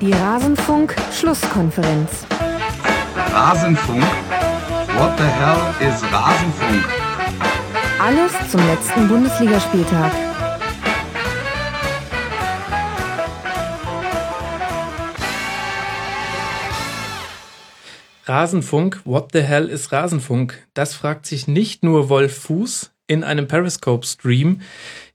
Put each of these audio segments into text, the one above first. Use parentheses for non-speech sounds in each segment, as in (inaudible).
Die Rasenfunk-Schlusskonferenz. Rasenfunk? What the hell is Rasenfunk? Alles zum letzten Bundesligaspieltag. Rasenfunk, what the hell ist Rasenfunk? Das fragt sich nicht nur Wolf Fuß in einem Periscope-Stream,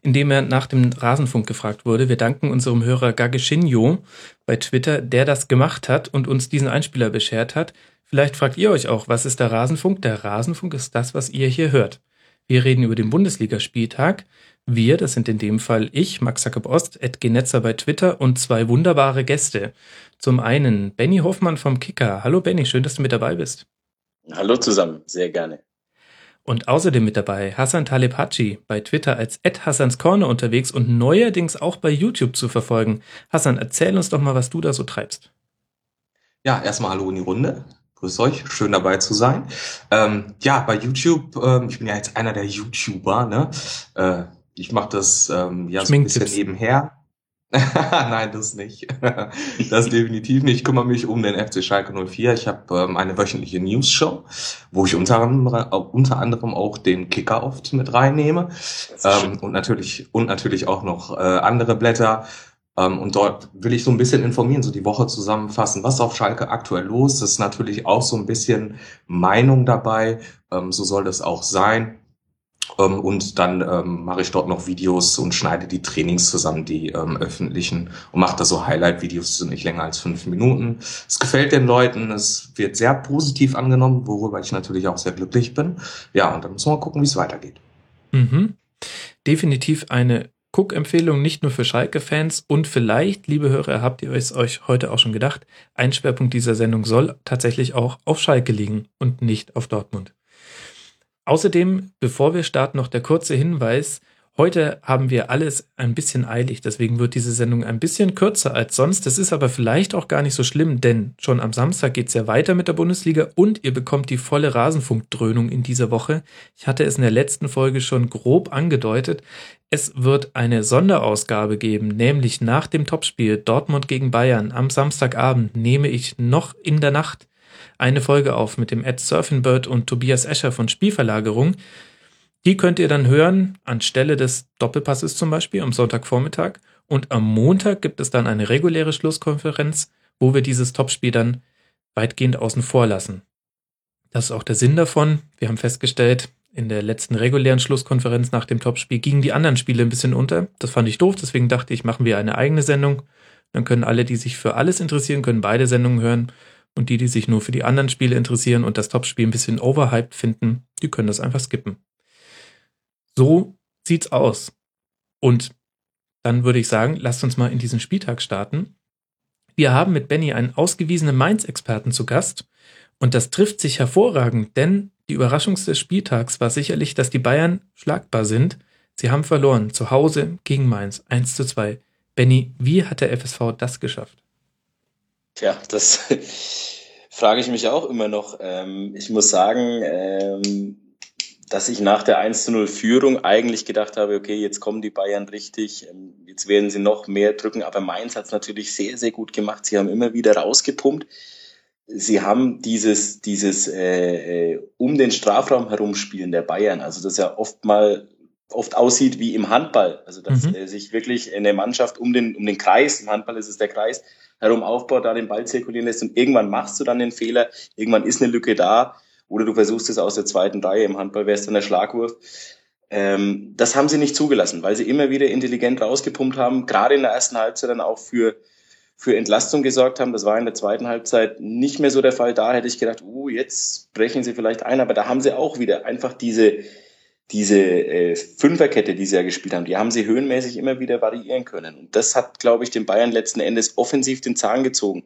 in dem er nach dem Rasenfunk gefragt wurde. Wir danken unserem Hörer Gageshinjo bei Twitter, der das gemacht hat und uns diesen Einspieler beschert hat. Vielleicht fragt ihr euch auch, was ist der Rasenfunk? Der Rasenfunk ist das, was ihr hier hört. Wir reden über den Bundesligaspieltag. Wir, das sind in dem Fall ich, Max Jakob Ost, Ed Genetzer bei Twitter und zwei wunderbare Gäste. Zum einen Benny Hoffmann vom Kicker. Hallo Benny, schön, dass du mit dabei bist. Hallo zusammen, sehr gerne. Und außerdem mit dabei Hassan Taleb bei Twitter als Ed Hassans Corner unterwegs und neuerdings auch bei YouTube zu verfolgen. Hassan, erzähl uns doch mal, was du da so treibst. Ja, erstmal Hallo in die Runde. Grüß euch, schön dabei zu sein. Ähm, ja, bei YouTube, ähm, ich bin ja jetzt einer der YouTuber, ne? Äh, ich mache das ähm, ja so ein bisschen nebenher. (laughs) Nein, das nicht. (laughs) das definitiv nicht. Ich kümmere mich um den FC Schalke 04. Ich habe ähm, eine wöchentliche News-Show, wo ich unter anderem, unter anderem auch den Kicker oft mit reinnehme. Ähm, und natürlich und natürlich auch noch äh, andere Blätter. Ähm, und dort will ich so ein bisschen informieren, so die Woche zusammenfassen, was auf Schalke aktuell los ist. Natürlich auch so ein bisschen Meinung dabei. Ähm, so soll das auch sein. Ähm, und dann ähm, mache ich dort noch Videos und schneide die Trainings zusammen, die ähm, öffentlichen und mache da so Highlight-Videos, die sind nicht länger als fünf Minuten. Es gefällt den Leuten, es wird sehr positiv angenommen, worüber ich natürlich auch sehr glücklich bin. Ja, und dann müssen wir mal gucken, wie es weitergeht. Mhm. Definitiv eine Cook-Empfehlung nicht nur für Schalke-Fans und vielleicht, liebe Hörer, habt ihr es euch heute auch schon gedacht, ein Schwerpunkt dieser Sendung soll tatsächlich auch auf Schalke liegen und nicht auf Dortmund. Außerdem, bevor wir starten, noch der kurze Hinweis. Heute haben wir alles ein bisschen eilig, deswegen wird diese Sendung ein bisschen kürzer als sonst. Das ist aber vielleicht auch gar nicht so schlimm, denn schon am Samstag geht's ja weiter mit der Bundesliga und ihr bekommt die volle Rasenfunkdröhnung in dieser Woche. Ich hatte es in der letzten Folge schon grob angedeutet. Es wird eine Sonderausgabe geben, nämlich nach dem Topspiel Dortmund gegen Bayern am Samstagabend nehme ich noch in der Nacht eine Folge auf mit dem Ed Surfingbird und Tobias Escher von Spielverlagerung. Die könnt ihr dann hören anstelle des Doppelpasses zum Beispiel am Sonntagvormittag. Und am Montag gibt es dann eine reguläre Schlusskonferenz, wo wir dieses Topspiel dann weitgehend außen vor lassen. Das ist auch der Sinn davon. Wir haben festgestellt, in der letzten regulären Schlusskonferenz nach dem Topspiel gingen die anderen Spiele ein bisschen unter. Das fand ich doof, deswegen dachte ich, machen wir eine eigene Sendung. Dann können alle, die sich für alles interessieren, können beide Sendungen hören. Und die, die sich nur für die anderen Spiele interessieren und das Topspiel ein bisschen overhyped finden, die können das einfach skippen. So sieht's aus. Und dann würde ich sagen, lasst uns mal in diesen Spieltag starten. Wir haben mit Benny einen ausgewiesenen Mainz-Experten zu Gast. Und das trifft sich hervorragend, denn die Überraschung des Spieltags war sicherlich, dass die Bayern schlagbar sind. Sie haben verloren, zu Hause gegen Mainz, 1 zu 2. Benny, wie hat der FSV das geschafft? Tja, das (laughs) frage ich mich auch immer noch. Ähm, ich muss sagen, ähm, dass ich nach der 1 zu 0 Führung eigentlich gedacht habe, okay, jetzt kommen die Bayern richtig, ähm, jetzt werden sie noch mehr drücken, aber Mainz hat es natürlich sehr, sehr gut gemacht. Sie haben immer wieder rausgepumpt. Sie haben dieses, dieses äh, äh um den Strafraum herumspielen der Bayern, also das ja oft mal oft aussieht wie im Handball. Also dass mhm. sich wirklich eine Mannschaft um den, um den Kreis, im Handball ist es der Kreis, herum aufbaut, da den Ball zirkulieren lässt und irgendwann machst du dann den Fehler, irgendwann ist eine Lücke da oder du versuchst es aus der zweiten Reihe, im Handball wäre es dann der Schlagwurf. Ähm, das haben sie nicht zugelassen, weil sie immer wieder intelligent rausgepumpt haben, gerade in der ersten Halbzeit dann auch für für Entlastung gesorgt haben. Das war in der zweiten Halbzeit nicht mehr so der Fall. Da hätte ich gedacht, uh, jetzt brechen sie vielleicht ein, aber da haben sie auch wieder einfach diese, diese äh, Fünferkette, die sie ja gespielt haben, die haben sie höhenmäßig immer wieder variieren können. Und das hat, glaube ich, den Bayern letzten Endes offensiv den Zahn gezogen.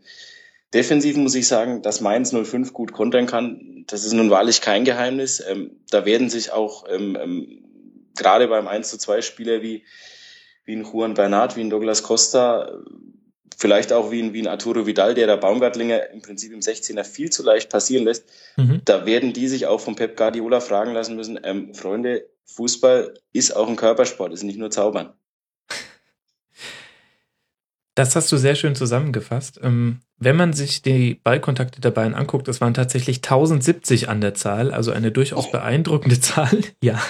Defensiv muss ich sagen, dass Mainz 05 gut kontern kann, das ist nun wahrlich kein Geheimnis. Ähm, da werden sich auch ähm, ähm, gerade beim 1 zu 2 Spieler wie, wie ein Juan Bernard, wie ein Douglas Costa vielleicht auch wie ein, wie ein Arturo Vidal, der der Baumgartlinger im Prinzip im 16er viel zu leicht passieren lässt, mhm. da werden die sich auch von Pep Guardiola fragen lassen müssen, ähm, Freunde, Fußball ist auch ein Körpersport, ist nicht nur Zaubern. Das hast du sehr schön zusammengefasst. Ähm, wenn man sich die Ballkontakte der Bayern anguckt, das waren tatsächlich 1070 an der Zahl, also eine durchaus oh. beeindruckende (laughs) Zahl. Ja.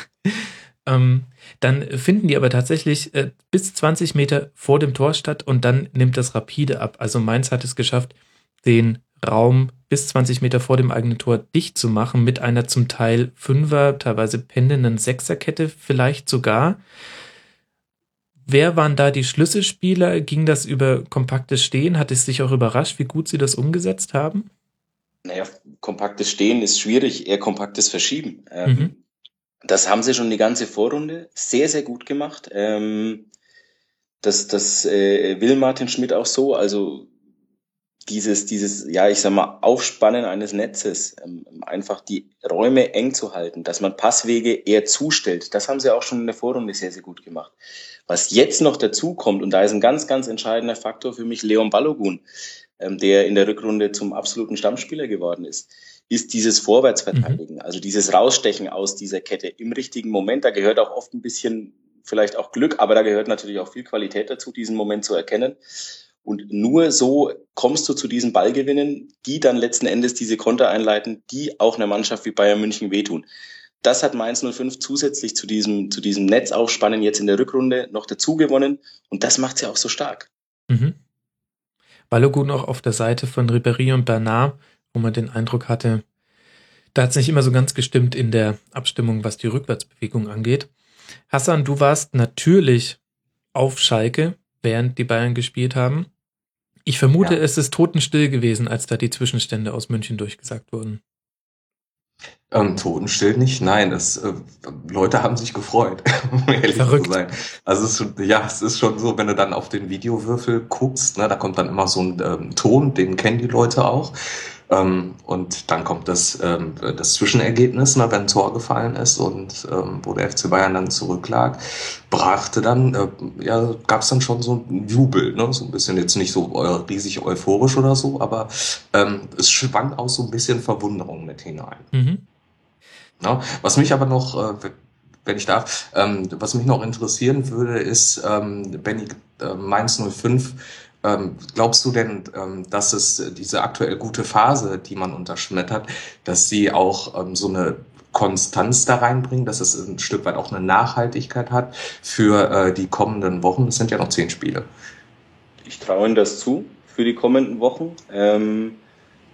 Ähm, dann finden die aber tatsächlich äh, bis 20 Meter vor dem Tor statt und dann nimmt das rapide ab. Also Mainz hat es geschafft, den Raum bis 20 Meter vor dem eigenen Tor dicht zu machen mit einer zum Teil Fünfer, teilweise pendenden Sechserkette vielleicht sogar. Wer waren da die Schlüsselspieler? Ging das über kompaktes Stehen? Hat es dich auch überrascht, wie gut sie das umgesetzt haben? Naja, kompaktes Stehen ist schwierig, eher kompaktes Verschieben. Ähm, mhm. Das haben sie schon die ganze Vorrunde sehr, sehr gut gemacht. Ähm, das das äh, will Martin Schmidt auch so. Also dieses, dieses, ja, ich sag mal, Aufspannen eines Netzes, ähm, einfach die Räume eng zu halten, dass man Passwege eher zustellt, das haben sie auch schon in der Vorrunde sehr, sehr gut gemacht. Was jetzt noch dazu kommt, und da ist ein ganz, ganz entscheidender Faktor für mich Leon Balogun, ähm, der in der Rückrunde zum absoluten Stammspieler geworden ist, ist dieses Vorwärtsverteidigen, mhm. also dieses Rausstechen aus dieser Kette im richtigen Moment. Da gehört auch oft ein bisschen vielleicht auch Glück, aber da gehört natürlich auch viel Qualität dazu, diesen Moment zu erkennen. Und nur so kommst du zu diesen Ballgewinnen, die dann letzten Endes diese Konter einleiten, die auch einer Mannschaft wie Bayern München wehtun. Das hat Mainz 05 zusätzlich zu diesem, zu diesem Netzaufspannen jetzt in der Rückrunde noch dazu gewonnen. Und das macht sie auch so stark. Mhm. Balogun auch auf der Seite von Ribéry und Bernard, wo man den Eindruck hatte, da hat es nicht immer so ganz gestimmt in der Abstimmung, was die Rückwärtsbewegung angeht. Hassan, du warst natürlich auf Schalke während die Bayern gespielt haben. Ich vermute, ja. es ist totenstill gewesen, als da die Zwischenstände aus München durchgesagt wurden. Ähm, totenstill nicht, nein, das, äh, Leute haben sich gefreut, (laughs) um ehrlich Verrückt. zu sein. Also es ist, ja, es ist schon so, wenn du dann auf den Videowürfel guckst, ne, da kommt dann immer so ein ähm, Ton, den kennen die Leute auch. Ähm, und dann kommt das, ähm, das Zwischenergebnis, ne, wenn ein Tor gefallen ist und ähm, wo der FC Bayern dann zurücklag, brachte dann, äh, ja, gab es dann schon so ein Jubel, ne, so ein bisschen jetzt nicht so riesig euphorisch oder so, aber ähm, es schwang auch so ein bisschen Verwunderung mit hinein. Mhm. Ja, was mich aber noch, äh, wenn ich darf, ähm, was mich noch interessieren würde, ist, ähm, Benny äh, Mainz 05 ähm, glaubst du denn, ähm, dass es diese aktuell gute Phase, die man unter Schmidt hat, dass sie auch ähm, so eine Konstanz da reinbringen, dass es ein Stück weit auch eine Nachhaltigkeit hat für äh, die kommenden Wochen? Es sind ja noch zehn Spiele. Ich traue Ihnen das zu für die kommenden Wochen. Ähm,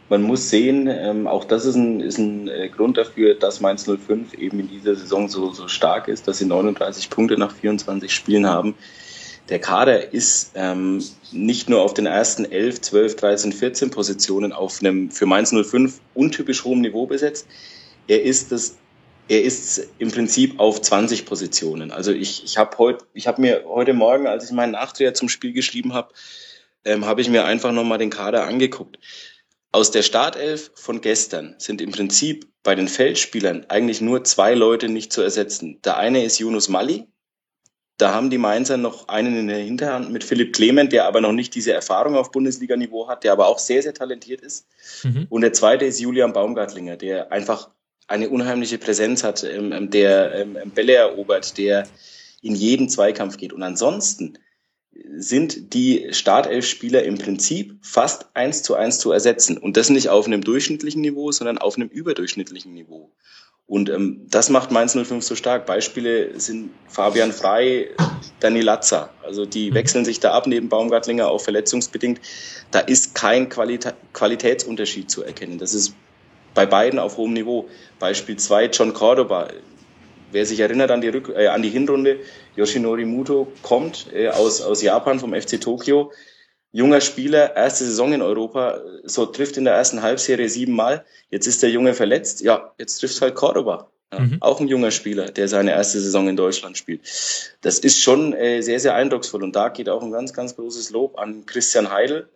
man muss sehen, ähm, auch das ist ein, ist ein äh, Grund dafür, dass Mainz 05 eben in dieser Saison so, so stark ist, dass sie 39 Punkte nach 24 Spielen haben der Kader ist ähm, nicht nur auf den ersten 11, 12, 13, 14 Positionen auf einem für Mainz 05 untypisch hohem Niveau besetzt. Er ist das er ist im Prinzip auf 20 Positionen. Also ich, ich habe heute, ich habe mir heute Morgen, als ich meinen Nachdreher zum Spiel geschrieben habe, ähm, habe ich mir einfach nochmal den Kader angeguckt. Aus der Startelf von gestern sind im Prinzip bei den Feldspielern eigentlich nur zwei Leute nicht zu ersetzen. Der eine ist Yunus Mali, da haben die Mainzer noch einen in der Hinterhand mit Philipp Clement, der aber noch nicht diese Erfahrung auf Bundesliga-Niveau hat, der aber auch sehr, sehr talentiert ist. Mhm. Und der zweite ist Julian Baumgartlinger, der einfach eine unheimliche Präsenz hat, ähm, ähm der ähm, Bälle erobert, der in jeden Zweikampf geht. Und ansonsten sind die Startelf-Spieler im Prinzip fast eins zu eins zu ersetzen. Und das nicht auf einem durchschnittlichen Niveau, sondern auf einem überdurchschnittlichen Niveau. Und ähm, das macht Mainz 05 so stark. Beispiele sind Fabian Frei, Danny Latza. Also die mhm. wechseln sich da ab neben Baumgartlinger auch verletzungsbedingt. Da ist kein Qualita Qualitätsunterschied zu erkennen. Das ist bei beiden auf hohem Niveau. Beispiel 2, John Cordoba. Wer sich erinnert an die, Rück äh, an die Hinrunde, Yoshinori Muto kommt äh, aus, aus Japan vom FC Tokio junger Spieler, erste Saison in Europa, so trifft in der ersten Halbserie siebenmal. Jetzt ist der Junge verletzt. Ja, jetzt trifft halt Cordoba. Ja, mhm. Auch ein junger Spieler, der seine erste Saison in Deutschland spielt. Das ist schon äh, sehr, sehr eindrucksvoll. Und da geht auch ein ganz, ganz großes Lob an Christian Heidel,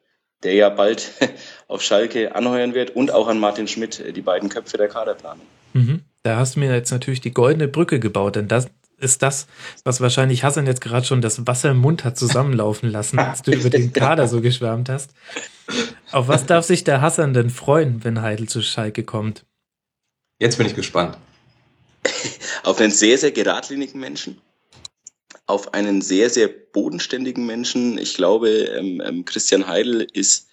der ja bald (laughs) auf Schalke anheuern wird, und auch an Martin Schmidt, äh, die beiden Köpfe der Kaderplanung. Mhm. Da hast du mir jetzt natürlich die goldene Brücke gebaut, denn das, ist das, was wahrscheinlich Hassan jetzt gerade schon das Wasser im Mund hat zusammenlaufen lassen, als du über den (laughs) Kader so geschwärmt hast. Auf was darf sich der Hassan denn freuen, wenn Heidel zu Schalke kommt? Jetzt bin ich gespannt. Auf einen sehr, sehr geradlinigen Menschen. auf einen sehr, sehr bodenständigen Menschen. Ich glaube, ähm, ähm, Christian Heidel ist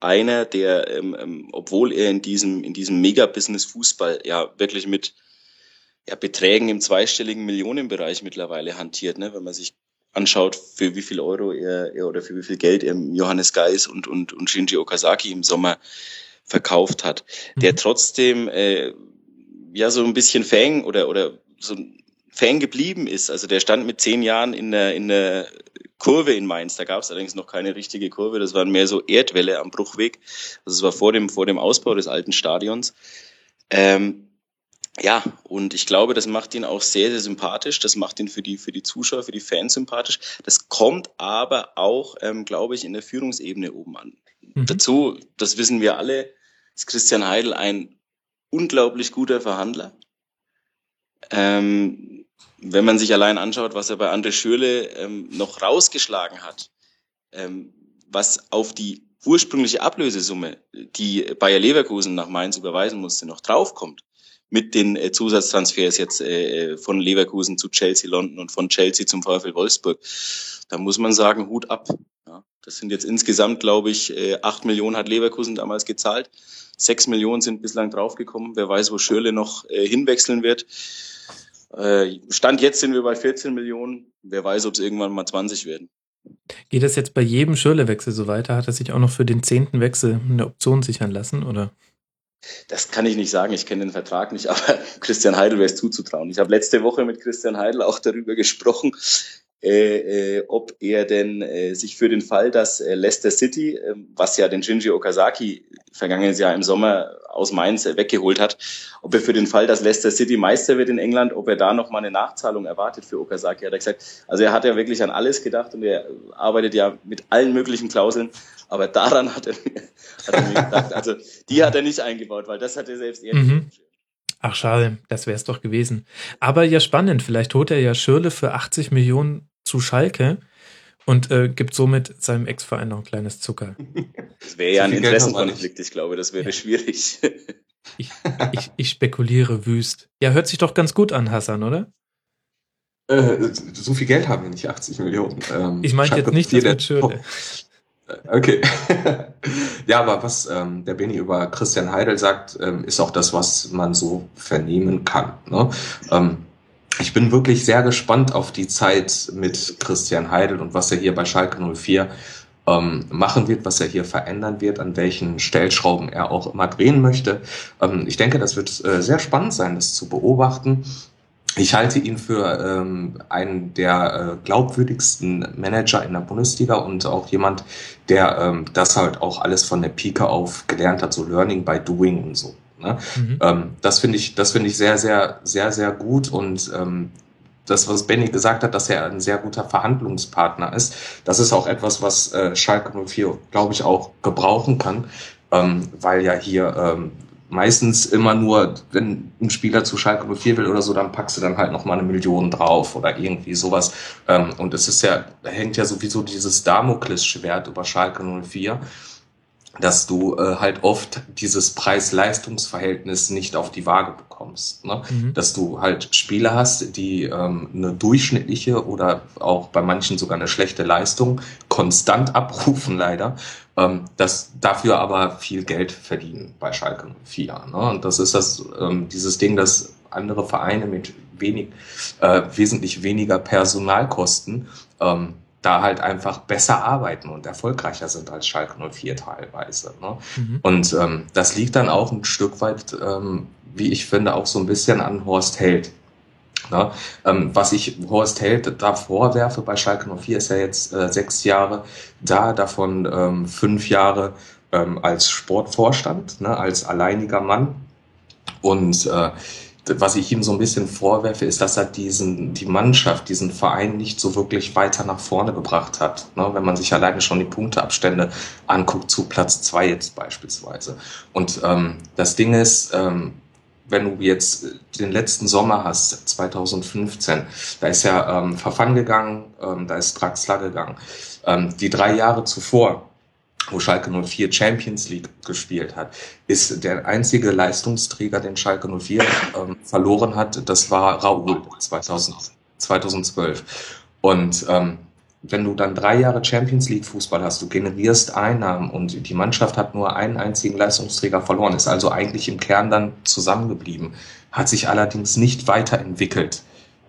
einer, der, ähm, ähm, obwohl er in diesem, in diesem Mega-Business-Fußball ja wirklich mit ja, Beträgen im zweistelligen Millionenbereich mittlerweile hantiert, ne? wenn man sich anschaut, für wie viel Euro er, er oder für wie viel Geld er Johannes Geis und, und, und Shinji Okazaki im Sommer verkauft hat, der mhm. trotzdem äh, ja so ein bisschen Fan oder, oder so ein Fan geblieben ist. Also der stand mit zehn Jahren in der, in der Kurve in Mainz. Da gab es allerdings noch keine richtige Kurve. Das waren mehr so Erdwelle am Bruchweg. Also es war vor dem, vor dem Ausbau des alten Stadions. Ähm, ja, und ich glaube, das macht ihn auch sehr, sehr sympathisch. Das macht ihn für die, für die Zuschauer, für die Fans sympathisch. Das kommt aber auch, ähm, glaube ich, in der Führungsebene oben an. Mhm. Dazu, das wissen wir alle, ist Christian Heidel ein unglaublich guter Verhandler. Ähm, wenn man sich allein anschaut, was er bei André Schürle ähm, noch rausgeschlagen hat, ähm, was auf die ursprüngliche Ablösesumme, die Bayer Leverkusen nach Mainz überweisen musste, noch draufkommt, mit den äh, Zusatztransfers jetzt äh, von Leverkusen zu Chelsea London und von Chelsea zum VfL Wolfsburg, da muss man sagen, Hut ab. Ja, das sind jetzt insgesamt, glaube ich, äh, acht Millionen hat Leverkusen damals gezahlt. Sechs Millionen sind bislang draufgekommen. Wer weiß, wo Schürle noch äh, hinwechseln wird. Äh, Stand jetzt sind wir bei 14 Millionen. Wer weiß, ob es irgendwann mal 20 werden. Geht das jetzt bei jedem Schürle-Wechsel so weiter? Hat er sich auch noch für den zehnten Wechsel eine Option sichern lassen, oder? Das kann ich nicht sagen, ich kenne den Vertrag nicht, (laughs) aber Christian Heidel wäre es zuzutrauen. Ich habe letzte Woche mit Christian Heidel auch darüber gesprochen, äh, äh, ob er denn äh, sich für den Fall, dass äh, Leicester City, äh, was ja den Shinji Okazaki vergangenes Jahr im Sommer aus Mainz äh, weggeholt hat, ob er für den Fall, dass Leicester City Meister wird in England, ob er da noch mal eine Nachzahlung erwartet für Okazaki, hat er gesagt. Also er hat ja wirklich an alles gedacht und er arbeitet ja mit allen möglichen Klauseln, aber daran hat er, (laughs) hat er mir gedacht, also die hat er nicht eingebaut, weil das hat er selbst eher mhm. Ach schade, das wäre es doch gewesen. Aber ja spannend, vielleicht holt er ja Schirle für 80 Millionen zu Schalke und äh, gibt somit seinem Ex-Verein noch ein kleines Zucker. (laughs) Das wäre ja ein Interessenkonflikt, ich glaube, das wäre ja. schwierig. (laughs) Ich, ich, ich spekuliere wüst. Ja, hört sich doch ganz gut an, Hassan, oder? Äh, so viel Geld haben wir nicht, 80 Millionen. Ähm, ich meine jetzt nicht das mit Schürle. Äh, okay. (laughs) ja, aber was ähm, der Benny über Christian Heidel sagt, ähm, ist auch das, was man so vernehmen kann. Ne? Ähm, ich bin wirklich sehr gespannt auf die Zeit mit Christian Heidel und was er hier bei Schalke 04 ähm, machen wird, was er hier verändern wird, an welchen Stellschrauben er auch immer drehen möchte. Ähm, ich denke, das wird äh, sehr spannend sein, das zu beobachten. Ich halte ihn für ähm, einen der äh, glaubwürdigsten Manager in der Bundesliga und auch jemand, der ähm, das halt auch alles von der Pike auf gelernt hat, so Learning by Doing und so. Ne? Mhm. Ähm, das finde ich, das finde ich sehr, sehr, sehr, sehr gut und ähm, das, was Benny gesagt hat, dass er ein sehr guter Verhandlungspartner ist, das ist auch etwas, was äh, Schalke 04, glaube ich, auch gebrauchen kann, ähm, weil ja hier ähm, meistens immer nur, wenn ein Spieler zu Schalke 04 will oder so, dann packst du dann halt noch mal eine Million drauf oder irgendwie sowas. Ähm, und es ist ja, hängt ja sowieso dieses Damoklesschwert über Schalke 04 dass du äh, halt oft dieses Preis-Leistungs-Verhältnis nicht auf die Waage bekommst. Ne? Mhm. Dass du halt Spieler hast, die ähm, eine durchschnittliche oder auch bei manchen sogar eine schlechte Leistung konstant abrufen, leider, ähm, das dafür aber viel Geld verdienen bei Schalke 04. Ne? Und das ist das, ähm, dieses Ding, dass andere Vereine mit wenig, äh, wesentlich weniger Personalkosten ähm, da halt einfach besser arbeiten und erfolgreicher sind als Schalke 04 teilweise. Ne? Mhm. Und ähm, das liegt dann auch ein Stück weit, ähm, wie ich finde, auch so ein bisschen an Horst Held. Ne? Ähm, was ich Horst Held da vorwerfe bei Schalke 04 ist ja jetzt äh, sechs Jahre da, davon ähm, fünf Jahre ähm, als Sportvorstand, ne, als alleiniger Mann. Und äh, was ich ihm so ein bisschen vorwerfe, ist, dass er diesen, die Mannschaft, diesen Verein nicht so wirklich weiter nach vorne gebracht hat. Ne? Wenn man sich alleine schon die Punkteabstände anguckt, zu Platz zwei jetzt beispielsweise. Und ähm, das Ding ist, ähm, wenn du jetzt den letzten Sommer hast, 2015, da ist ja ähm, Verfang gegangen, ähm, da ist Draxler gegangen. Ähm, die drei Jahre zuvor, wo Schalke 04 Champions League gespielt hat, ist der einzige Leistungsträger, den Schalke 04 ähm, verloren hat, das war Raoul 2000, 2012. Und ähm, wenn du dann drei Jahre Champions League Fußball hast, du generierst Einnahmen und die Mannschaft hat nur einen einzigen Leistungsträger verloren, ist also eigentlich im Kern dann zusammengeblieben, hat sich allerdings nicht weiterentwickelt.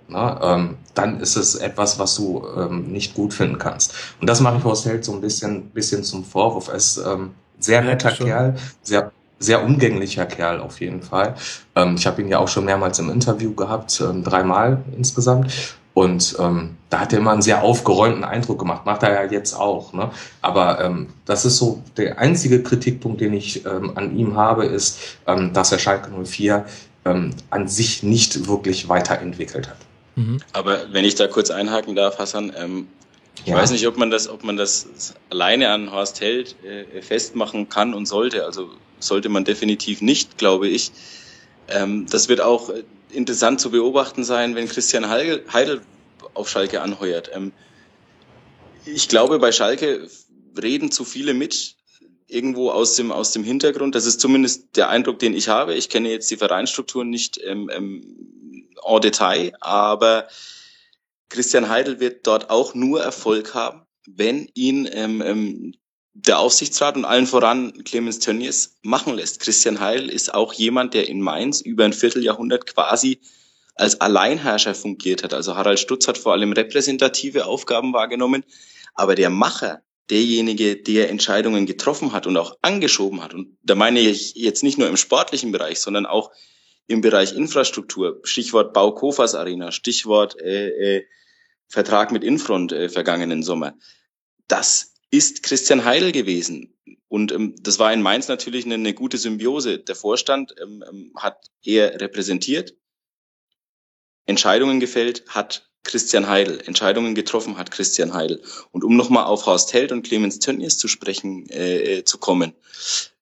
Na, ähm, dann ist es etwas, was du ähm, nicht gut finden kannst. Und das mache ich Horst Held so ein bisschen, bisschen zum Vorwurf. Er ist ähm, sehr netter ja, Kerl, sehr sehr umgänglicher Kerl auf jeden Fall. Ähm, ich habe ihn ja auch schon mehrmals im Interview gehabt, ähm, dreimal insgesamt. Und ähm, da hat er immer einen sehr aufgeräumten Eindruck gemacht. Macht er ja jetzt auch. Ne? Aber ähm, das ist so der einzige Kritikpunkt, den ich ähm, an ihm habe, ist, ähm, dass er Schalke 04 ähm, an sich nicht wirklich weiterentwickelt hat. Mhm. Aber wenn ich da kurz einhaken darf, Hassan, ähm, ich ja. weiß nicht, ob man das, ob man das alleine an Horst Held äh, festmachen kann und sollte. Also sollte man definitiv nicht, glaube ich. Ähm, das wird auch äh, interessant zu beobachten sein, wenn Christian Heidel auf Schalke anheuert. Ähm, ich glaube, bei Schalke reden zu viele mit, irgendwo aus dem, aus dem Hintergrund. Das ist zumindest der Eindruck, den ich habe. Ich kenne jetzt die Vereinsstrukturen nicht ähm, ähm, en Detail, aber Christian Heidel wird dort auch nur Erfolg haben, wenn ihn ähm, ähm, der Aufsichtsrat und allen voran Clemens Tönnies machen lässt. Christian Heil ist auch jemand, der in Mainz über ein Vierteljahrhundert quasi als Alleinherrscher fungiert hat. Also Harald Stutz hat vor allem repräsentative Aufgaben wahrgenommen, aber der Macher, derjenige, der Entscheidungen getroffen hat und auch angeschoben hat, und da meine ich jetzt nicht nur im sportlichen Bereich, sondern auch im Bereich Infrastruktur, Stichwort Bau Kofas Arena, Stichwort äh, äh, Vertrag mit Infront äh, vergangenen Sommer. Das ist Christian Heidel gewesen. Und ähm, das war in Mainz natürlich eine, eine gute Symbiose. Der Vorstand ähm, ähm, hat er repräsentiert, Entscheidungen gefällt, hat Christian Heidel, Entscheidungen getroffen hat Christian Heidel. Und um nochmal auf Horst Held und Clemens Tönnies zu sprechen äh, zu kommen,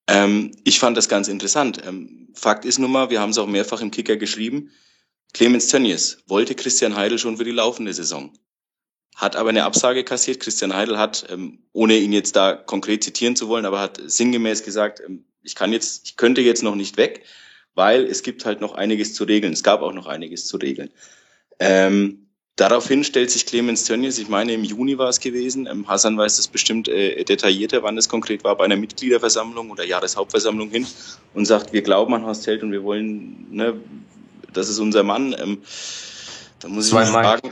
ähm, ich fand das ganz interessant. Ähm, Fakt ist nun mal, wir haben es auch mehrfach im Kicker geschrieben, Clemens Tönnies wollte Christian Heidel schon für die laufende Saison hat aber eine Absage kassiert. Christian Heidel hat, ähm, ohne ihn jetzt da konkret zitieren zu wollen, aber hat sinngemäß gesagt, ähm, ich kann jetzt, ich könnte jetzt noch nicht weg, weil es gibt halt noch einiges zu regeln. Es gab auch noch einiges zu regeln. Ähm, daraufhin stellt sich Clemens Tönnies, ich meine im Juni war es gewesen, ähm, Hassan weiß das bestimmt äh, detaillierter, wann es konkret war, bei einer Mitgliederversammlung oder Jahreshauptversammlung hin und sagt, wir glauben an Horst Held und wir wollen, ne, das ist unser Mann. Ähm, da muss ich mal fragen.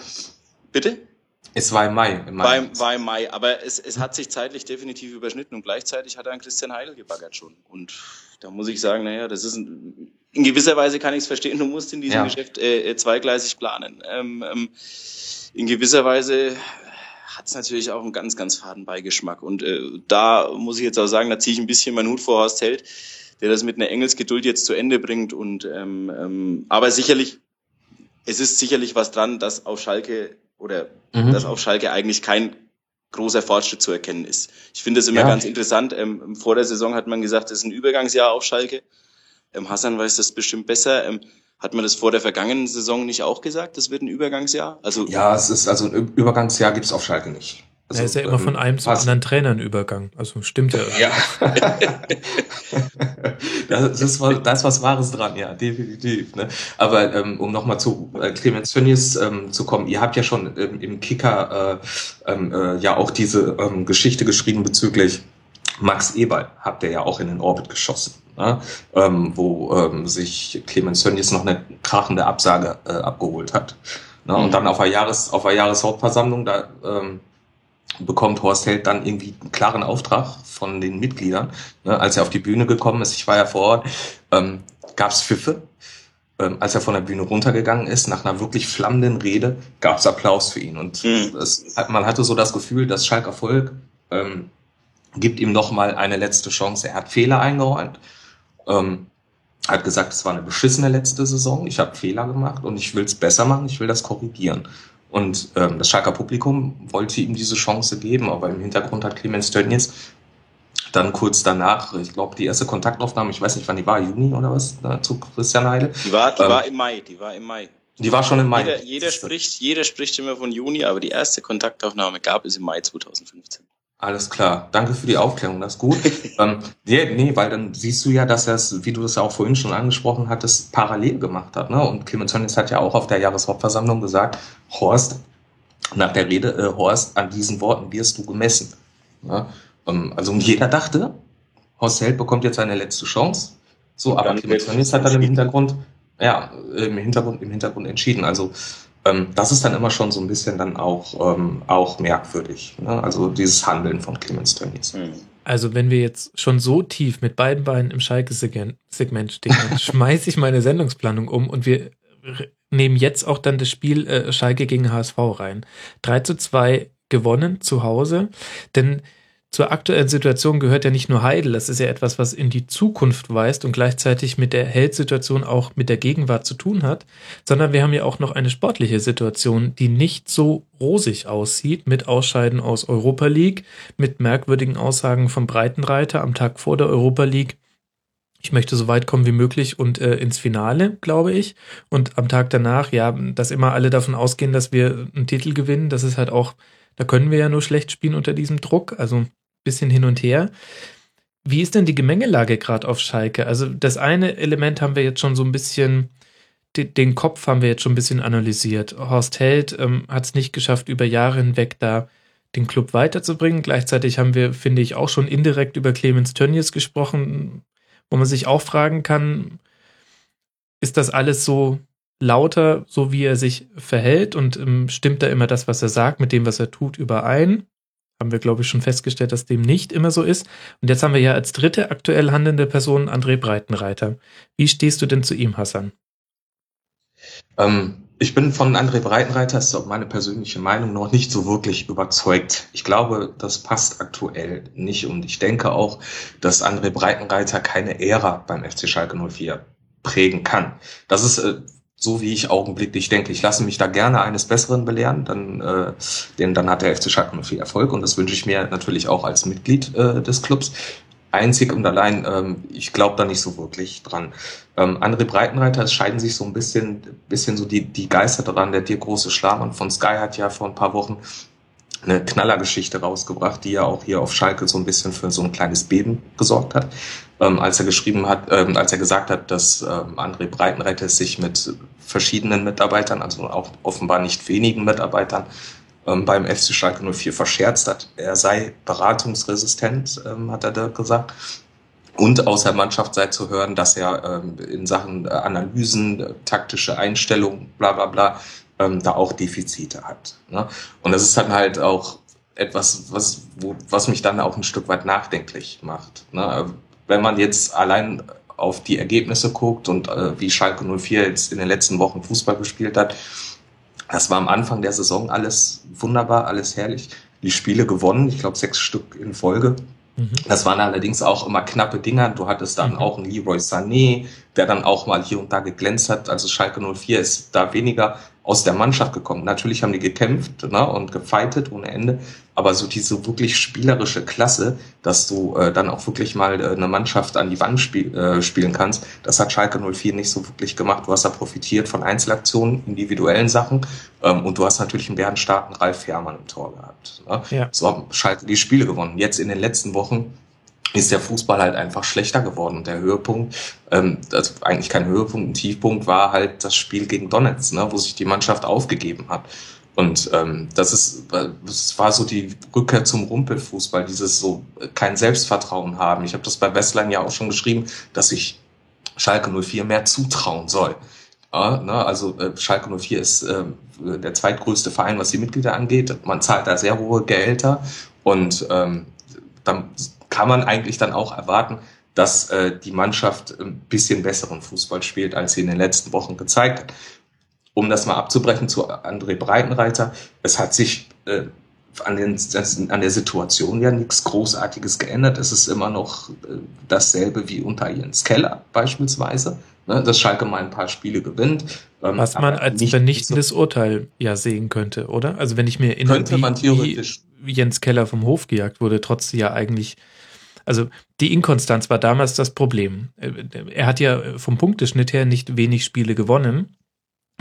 Bitte? Es war im Mai. Im Mai. War, war im Mai, aber es, es hat sich zeitlich definitiv überschnitten und gleichzeitig hat er an Christian Heidel gebaggert schon. Und da muss ich sagen, naja, das ist ein, in gewisser Weise kann ich es verstehen, du musst in diesem ja. Geschäft äh, zweigleisig planen. Ähm, ähm, in gewisser Weise hat es natürlich auch einen ganz, ganz faden Beigeschmack. Und äh, da muss ich jetzt auch sagen, da ziehe ich ein bisschen meinen Hut vor Horst Held, der das mit einer Engelsgeduld jetzt zu Ende bringt. Und ähm, ähm, aber sicherlich, es ist sicherlich was dran, dass auf Schalke oder mhm. dass auf Schalke eigentlich kein großer Fortschritt zu erkennen ist. Ich finde es immer ja. ganz interessant. Ähm, vor der Saison hat man gesagt, es ist ein Übergangsjahr auf Schalke. Ähm, Hassan weiß das bestimmt besser. Ähm, hat man das vor der vergangenen Saison nicht auch gesagt? Das wird ein Übergangsjahr? Also ja, es ist also ein Übergangsjahr gibt es auf Schalke nicht. Also, er ist ja immer von ähm, einem zum anderen Trainer ein Übergang. Also stimmt ja. Ja. (laughs) das, ist, das ist was Wahres dran, ja, definitiv. Ne? Aber ähm, um nochmal zu äh, Clemens Tönnies ähm, zu kommen, ihr habt ja schon ähm, im Kicker äh, ähm, äh, ja auch diese ähm, Geschichte geschrieben bezüglich Max Eberl, habt ihr ja auch in den Orbit geschossen. Ne? Ähm, wo ähm, sich Clemens Tönnies noch eine krachende Absage äh, abgeholt hat. Ne? Mhm. Und dann auf der, Jahres, auf der Jahreshauptversammlung, da ähm, bekommt Horst Held dann irgendwie einen klaren Auftrag von den Mitgliedern. Ne, als er auf die Bühne gekommen ist, ich war ja vor Ort, ähm, gab es Pfiffe. Ähm, als er von der Bühne runtergegangen ist, nach einer wirklich flammenden Rede, gab es Applaus für ihn. Und mhm. es, man hatte so das Gefühl, dass Schalker Volk ähm, gibt ihm noch mal eine letzte Chance. Er hat Fehler eingeräumt. Ähm, hat gesagt, es war eine beschissene letzte Saison. Ich habe Fehler gemacht und ich will es besser machen. Ich will das korrigieren. Und ähm, das Schalker Publikum wollte ihm diese Chance geben, aber im Hintergrund hat Clemens Tönnies dann kurz danach, ich glaube, die erste Kontaktaufnahme, ich weiß nicht, wann die war, Juni oder was, zu Christian Heidel. Die war, die ähm, war im Mai, die war im Mai. Die war schon im Mai. Jeder, jeder spricht, jeder spricht immer von Juni, aber die erste Kontaktaufnahme gab es im Mai 2015. Alles klar. Danke für die Aufklärung, das ist gut. (laughs) ähm, nee, nee, weil dann siehst du ja, dass er es, wie du es ja auch vorhin schon angesprochen hattest, parallel gemacht hat. Ne? Und Clemens Tönnies hat ja auch auf der Jahreshauptversammlung gesagt, Horst, nach der Rede, äh, Horst, an diesen Worten wirst du gemessen. Ja? Ähm, also jeder dachte, Horst Held bekommt jetzt seine letzte Chance. So, aber Clemens Tönnies hat dann im Hintergrund, ja, im Hintergrund, im Hintergrund entschieden. Also das ist dann immer schon so ein bisschen dann auch, ähm, auch merkwürdig. Ne? Also dieses Handeln von Clemens Tönnies. Mhm. Also wenn wir jetzt schon so tief mit beiden Beinen im Schalke-Segment stehen, dann (laughs) schmeiße ich meine Sendungsplanung um und wir nehmen jetzt auch dann das Spiel äh, Schalke gegen HSV rein. 3 zu 2 gewonnen zu Hause, denn zur aktuellen Situation gehört ja nicht nur Heidel, das ist ja etwas, was in die Zukunft weist und gleichzeitig mit der Heldsituation auch mit der Gegenwart zu tun hat, sondern wir haben ja auch noch eine sportliche Situation, die nicht so rosig aussieht, mit Ausscheiden aus Europa League, mit merkwürdigen Aussagen vom Breitenreiter am Tag vor der Europa League. Ich möchte so weit kommen wie möglich und äh, ins Finale, glaube ich. Und am Tag danach, ja, dass immer alle davon ausgehen, dass wir einen Titel gewinnen, das ist halt auch, da können wir ja nur schlecht spielen unter diesem Druck. Also bisschen hin und her. Wie ist denn die Gemengelage gerade auf Schalke? Also das eine Element haben wir jetzt schon so ein bisschen, den Kopf haben wir jetzt schon ein bisschen analysiert. Horst Held ähm, hat es nicht geschafft, über Jahre hinweg da den Club weiterzubringen. Gleichzeitig haben wir, finde ich, auch schon indirekt über Clemens Tönnies gesprochen, wo man sich auch fragen kann, ist das alles so lauter, so wie er sich verhält und ähm, stimmt da immer das, was er sagt, mit dem, was er tut, überein? Haben wir, glaube ich, schon festgestellt, dass dem nicht immer so ist. Und jetzt haben wir ja als dritte aktuell handelnde Person André Breitenreiter. Wie stehst du denn zu ihm, Hassan? Ähm, ich bin von André Breitenreiter, ist auch meine persönliche Meinung, noch nicht so wirklich überzeugt. Ich glaube, das passt aktuell nicht. Und ich denke auch, dass André Breitenreiter keine Ära beim FC Schalke 04 prägen kann. Das ist äh, so wie ich augenblicklich denke. Ich lasse mich da gerne eines Besseren belehren, dann, äh, denn dann hat der FC Schalke viel Erfolg und das wünsche ich mir natürlich auch als Mitglied äh, des Clubs. Einzig und allein, ähm, ich glaube da nicht so wirklich dran. Ähm, andere Breitenreiter, es scheiden sich so ein bisschen, bisschen so die, die Geister dran. Der dir große Schlamann von Sky hat ja vor ein paar Wochen eine Knallergeschichte rausgebracht, die ja auch hier auf Schalke so ein bisschen für so ein kleines Beben gesorgt hat ähm, als er geschrieben hat, ähm, als er gesagt hat, dass ähm, André Breitenreiter sich mit verschiedenen Mitarbeitern, also auch offenbar nicht wenigen Mitarbeitern, ähm, beim FC Schalke 04 verscherzt hat. Er sei beratungsresistent, ähm, hat er da gesagt. Und aus der Mannschaft sei zu hören, dass er ähm, in Sachen Analysen, taktische Einstellungen, bla bla bla, da auch Defizite hat. Ne? Und das ist dann halt auch etwas, was, wo, was mich dann auch ein Stück weit nachdenklich macht. Ne? wenn man jetzt allein auf die Ergebnisse guckt und äh, wie Schalke 04 jetzt in den letzten Wochen Fußball gespielt hat, das war am Anfang der Saison alles wunderbar, alles herrlich. Die Spiele gewonnen, ich glaube sechs Stück in Folge. Mhm. Das waren allerdings auch immer knappe Dinger. Du hattest dann mhm. auch einen Leroy Sané, der dann auch mal hier und da geglänzt hat. Also Schalke 04 ist da weniger aus der Mannschaft gekommen. Natürlich haben die gekämpft ne, und gefeitet ohne Ende, aber so diese wirklich spielerische Klasse, dass du äh, dann auch wirklich mal äh, eine Mannschaft an die Wand spiel, äh, spielen kannst, das hat Schalke 04 nicht so wirklich gemacht. Du hast da profitiert von Einzelaktionen, individuellen Sachen ähm, und du hast natürlich einen bärenstarken Ralf Herrmann im Tor gehabt. Ne? Ja. So haben Schalke die Spiele gewonnen. Jetzt in den letzten Wochen ist der Fußball halt einfach schlechter geworden. Und der Höhepunkt, ähm, also eigentlich kein Höhepunkt, ein Tiefpunkt war halt das Spiel gegen Donetsk, ne, wo sich die Mannschaft aufgegeben hat. Und ähm, das ist, das war so die Rückkehr zum Rumpelfußball, dieses so kein Selbstvertrauen haben. Ich habe das bei Westline ja auch schon geschrieben, dass ich Schalke 04 mehr zutrauen soll. Ja, ne, also äh, Schalke 04 ist äh, der zweitgrößte Verein, was die Mitglieder angeht. Man zahlt da sehr hohe Gehälter und ähm, dann kann man eigentlich dann auch erwarten, dass äh, die Mannschaft ein bisschen besseren Fußball spielt, als sie in den letzten Wochen gezeigt hat. Um das mal abzubrechen zu André Breitenreiter, es hat sich äh, an, den, an der Situation ja nichts Großartiges geändert. Es ist immer noch äh, dasselbe wie unter Jens Keller beispielsweise, ne, dass Schalke mal ein paar Spiele gewinnt. Ähm, Was man als vernichtendes so Urteil ja sehen könnte, oder? Also wenn ich mir erinnere, könnte man theoretisch wie Jens Keller vom Hof gejagt wurde, trotz ja eigentlich also die Inkonstanz war damals das Problem. Er hat ja vom Punkteschnitt her nicht wenig Spiele gewonnen.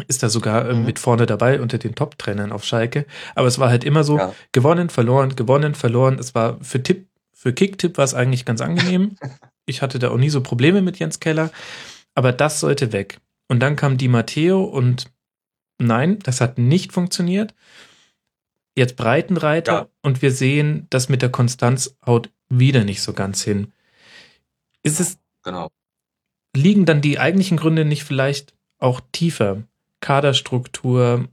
Ist da sogar mhm. mit vorne dabei unter den Top-Trennern auf Schalke. Aber es war halt immer so, ja. gewonnen, verloren, gewonnen, verloren. Es war für Tipp, für Kicktipp war es eigentlich ganz angenehm. (laughs) ich hatte da auch nie so Probleme mit Jens Keller. Aber das sollte weg. Und dann kam Di Matteo und nein, das hat nicht funktioniert. jetzt Breitenreiter ja. und wir sehen, dass mit der Konstanz haut wieder nicht so ganz hin. Ist es. Genau. Liegen dann die eigentlichen Gründe nicht vielleicht auch tiefer? Kaderstruktur,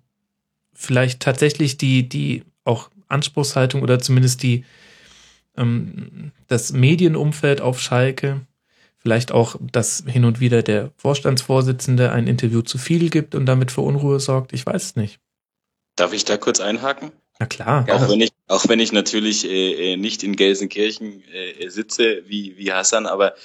vielleicht tatsächlich die, die auch Anspruchshaltung oder zumindest die, ähm, das Medienumfeld auf Schalke? Vielleicht auch, dass hin und wieder der Vorstandsvorsitzende ein Interview zu viel gibt und damit für Unruhe sorgt. Ich weiß es nicht. Darf ich da kurz einhaken? Na klar. Auch wenn ich, auch wenn ich natürlich äh, äh, nicht in Gelsenkirchen äh, sitze wie, wie Hassan, aber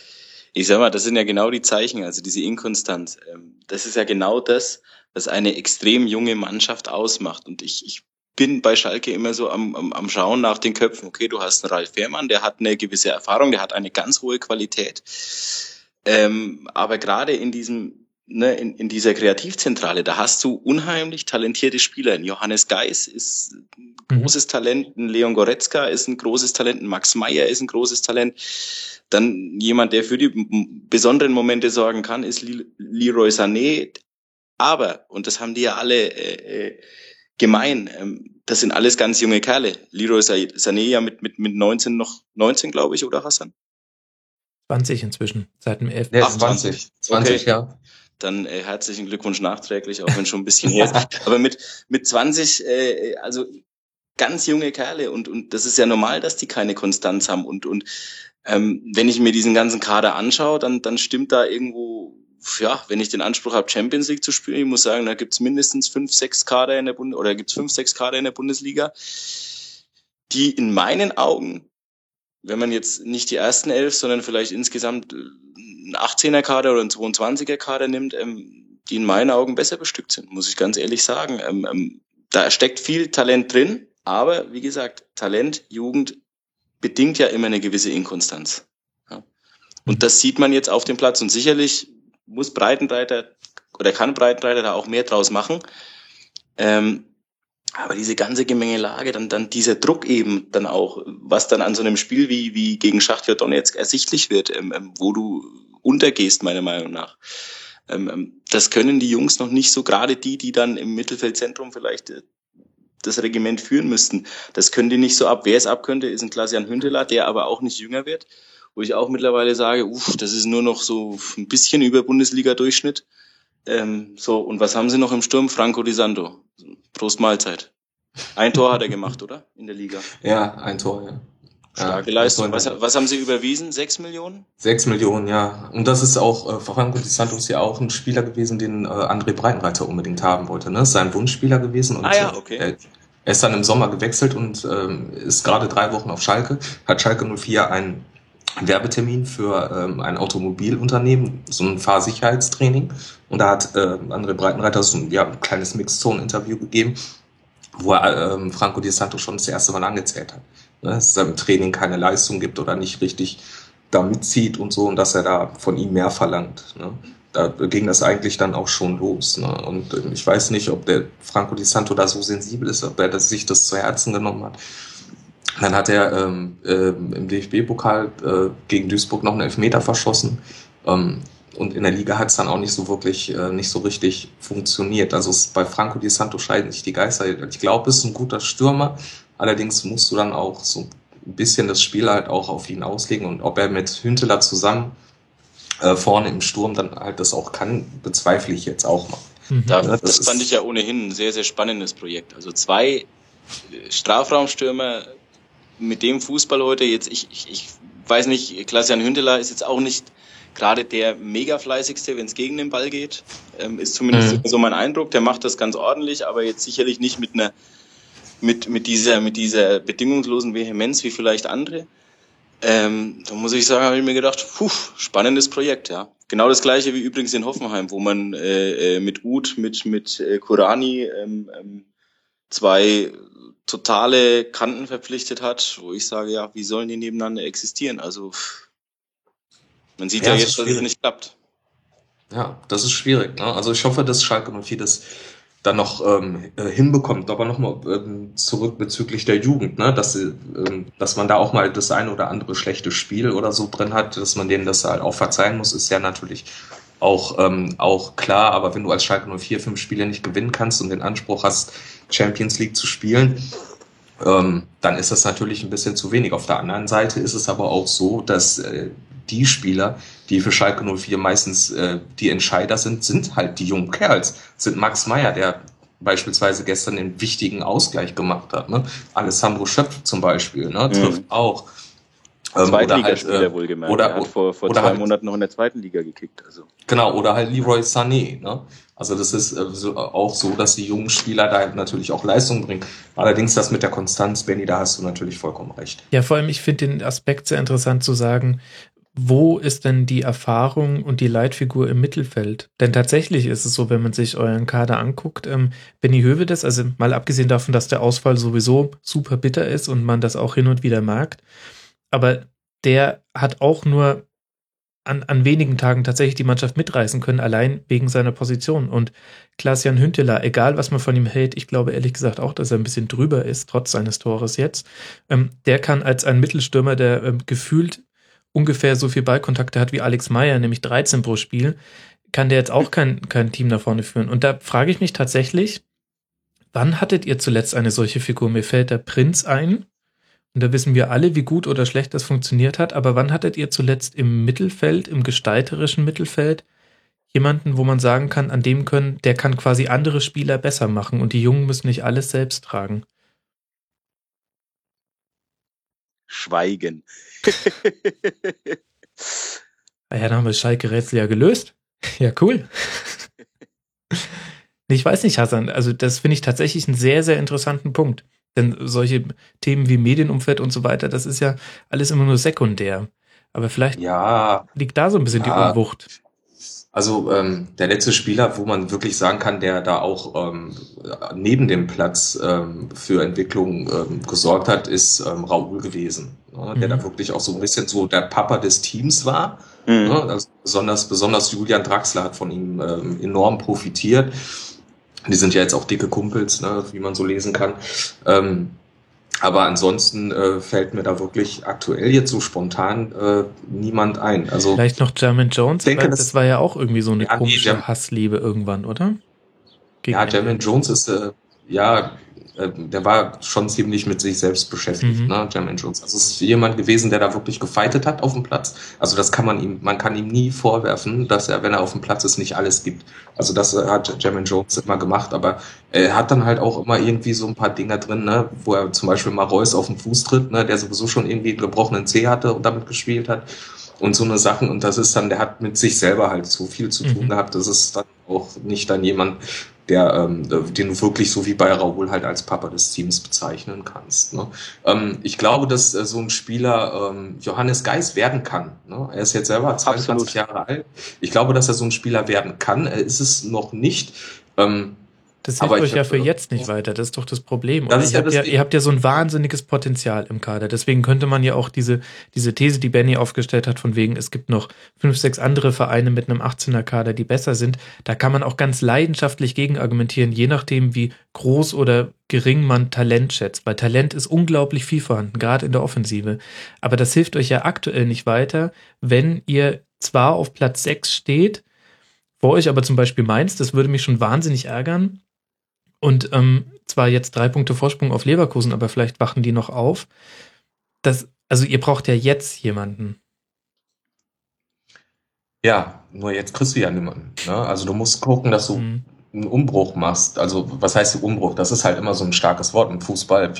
ich sag mal, das sind ja genau die Zeichen, also diese Inkonstanz. Ähm, das ist ja genau das, was eine extrem junge Mannschaft ausmacht. Und ich, ich bin bei Schalke immer so am, am, am Schauen nach den Köpfen. Okay, du hast einen Ralf Fährmann, der hat eine gewisse Erfahrung, der hat eine ganz hohe Qualität. Ähm, aber gerade in diesem ne, in, in dieser Kreativzentrale, da hast du unheimlich talentierte Spieler. Ein Johannes Geis ist ein mhm. großes Talent, ein Leon Goretzka ist ein großes Talent, ein Max Meyer ist ein großes Talent. Dann jemand, der für die besonderen Momente sorgen kann, ist Leroy Sané. Aber, und das haben die ja alle äh, äh gemein, ähm, das sind alles ganz junge Kerle. Leroy Sané ja mit, mit, mit 19 noch, 19 glaube ich, oder Hassan? 20 inzwischen, seit dem 11. Ja, 20, 20, okay. ja dann äh, herzlichen Glückwunsch nachträglich, auch wenn schon ein bisschen her ist. (laughs) Aber mit, mit 20, äh, also ganz junge Kerle und, und das ist ja normal, dass die keine Konstanz haben. Und, und ähm, wenn ich mir diesen ganzen Kader anschaue, dann, dann stimmt da irgendwo, ja, wenn ich den Anspruch habe, Champions League zu spielen, ich muss sagen, da gibt's mindestens fünf, sechs Kader in der Bund oder gibt's fünf, sechs Kader in der Bundesliga, die in meinen Augen wenn man jetzt nicht die ersten elf, sondern vielleicht insgesamt einen 18er Kader oder einen 22er Kader nimmt, ähm, die in meinen Augen besser bestückt sind, muss ich ganz ehrlich sagen. Ähm, ähm, da steckt viel Talent drin, aber wie gesagt, Talent, Jugend bedingt ja immer eine gewisse Inkonstanz. Ja. Und das sieht man jetzt auf dem Platz und sicherlich muss Breitenreiter oder kann Breitenreiter da auch mehr draus machen. Ähm, aber diese ganze Gemengelage, dann, dann dieser Druck eben dann auch, was dann an so einem Spiel wie, wie gegen Schachtja Donetsk ersichtlich wird, ähm, ähm, wo du untergehst, meiner Meinung nach. Ähm, ähm, das können die Jungs noch nicht so, gerade die, die dann im Mittelfeldzentrum vielleicht äh, das Regiment führen müssten. Das können die nicht so ab. Wer es ab könnte, ist ein Klaas-Jan Hündeler, der aber auch nicht jünger wird, wo ich auch mittlerweile sage, uff, das ist nur noch so ein bisschen über Bundesliga-Durchschnitt. Ähm, so, und was haben sie noch im Sturm? Franco Di Santo. Prost Mahlzeit. Ein Tor hat er gemacht, oder? In der Liga. Ja, ein Tor, ja. Starke ja, Leistung. Was, was, haben Sie überwiesen? Sechs Millionen? Sechs Millionen, ja. Und das ist auch, äh, Franco Di Santo ist ja auch ein Spieler gewesen, den äh, André Breitenreiter unbedingt haben wollte. Ne? Ist sein Wunschspieler gewesen. Und, ah ja, okay. Äh, er ist dann im Sommer gewechselt und ähm, ist gerade drei Wochen auf Schalke, hat Schalke 04 einen Werbetermin für ähm, ein Automobilunternehmen, so ein Fahrsicherheitstraining. Und da hat äh, André Breitenreiter so ein, ja, ein kleines Mixzone-Interview gegeben, wo er ähm, Franco Di Santo schon das erste Mal angezählt hat. Ne, dass es im Training keine Leistung gibt oder nicht richtig da mitzieht und so und dass er da von ihm mehr verlangt. Ne? Da ging das eigentlich dann auch schon los. Ne? Und äh, ich weiß nicht, ob der Franco Di Santo da so sensibel ist, ob er sich das zu Herzen genommen hat dann hat er ähm, äh, im DFB-Pokal äh, gegen Duisburg noch einen Elfmeter verschossen. Ähm, und in der Liga hat es dann auch nicht so wirklich, äh, nicht so richtig funktioniert. Also es, bei Franco Di Santo scheiden sich die Geister. Ich glaube, es ist ein guter Stürmer. Allerdings musst du dann auch so ein bisschen das Spiel halt auch auf ihn auslegen. Und ob er mit Hünteler zusammen äh, vorne im Sturm dann halt das auch kann, bezweifle ich jetzt auch mal. Mhm. Da, das, das fand ich ja ohnehin ein sehr, sehr spannendes Projekt. Also zwei Strafraumstürmer mit dem Fußball heute jetzt, ich, ich, ich weiß nicht, Klaas-Jan Hündeler ist jetzt auch nicht gerade der mega fleißigste, wenn es gegen den Ball geht. Ähm, ist zumindest mhm. so mein Eindruck. Der macht das ganz ordentlich, aber jetzt sicherlich nicht mit einer mit, mit dieser mit dieser bedingungslosen Vehemenz wie vielleicht andere. Ähm, da muss ich sagen, habe ich mir gedacht, puh, spannendes Projekt, ja. Genau das gleiche wie übrigens in Hoffenheim, wo man äh, äh mit Uth, mit mit äh, Kurani ähm, ähm, zwei totale Kanten verpflichtet hat, wo ich sage, ja, wie sollen die nebeneinander existieren? Also man sieht ja, ja jetzt, dass es nicht klappt. Ja, das ist schwierig. Ne? Also ich hoffe, dass Schalke 04 das dann noch ähm, äh, hinbekommt. Aber nochmal ähm, zurück bezüglich der Jugend, ne? dass, ähm, dass man da auch mal das eine oder andere schlechte Spiel oder so drin hat, dass man denen das halt auch verzeihen muss, ist ja natürlich auch, ähm, auch klar. Aber wenn du als Schalke 04 fünf Spiele nicht gewinnen kannst und den Anspruch hast, Champions League zu spielen, ähm, dann ist das natürlich ein bisschen zu wenig. Auf der anderen Seite ist es aber auch so, dass äh, die Spieler, die für Schalke 04 meistens äh, die Entscheider sind, sind halt die jungen Kerls. Sind Max Meyer, der beispielsweise gestern den wichtigen Ausgleich gemacht hat. Ne? Alessandro Schöpf zum Beispiel ne? Mhm. trifft mhm. auch. Ähm, Zweitligaspieler halt, äh, wohlgemerkt. Oder, er hat vor, vor zwei halt, Monaten noch in der zweiten Liga gekickt. Also. Genau, oder halt Leroy Sané. Ne? Also das ist äh, so, auch so, dass die jungen Spieler da natürlich auch Leistung bringen. Allerdings das mit der Konstanz, Benny, da hast du natürlich vollkommen recht. Ja, vor allem, ich finde den Aspekt sehr interessant zu sagen, wo ist denn die Erfahrung und die Leitfigur im Mittelfeld? Denn tatsächlich ist es so, wenn man sich euren Kader anguckt, ähm, Benny Hövedes, also mal abgesehen davon, dass der Ausfall sowieso super bitter ist und man das auch hin und wieder merkt, aber der hat auch nur an, an wenigen Tagen tatsächlich die Mannschaft mitreißen können, allein wegen seiner Position. Und Klaas-Jan Hünteler, egal was man von ihm hält, ich glaube ehrlich gesagt auch, dass er ein bisschen drüber ist, trotz seines Tores jetzt, ähm, der kann als ein Mittelstürmer, der ähm, gefühlt ungefähr so viel Ballkontakte hat wie Alex Meyer, nämlich 13 pro Spiel, kann der jetzt auch kein, kein Team nach vorne führen. Und da frage ich mich tatsächlich, wann hattet ihr zuletzt eine solche Figur? Mir fällt der Prinz ein. Und da wissen wir alle, wie gut oder schlecht das funktioniert hat. Aber wann hattet ihr zuletzt im Mittelfeld, im gestalterischen Mittelfeld, jemanden, wo man sagen kann, an dem können, der kann quasi andere Spieler besser machen und die Jungen müssen nicht alles selbst tragen? Schweigen. Ah ja, dann haben wir Schalke-Rätsel ja gelöst. (laughs) Ja, cool. Ich weiß nicht, Hassan, also das finde ich tatsächlich einen sehr, sehr interessanten Punkt. Denn solche Themen wie Medienumfeld und so weiter, das ist ja alles immer nur sekundär. Aber vielleicht ja, liegt da so ein bisschen ja. die Unwucht. Also ähm, der letzte Spieler, wo man wirklich sagen kann, der da auch ähm, neben dem Platz ähm, für Entwicklung ähm, gesorgt hat, ist ähm, Raoul gewesen, ne? der mhm. da wirklich auch so ein bisschen so der Papa des Teams war. Mhm. Ne? Also besonders, besonders Julian Draxler hat von ihm ähm, enorm profitiert. Die sind ja jetzt auch dicke Kumpels, ne, wie man so lesen kann. Ähm, aber ansonsten äh, fällt mir da wirklich aktuell jetzt so spontan äh, niemand ein. Also vielleicht noch German Jones. Denke, das, das war ja auch irgendwie so eine ja, komische nee, Hassliebe irgendwann, oder? Gegen ja, German Jones ist äh, ja der war schon ziemlich mit sich selbst beschäftigt, mhm. ne, Jermaine Jones. Also es ist jemand gewesen, der da wirklich gefeitet hat auf dem Platz. Also das kann man ihm, man kann ihm nie vorwerfen, dass er, wenn er auf dem Platz ist, nicht alles gibt. Also das hat Jermaine Jones immer gemacht, aber er hat dann halt auch immer irgendwie so ein paar Dinger drin, ne, wo er zum Beispiel mal Reus auf den Fuß tritt, ne, der sowieso schon irgendwie einen gebrochenen Zeh hatte und damit gespielt hat und so eine Sachen. Und das ist dann, der hat mit sich selber halt so viel zu tun mhm. gehabt. Das ist dann auch nicht dann jemand, der, ähm, den du wirklich so wie bei Raoul halt als Papa des Teams bezeichnen kannst. Ne? Ähm, ich glaube, dass äh, so ein Spieler ähm, Johannes Geis werden kann. Ne? Er ist jetzt selber 22 Absolut. Jahre alt. Ich glaube, dass er so ein Spieler werden kann. Er ist es noch nicht. Ähm, das hilft euch ja für jetzt nicht weiter, das ist doch das Problem. Das ihr, habt ja, ihr habt ja so ein wahnsinniges Potenzial im Kader. Deswegen könnte man ja auch diese, diese These, die Benny aufgestellt hat, von wegen, es gibt noch fünf, sechs andere Vereine mit einem 18er Kader, die besser sind. Da kann man auch ganz leidenschaftlich gegen argumentieren, je nachdem, wie groß oder gering man Talent schätzt. Weil Talent ist unglaublich viel vorhanden, gerade in der Offensive. Aber das hilft euch ja aktuell nicht weiter, wenn ihr zwar auf Platz sechs steht, vor euch aber zum Beispiel Mainz, das würde mich schon wahnsinnig ärgern, und ähm, zwar jetzt drei Punkte Vorsprung auf Leverkusen, aber vielleicht wachen die noch auf. Das, also ihr braucht ja jetzt jemanden. Ja, nur jetzt kriegst du ja niemanden. Ne? Also du musst gucken, dass du mhm. einen Umbruch machst. Also was heißt Umbruch? Das ist halt immer so ein starkes Wort im Fußball.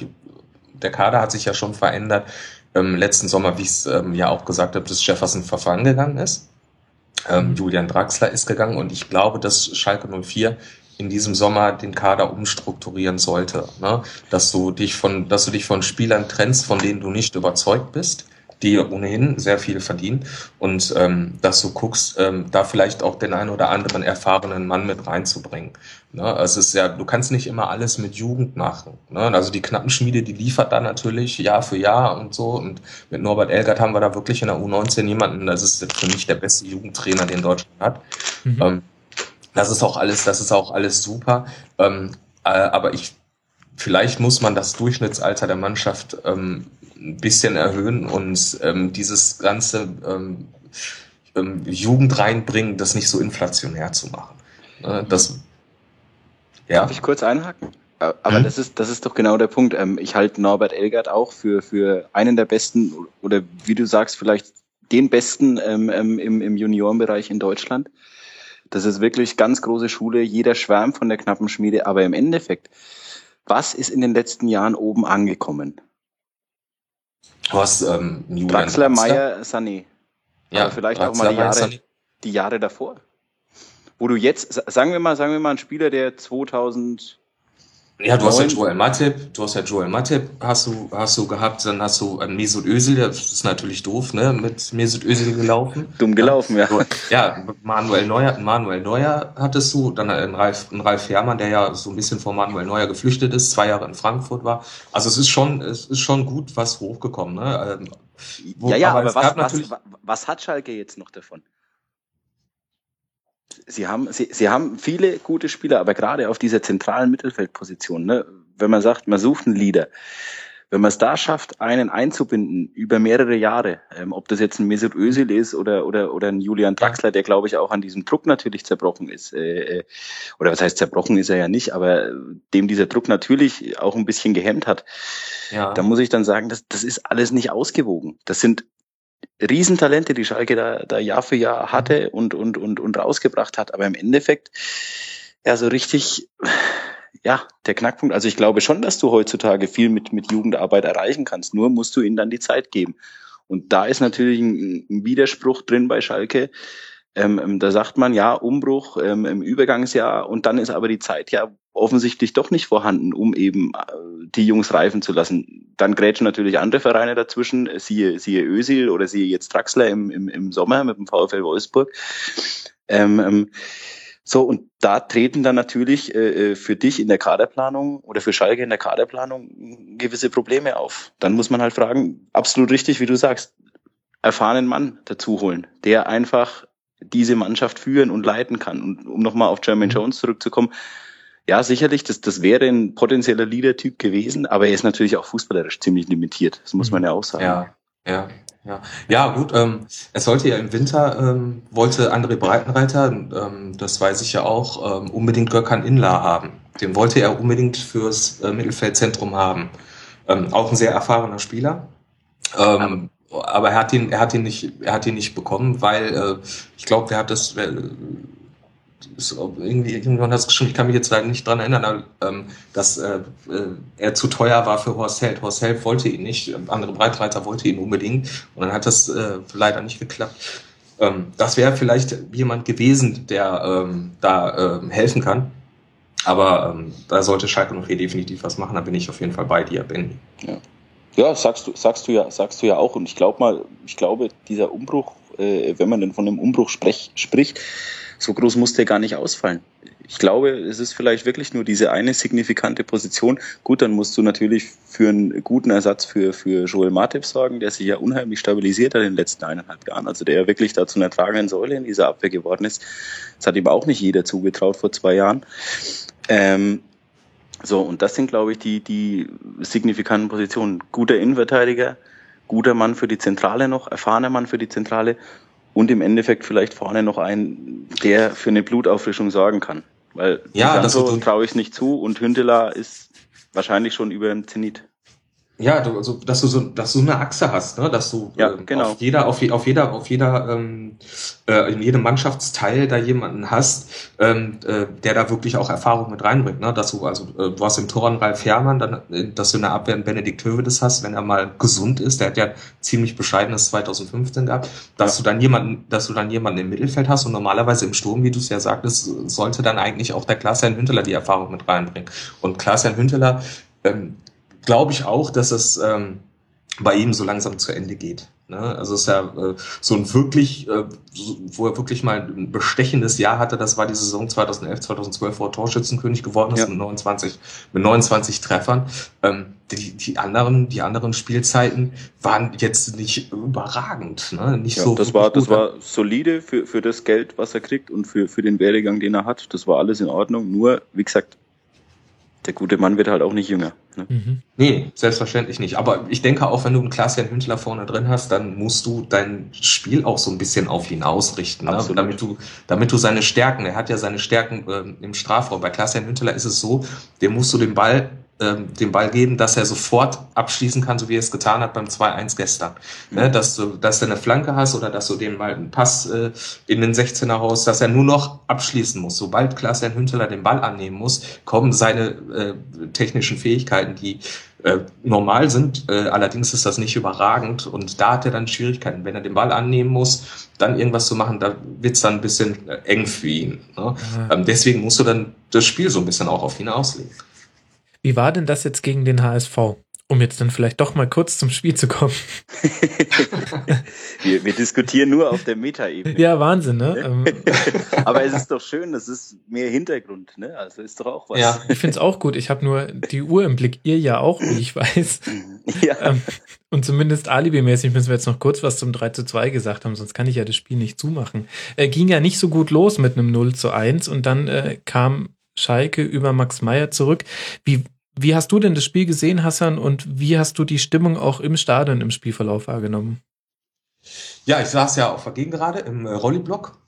Der Kader hat sich ja schon verändert. Ähm, letzten Sommer, wie ich es ähm, ja auch gesagt habe, dass Jefferson Verfahren gegangen ist. Ähm, mhm. Julian Draxler ist gegangen und ich glaube, dass Schalke 04 in diesem Sommer den Kader umstrukturieren sollte. Ne? Dass du dich von, dass du dich von Spielern trennst, von denen du nicht überzeugt bist, die ohnehin sehr viel verdienen und ähm, dass du guckst, ähm, da vielleicht auch den einen oder anderen erfahrenen Mann mit reinzubringen. Ne? Also es ist ja, du kannst nicht immer alles mit Jugend machen. Ne? Also die Knappenschmiede, die liefert da natürlich Jahr für Jahr und so. Und mit Norbert Elgert haben wir da wirklich in der U19 jemanden, das ist für mich der beste Jugendtrainer, den Deutschland hat. Mhm. Ähm, das ist auch alles, das ist auch alles super. Ähm, äh, aber ich, vielleicht muss man das Durchschnittsalter der Mannschaft ähm, ein bisschen erhöhen und ähm, dieses ganze ähm, ähm, Jugend reinbringen, das nicht so inflationär zu machen. Äh, das, ja. Darf ich kurz einhaken? aber hm? das ist, das ist doch genau der Punkt. Ähm, ich halte Norbert Elgert auch für, für einen der besten oder wie du sagst, vielleicht den besten ähm, ähm, im, im Juniorenbereich in Deutschland. Das ist wirklich ganz große Schule. Jeder schwärmt von der knappen Schmiede. Aber im Endeffekt, was ist in den letzten Jahren oben angekommen? Was, ähm, Draxler, Meier, Sané. Ja, aber vielleicht Draxler, auch mal die Jahre, die Jahre davor. Wo du jetzt, sagen wir mal, sagen wir mal, ein Spieler, der 2000 ja, du hast ja Joel Matip, du hast ja Joel Matip, hast du, hast du gehabt, dann hast du einen Mesut Özil, das ist natürlich doof, ne, mit Mesut Özil gelaufen. Dumm gelaufen, ja. Ja, Manuel Neuer, Manuel Neuer hattest du, dann einen Ralf, einen Ralf Herrmann, der ja so ein bisschen vor Manuel Neuer geflüchtet ist, zwei Jahre in Frankfurt war. Also es ist schon, es ist schon gut was hochgekommen, ne. Ähm, wo, ja, ja, aber, aber was, was, was hat Schalke jetzt noch davon? Sie haben, sie, sie haben viele gute Spieler, aber gerade auf dieser zentralen Mittelfeldposition, ne, wenn man sagt, man sucht einen Leader, wenn man es da schafft, einen einzubinden über mehrere Jahre, ähm, ob das jetzt ein Mesut Özil ist oder oder oder ein Julian Draxler, der glaube ich auch an diesem Druck natürlich zerbrochen ist, äh, äh, oder was heißt zerbrochen ist er ja nicht, aber dem dieser Druck natürlich auch ein bisschen gehemmt hat. Ja. Da muss ich dann sagen, das, das ist alles nicht ausgewogen. Das sind Riesentalente, die Schalke da, da Jahr für Jahr hatte und, und, und, und rausgebracht hat. Aber im Endeffekt, ja, so richtig, ja, der Knackpunkt. Also ich glaube schon, dass du heutzutage viel mit, mit Jugendarbeit erreichen kannst. Nur musst du ihnen dann die Zeit geben. Und da ist natürlich ein, ein Widerspruch drin bei Schalke. Ähm, ähm da sagt man ja Umbruch ähm, im Übergangsjahr und dann ist aber die Zeit ja offensichtlich doch nicht vorhanden, um eben äh, die Jungs reifen zu lassen. Dann grätschen natürlich andere Vereine dazwischen, siehe, siehe Ösil oder siehe jetzt Draxler im, im, im Sommer mit dem VfL Wolfsburg. Ähm, ähm, so, und da treten dann natürlich äh, äh, für dich in der Kaderplanung oder für Schalke in der Kaderplanung gewisse Probleme auf. Dann muss man halt fragen, absolut richtig, wie du sagst, erfahrenen Mann dazu holen, der einfach diese Mannschaft führen und leiten kann. Und um nochmal auf Jermaine mhm. Jones zurückzukommen, ja, sicherlich, das, das wäre ein potenzieller Leader-Typ gewesen, aber er ist natürlich auch fußballerisch ziemlich limitiert. Das muss man ja auch sagen. Ja, ja. Ja, ja gut, ähm, es sollte ja im Winter, ähm, wollte André Breitenreiter, ähm, das weiß ich ja auch, ähm, unbedingt Gökhan Inler haben. Den wollte er unbedingt fürs äh, Mittelfeldzentrum haben. Ähm, auch ein sehr erfahrener Spieler. Ähm, aber er hat ihn, er hat ihn nicht, er hat ihn nicht bekommen, weil äh, ich glaube, der hat das, äh, ist irgendwie, irgendwann es geschrieben, ich kann mich jetzt leider nicht dran erinnern, ähm, dass äh, äh, er zu teuer war für Horst Held. Horst Held wollte ihn nicht, andere Breitreiter wollte ihn unbedingt und dann hat das äh, leider nicht geklappt. Ähm, das wäre vielleicht jemand gewesen, der ähm, da ähm, helfen kann. Aber ähm, da sollte Schalke noch hier definitiv was machen, da bin ich auf jeden Fall bei dir, Benny. Ja. Ja, sagst du, sagst du ja, sagst du ja auch. Und ich glaube mal, ich glaube, dieser Umbruch, äh, wenn man denn von einem Umbruch sprech, spricht, so groß muss der gar nicht ausfallen. Ich glaube, es ist vielleicht wirklich nur diese eine signifikante Position. Gut, dann musst du natürlich für einen guten Ersatz für, für Joel Matip sorgen, der sich ja unheimlich stabilisiert hat in den letzten eineinhalb Jahren. Also der ja wirklich da zu einer tragenden Säule in dieser Abwehr geworden ist. Das hat ihm auch nicht jeder zugetraut vor zwei Jahren. Ähm, so, und das sind, glaube ich, die, die signifikanten Positionen. Guter Innenverteidiger, guter Mann für die Zentrale noch, erfahrener Mann für die Zentrale und im Endeffekt vielleicht vorne noch ein, der für eine Blutauffrischung sorgen kann. Weil ja, das so traue ich nicht zu und Hündeler ist wahrscheinlich schon über dem Zenit. Ja, du, also, dass du so, dass du eine Achse hast, ne? dass du ja, ähm, genau. auf jeder, auf, auf jeder, auf jeder, ähm, äh, in jedem Mannschaftsteil da jemanden hast, ähm, äh, der da wirklich auch Erfahrung mit reinbringt, ne? Dass du, also äh, du hast im Tor einen Ralf Herrmann, dann, äh, dass du in der Abwehr einen Benedikt Hövedes hast, wenn er mal gesund ist, der hat ja ziemlich bescheidenes 2015 gehabt, dass ja. du dann jemanden, dass du dann jemanden im Mittelfeld hast und normalerweise im Sturm, wie du es ja sagtest, sollte dann eigentlich auch der Klaas-Jan Hünteler die Erfahrung mit reinbringen. Und Klaas-Jan Hünteler ähm, glaube ich auch, dass es ähm, bei ihm so langsam zu Ende geht. Ne? Also es ist ja äh, so ein wirklich, äh, wo er wirklich mal ein bestechendes Jahr hatte, das war die Saison 2011, 2012, wo er Torschützenkönig geworden ist ja. mit 29, mit 29 Treffern. Ähm, die, die anderen, die anderen Spielzeiten waren jetzt nicht überragend, ne? Nicht ja, so. Das war, das war solide für, für das Geld, was er kriegt und für, für den Werdegang, den er hat. Das war alles in Ordnung. Nur, wie gesagt, der gute Mann wird halt auch nicht jünger. Ne? Mhm. Nee, selbstverständlich nicht. Aber ich denke auch, wenn du einen Klaas-Jan Hündler vorne drin hast, dann musst du dein Spiel auch so ein bisschen auf ihn ausrichten. Ne? Damit, du, damit du seine Stärken, er hat ja seine Stärken äh, im Strafraum. Bei Klaas-Jan Hündler ist es so, dem musst du den Ball ähm, den Ball geben, dass er sofort abschließen kann, so wie er es getan hat beim 2-1 gestern. Mhm. Ne, dass du, dass du eine Flanke hast oder dass du dem mal einen Pass äh, in den 16er haust, dass er nur noch abschließen muss. Sobald Klaas-Jan Hünteler den Ball annehmen muss, kommen seine äh, technischen Fähigkeiten, die äh, normal sind. Äh, allerdings ist das nicht überragend und da hat er dann Schwierigkeiten. Wenn er den Ball annehmen muss, dann irgendwas zu machen, da wird's dann ein bisschen äh, eng für ihn. Ne? Ähm, deswegen musst du dann das Spiel so ein bisschen auch auf ihn auslegen. Wie war denn das jetzt gegen den HSV? Um jetzt dann vielleicht doch mal kurz zum Spiel zu kommen. (laughs) wir, wir diskutieren nur auf der Metaebene. Ja, Wahnsinn, ne? Ähm, (laughs) Aber es ist doch schön, das ist mehr Hintergrund, ne? Also ist doch auch was. Ja, ich find's auch gut. Ich habe nur die Uhr im Blick, ihr ja auch, wie ich weiß. (laughs) Ja. Ähm, und zumindest alibimäßig müssen wir jetzt noch kurz was zum 3 zu 2 gesagt haben, sonst kann ich ja das Spiel nicht zumachen. Äh, ging ja nicht so gut los mit einem 0 zu 1 und dann äh, kam Schalke über Max Meyer zurück. Wie, wie hast du denn das Spiel gesehen, Hassan, und wie hast du die Stimmung auch im Stadion im Spielverlauf wahrgenommen? Ja, ich saß ja auf der Gegengerade im äh, Rolliblock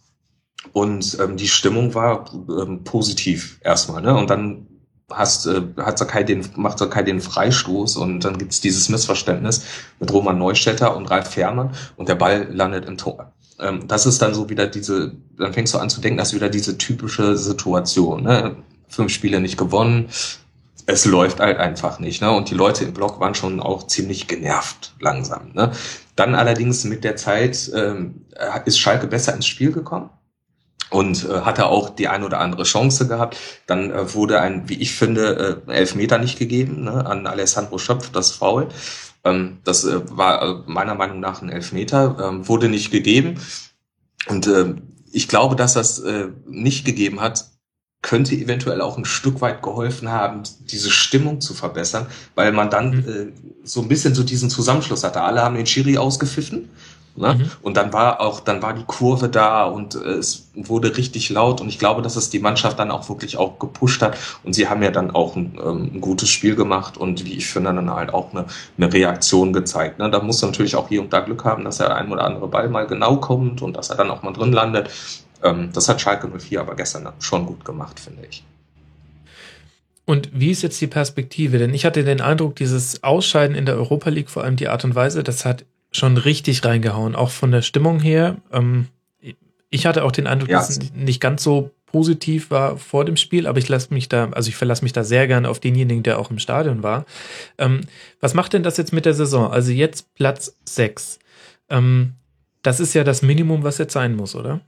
und ähm, die Stimmung war ähm, positiv erstmal, ne? Und dann hast, äh, hat Sakai den, macht Sakai den Freistoß und dann gibt's dieses Missverständnis mit Roman Neustädter und Ralf Fährmann und der Ball landet im Tor ähm, das ist dann so wieder diese, dann fängst du an zu denken, das ist wieder diese typische Situation. Ne? Fünf Spiele nicht gewonnen, es läuft halt einfach nicht. Ne? Und die Leute im Block waren schon auch ziemlich genervt langsam. Ne? Dann allerdings mit der Zeit ähm, ist Schalke besser ins Spiel gekommen und äh, hatte auch die ein oder andere Chance gehabt. Dann äh, wurde ein, wie ich finde, äh, Elfmeter nicht gegeben ne, an Alessandro Schöpf, das Foul. Ähm, das äh, war äh, meiner Meinung nach ein Elfmeter, ähm, wurde nicht gegeben. Und äh, ich glaube, dass das äh, nicht gegeben hat, könnte eventuell auch ein Stück weit geholfen haben, diese Stimmung zu verbessern, weil man dann mhm. äh, so ein bisschen so diesen Zusammenschluss hatte. Alle haben den Schiri ausgepfiffen Ne? Mhm. Und dann war auch, dann war die Kurve da und äh, es wurde richtig laut und ich glaube, dass es die Mannschaft dann auch wirklich auch gepusht hat und sie haben ja dann auch ein, ähm, ein gutes Spiel gemacht und wie ich finde, dann halt auch eine, eine Reaktion gezeigt. Ne? Da muss natürlich auch hier und da Glück haben, dass der ein oder andere Ball mal genau kommt und dass er dann auch mal drin landet. Ähm, das hat Schalke 04 aber gestern schon gut gemacht, finde ich. Und wie ist jetzt die Perspektive? Denn ich hatte den Eindruck, dieses Ausscheiden in der Europa League, vor allem die Art und Weise, das hat schon richtig reingehauen, auch von der Stimmung her. Ähm, ich hatte auch den Eindruck, ja. dass es nicht ganz so positiv war vor dem Spiel, aber ich lasse mich da, also ich verlasse mich da sehr gerne auf denjenigen, der auch im Stadion war. Ähm, was macht denn das jetzt mit der Saison? Also jetzt Platz 6. Ähm, das ist ja das Minimum, was jetzt sein muss, oder?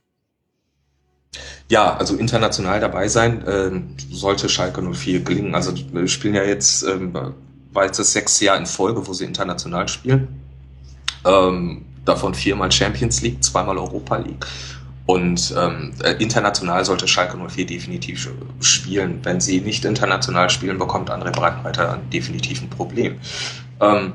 Ja, also international dabei sein ähm, sollte Schalke 04 gelingen. Also wir spielen ja jetzt, ähm, war jetzt das sechste Jahr in Folge, wo sie international spielen. Ähm, davon viermal Champions League, zweimal Europa League. Und ähm, äh, international sollte Schalke 04 definitiv spielen. Wenn sie nicht international spielen, bekommt André Breitenreiter definitiv ein Problem. Ähm,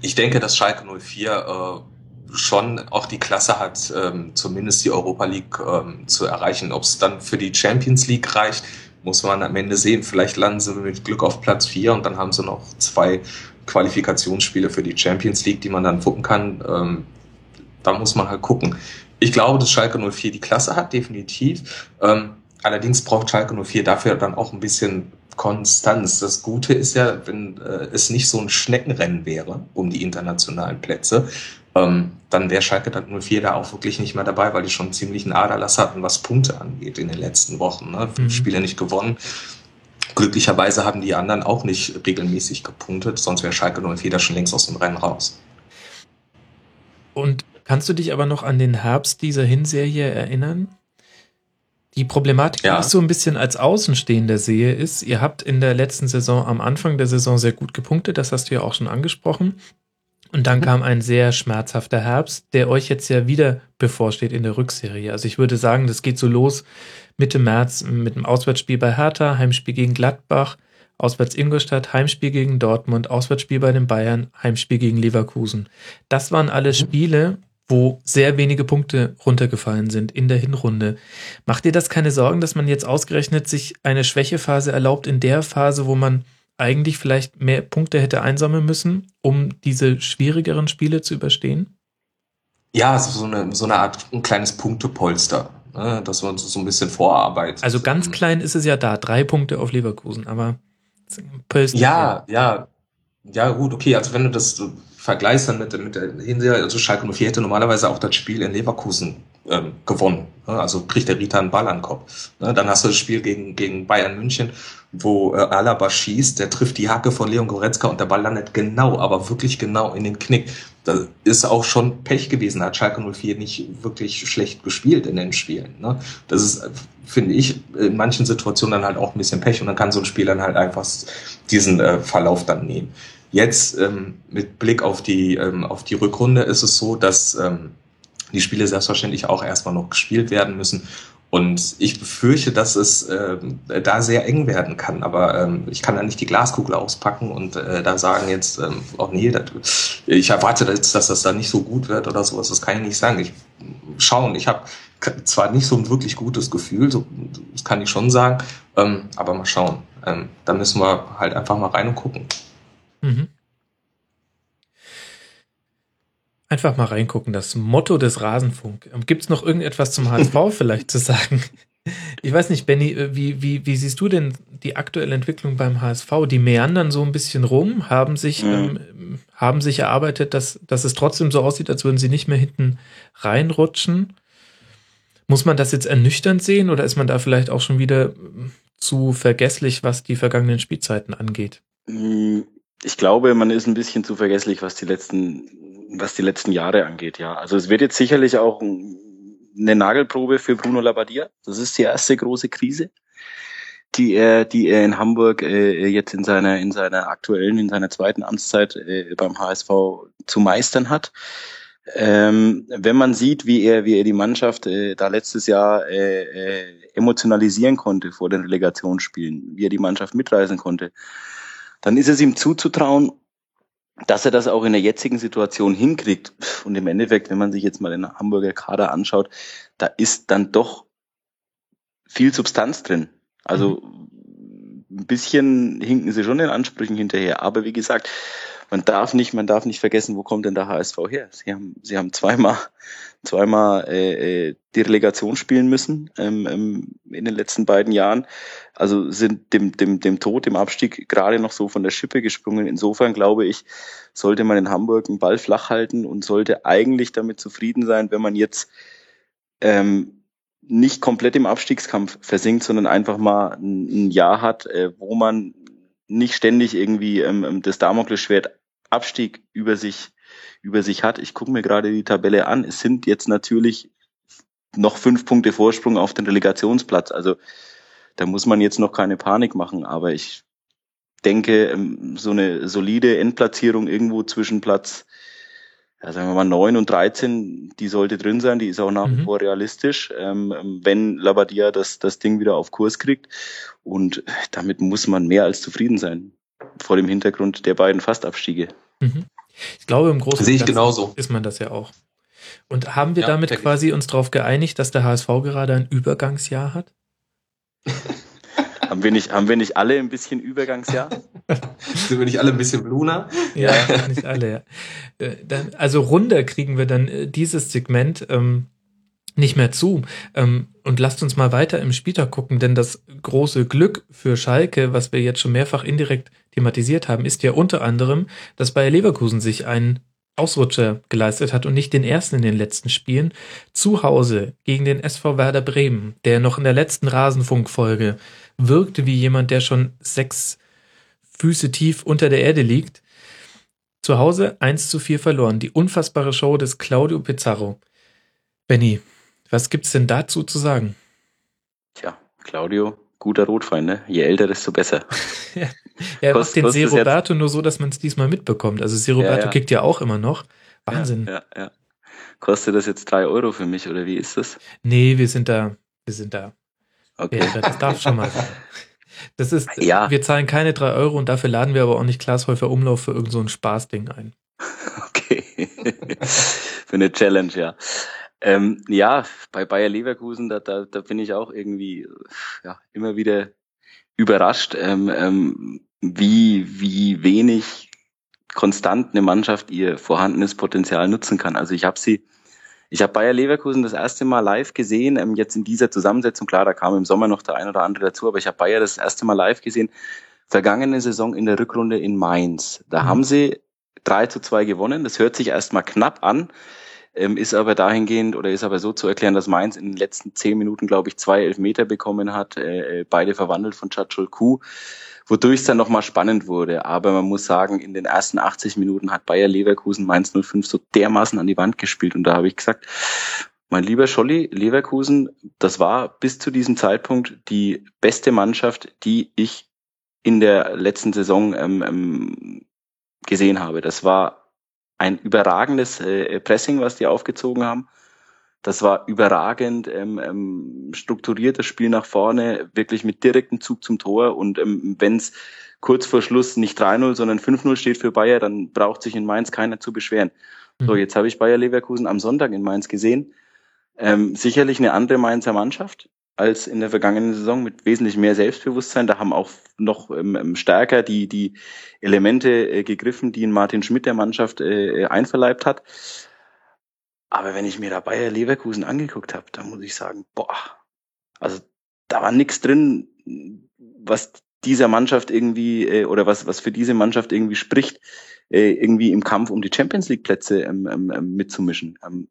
ich denke, dass Schalke 04 äh, schon auch die Klasse hat, ähm, zumindest die Europa League ähm, zu erreichen. Ob es dann für die Champions League reicht, muss man am Ende sehen. Vielleicht landen sie mit Glück auf Platz 4 und dann haben sie noch zwei Qualifikationsspiele für die Champions League, die man dann gucken kann. Ähm, da muss man halt gucken. Ich glaube, dass Schalke 04 die Klasse hat, definitiv. Ähm, allerdings braucht Schalke 04 dafür dann auch ein bisschen Konstanz. Das Gute ist ja, wenn äh, es nicht so ein Schneckenrennen wäre um die internationalen Plätze, ähm, dann wäre Schalke dann 04 da auch wirklich nicht mehr dabei, weil die schon ziemlich einen Aderlass hatten, was Punkte angeht in den letzten Wochen. Ne? Mhm. Spiele nicht gewonnen. Glücklicherweise haben die anderen auch nicht regelmäßig gepunktet, sonst wäre Schalke 04 da schon längst aus dem Rennen raus. Und kannst du dich aber noch an den Herbst dieser Hinserie erinnern? Die Problematik, ja. die ich so ein bisschen als Außenstehender sehe, ist, ihr habt in der letzten Saison am Anfang der Saison sehr gut gepunktet, das hast du ja auch schon angesprochen. Und dann mhm. kam ein sehr schmerzhafter Herbst, der euch jetzt ja wieder bevorsteht in der Rückserie. Also ich würde sagen, das geht so los Mitte März mit dem Auswärtsspiel bei Hertha, Heimspiel gegen Gladbach, Auswärts Ingolstadt, Heimspiel gegen Dortmund, Auswärtsspiel bei den Bayern, Heimspiel gegen Leverkusen. Das waren alle. Spiele, wo sehr wenige Punkte runtergefallen sind in der Hinrunde. Macht dir das keine Sorgen, dass man jetzt ausgerechnet sich eine Schwächephase erlaubt in der Phase, wo man eigentlich vielleicht mehr Punkte hätte einsammeln müssen, um diese schwierigeren Spiele zu überstehen? Ja, so eine, so eine Art ein kleines Punktepolster, ne, dass man so ein bisschen vorarbeitet. Also ganz klein ist es ja da, drei Punkte auf Leverkusen, aber ja, ja, ja, gut, okay. Also wenn du das vergleichst dann mit, mit der Hinserie, also Schalke 04 hätte normalerweise auch das Spiel in Leverkusen ähm, gewonnen. Ne? Also kriegt der Rita einen Ball an den Kopf. Ne? Dann hast du das Spiel gegen, gegen Bayern München, wo äh, Alaba schießt, der trifft die Hacke von Leon Goretzka und der Ball landet genau, aber wirklich genau in den Knick. Das ist auch schon Pech gewesen. Da hat Schalke 04 nicht wirklich schlecht gespielt in den Spielen. Ne? Das ist, finde ich, in manchen Situationen dann halt auch ein bisschen Pech und dann kann so ein Spiel dann halt einfach diesen äh, Verlauf dann nehmen. Jetzt ähm, mit Blick auf die, ähm, auf die Rückrunde ist es so, dass ähm, die Spiele selbstverständlich auch erstmal noch gespielt werden müssen. Und ich befürchte, dass es äh, da sehr eng werden kann. Aber ähm, ich kann da nicht die Glaskugel auspacken und äh, da sagen jetzt, ähm, oh nee, das, ich erwarte jetzt, dass das da nicht so gut wird oder sowas. Das kann ich nicht sagen. Ich schauen. Ich habe zwar nicht so ein wirklich gutes Gefühl, so, das kann ich schon sagen, ähm, aber mal schauen. Ähm, da müssen wir halt einfach mal rein und gucken. Mhm. Einfach mal reingucken, das Motto des Rasenfunk. Ähm, Gibt es noch irgendetwas zum HSV (laughs) vielleicht zu sagen? Ich weiß nicht, Benny, äh, wie, wie, wie siehst du denn die aktuelle Entwicklung beim HSV? Die meandern so ein bisschen rum, haben sich, mhm. ähm, haben sich erarbeitet, dass, dass es trotzdem so aussieht, als würden sie nicht mehr hinten reinrutschen. Muss man das jetzt ernüchternd sehen oder ist man da vielleicht auch schon wieder zu vergesslich, was die vergangenen Spielzeiten angeht? Mm, ich glaube, man ist ein bisschen zu vergesslich, was die letzten, was die letzten Jahre angeht, ja. Also es wird jetzt sicherlich auch eine Nagelprobe für Bruno Labbadia. Das ist die erste große Krise, die er, die er in Hamburg äh, jetzt in seiner, in seiner aktuellen, in seiner zweiten Amtszeit äh, beim HSV zu meistern hat. Ähm, wenn man sieht, wie er, wie er die Mannschaft äh, da letztes Jahr äh, äh, emotionalisieren konnte vor den Relegationsspielen, wie er die Mannschaft mitreißen konnte, dann ist es ihm zuzutrauen, dass er das auch in der jetzigen Situation hinkriegt. Und im Endeffekt, wenn man sich jetzt mal den Hamburger Kader anschaut, da ist dann doch viel Substanz drin. Also mhm. ein bisschen hinken sie schon den Ansprüchen hinterher. Aber wie gesagt, man darf nicht, man darf nicht vergessen, wo kommt denn der HSV her? Sie haben, sie haben zweimal, zweimal äh, äh, die Relegation spielen müssen ähm, ähm, in den letzten beiden Jahren. Also sind dem, dem, dem Tod, dem Abstieg gerade noch so von der Schippe gesprungen. Insofern glaube ich, sollte man in Hamburg einen Ball flach halten und sollte eigentlich damit zufrieden sein, wenn man jetzt ähm, nicht komplett im Abstiegskampf versinkt, sondern einfach mal ein, Jahr hat, äh, wo man nicht ständig irgendwie ähm, ähm das Damoklesschwert Abstieg über sich, über sich hat. Ich gucke mir gerade die Tabelle an. Es sind jetzt natürlich noch fünf Punkte Vorsprung auf den Relegationsplatz. Also da muss man jetzt noch keine Panik machen. Aber ich denke, ähm, so eine solide Endplatzierung irgendwo zwischen Platz, ja, sagen wir mal, neun und 13, die sollte drin sein. Die ist auch nach wie mhm. vor realistisch, ähm, ähm, wenn Labadia das, das Ding wieder auf Kurs kriegt. Und damit muss man mehr als zufrieden sein vor dem Hintergrund der beiden Fastabstiege. Mhm. Ich glaube, im Großen Sehe ich genauso. ist man das ja auch. Und haben wir ja, damit quasi uns darauf geeinigt, dass der HSV gerade ein Übergangsjahr hat? haben, wir nicht, haben wir nicht alle ein bisschen Übergangsjahr? (laughs) Sind wir nicht alle ein bisschen Bluna? Ja, nicht alle, ja. Äh, also runter kriegen wir dann äh, dieses Segment. Ähm, nicht mehr zu. Ähm, und lasst uns mal weiter im Spieltag gucken, denn das große Glück für Schalke, was wir jetzt schon mehrfach indirekt thematisiert haben, ist ja unter anderem, dass Bayer Leverkusen sich einen Ausrutscher geleistet hat und nicht den ersten in den letzten Spielen. Zu Hause gegen den SV Werder Bremen, der noch in der letzten Rasenfunkfolge wirkte wie jemand, der schon sechs Füße tief unter der Erde liegt. Zu Hause 1 zu 4 verloren. Die unfassbare Show des Claudio Pizarro. Benny, was gibt's denn dazu zu sagen? Tja, Claudio, guter Rotfein, ne? Je älter, desto besser. (laughs) ja, er macht den Seroberto nur so, dass man es diesmal mitbekommt. Also Seroberto ja, ja. kickt ja auch immer noch. Wahnsinn. Ja, ja, ja. Kostet das jetzt drei Euro für mich oder wie ist das? Nee, wir sind da. Wir sind da. Okay. Ja, das darf schon mal sein. Das ist, ja. wir zahlen keine drei Euro und dafür laden wir aber auch nicht Glashäufer Umlauf für irgendein so Spaßding ein. (laughs) Okay. (laughs) für eine Challenge, ja. Ähm, ja, bei Bayer Leverkusen, da, da, da bin ich auch irgendwie ja, immer wieder überrascht, ähm, ähm, wie, wie wenig konstant eine Mannschaft ihr vorhandenes Potenzial nutzen kann. Also ich habe sie, ich habe Bayer Leverkusen das erste Mal live gesehen, ähm, jetzt in dieser Zusammensetzung. Klar, da kam im Sommer noch der ein oder andere dazu, aber ich habe Bayer das erste Mal live gesehen, vergangene Saison in der Rückrunde in Mainz. Da mhm. haben sie 3 zu 2 gewonnen. Das hört sich erstmal knapp an, ähm, ist aber dahingehend oder ist aber so zu erklären, dass Mainz in den letzten zehn Minuten, glaube ich, zwei Elfmeter bekommen hat, äh, äh beide verwandelt von Chachul Kuh, wodurch es dann nochmal spannend wurde. Aber man muss sagen, in den ersten 80 Minuten hat Bayer Leverkusen Mainz 05 so dermaßen an die Wand gespielt und da habe ich gesagt, mein lieber Scholli, Leverkusen, das war bis zu diesem Zeitpunkt die beste Mannschaft, die ich in der letzten Saison ähm, ähm, gesehen habe. Das war ein überragendes äh, Pressing, was die aufgezogen haben. Das war überragend ähm, ähm, strukturiertes Spiel nach vorne, wirklich mit direktem Zug zum Tor. Und ähm, wenn es kurz vor Schluss nicht 3-0, sondern 5-0 steht für Bayer, dann braucht sich in Mainz keiner zu beschweren. Mhm. So, jetzt habe ich Bayer Leverkusen am Sonntag in Mainz gesehen. Ähm, sicherlich eine andere Mainzer Mannschaft als in der vergangenen Saison mit wesentlich mehr Selbstbewusstsein. Da haben auch noch ähm, ähm, stärker die, die Elemente äh, gegriffen, die in Martin Schmidt der Mannschaft äh, einverleibt hat. Aber wenn ich mir da Bayer Leverkusen angeguckt habe, dann muss ich sagen, boah, also da war nichts drin, was dieser Mannschaft irgendwie äh, oder was was für diese Mannschaft irgendwie spricht, äh, irgendwie im Kampf um die Champions League Plätze ähm, ähm, ähm mitzumischen. Ähm,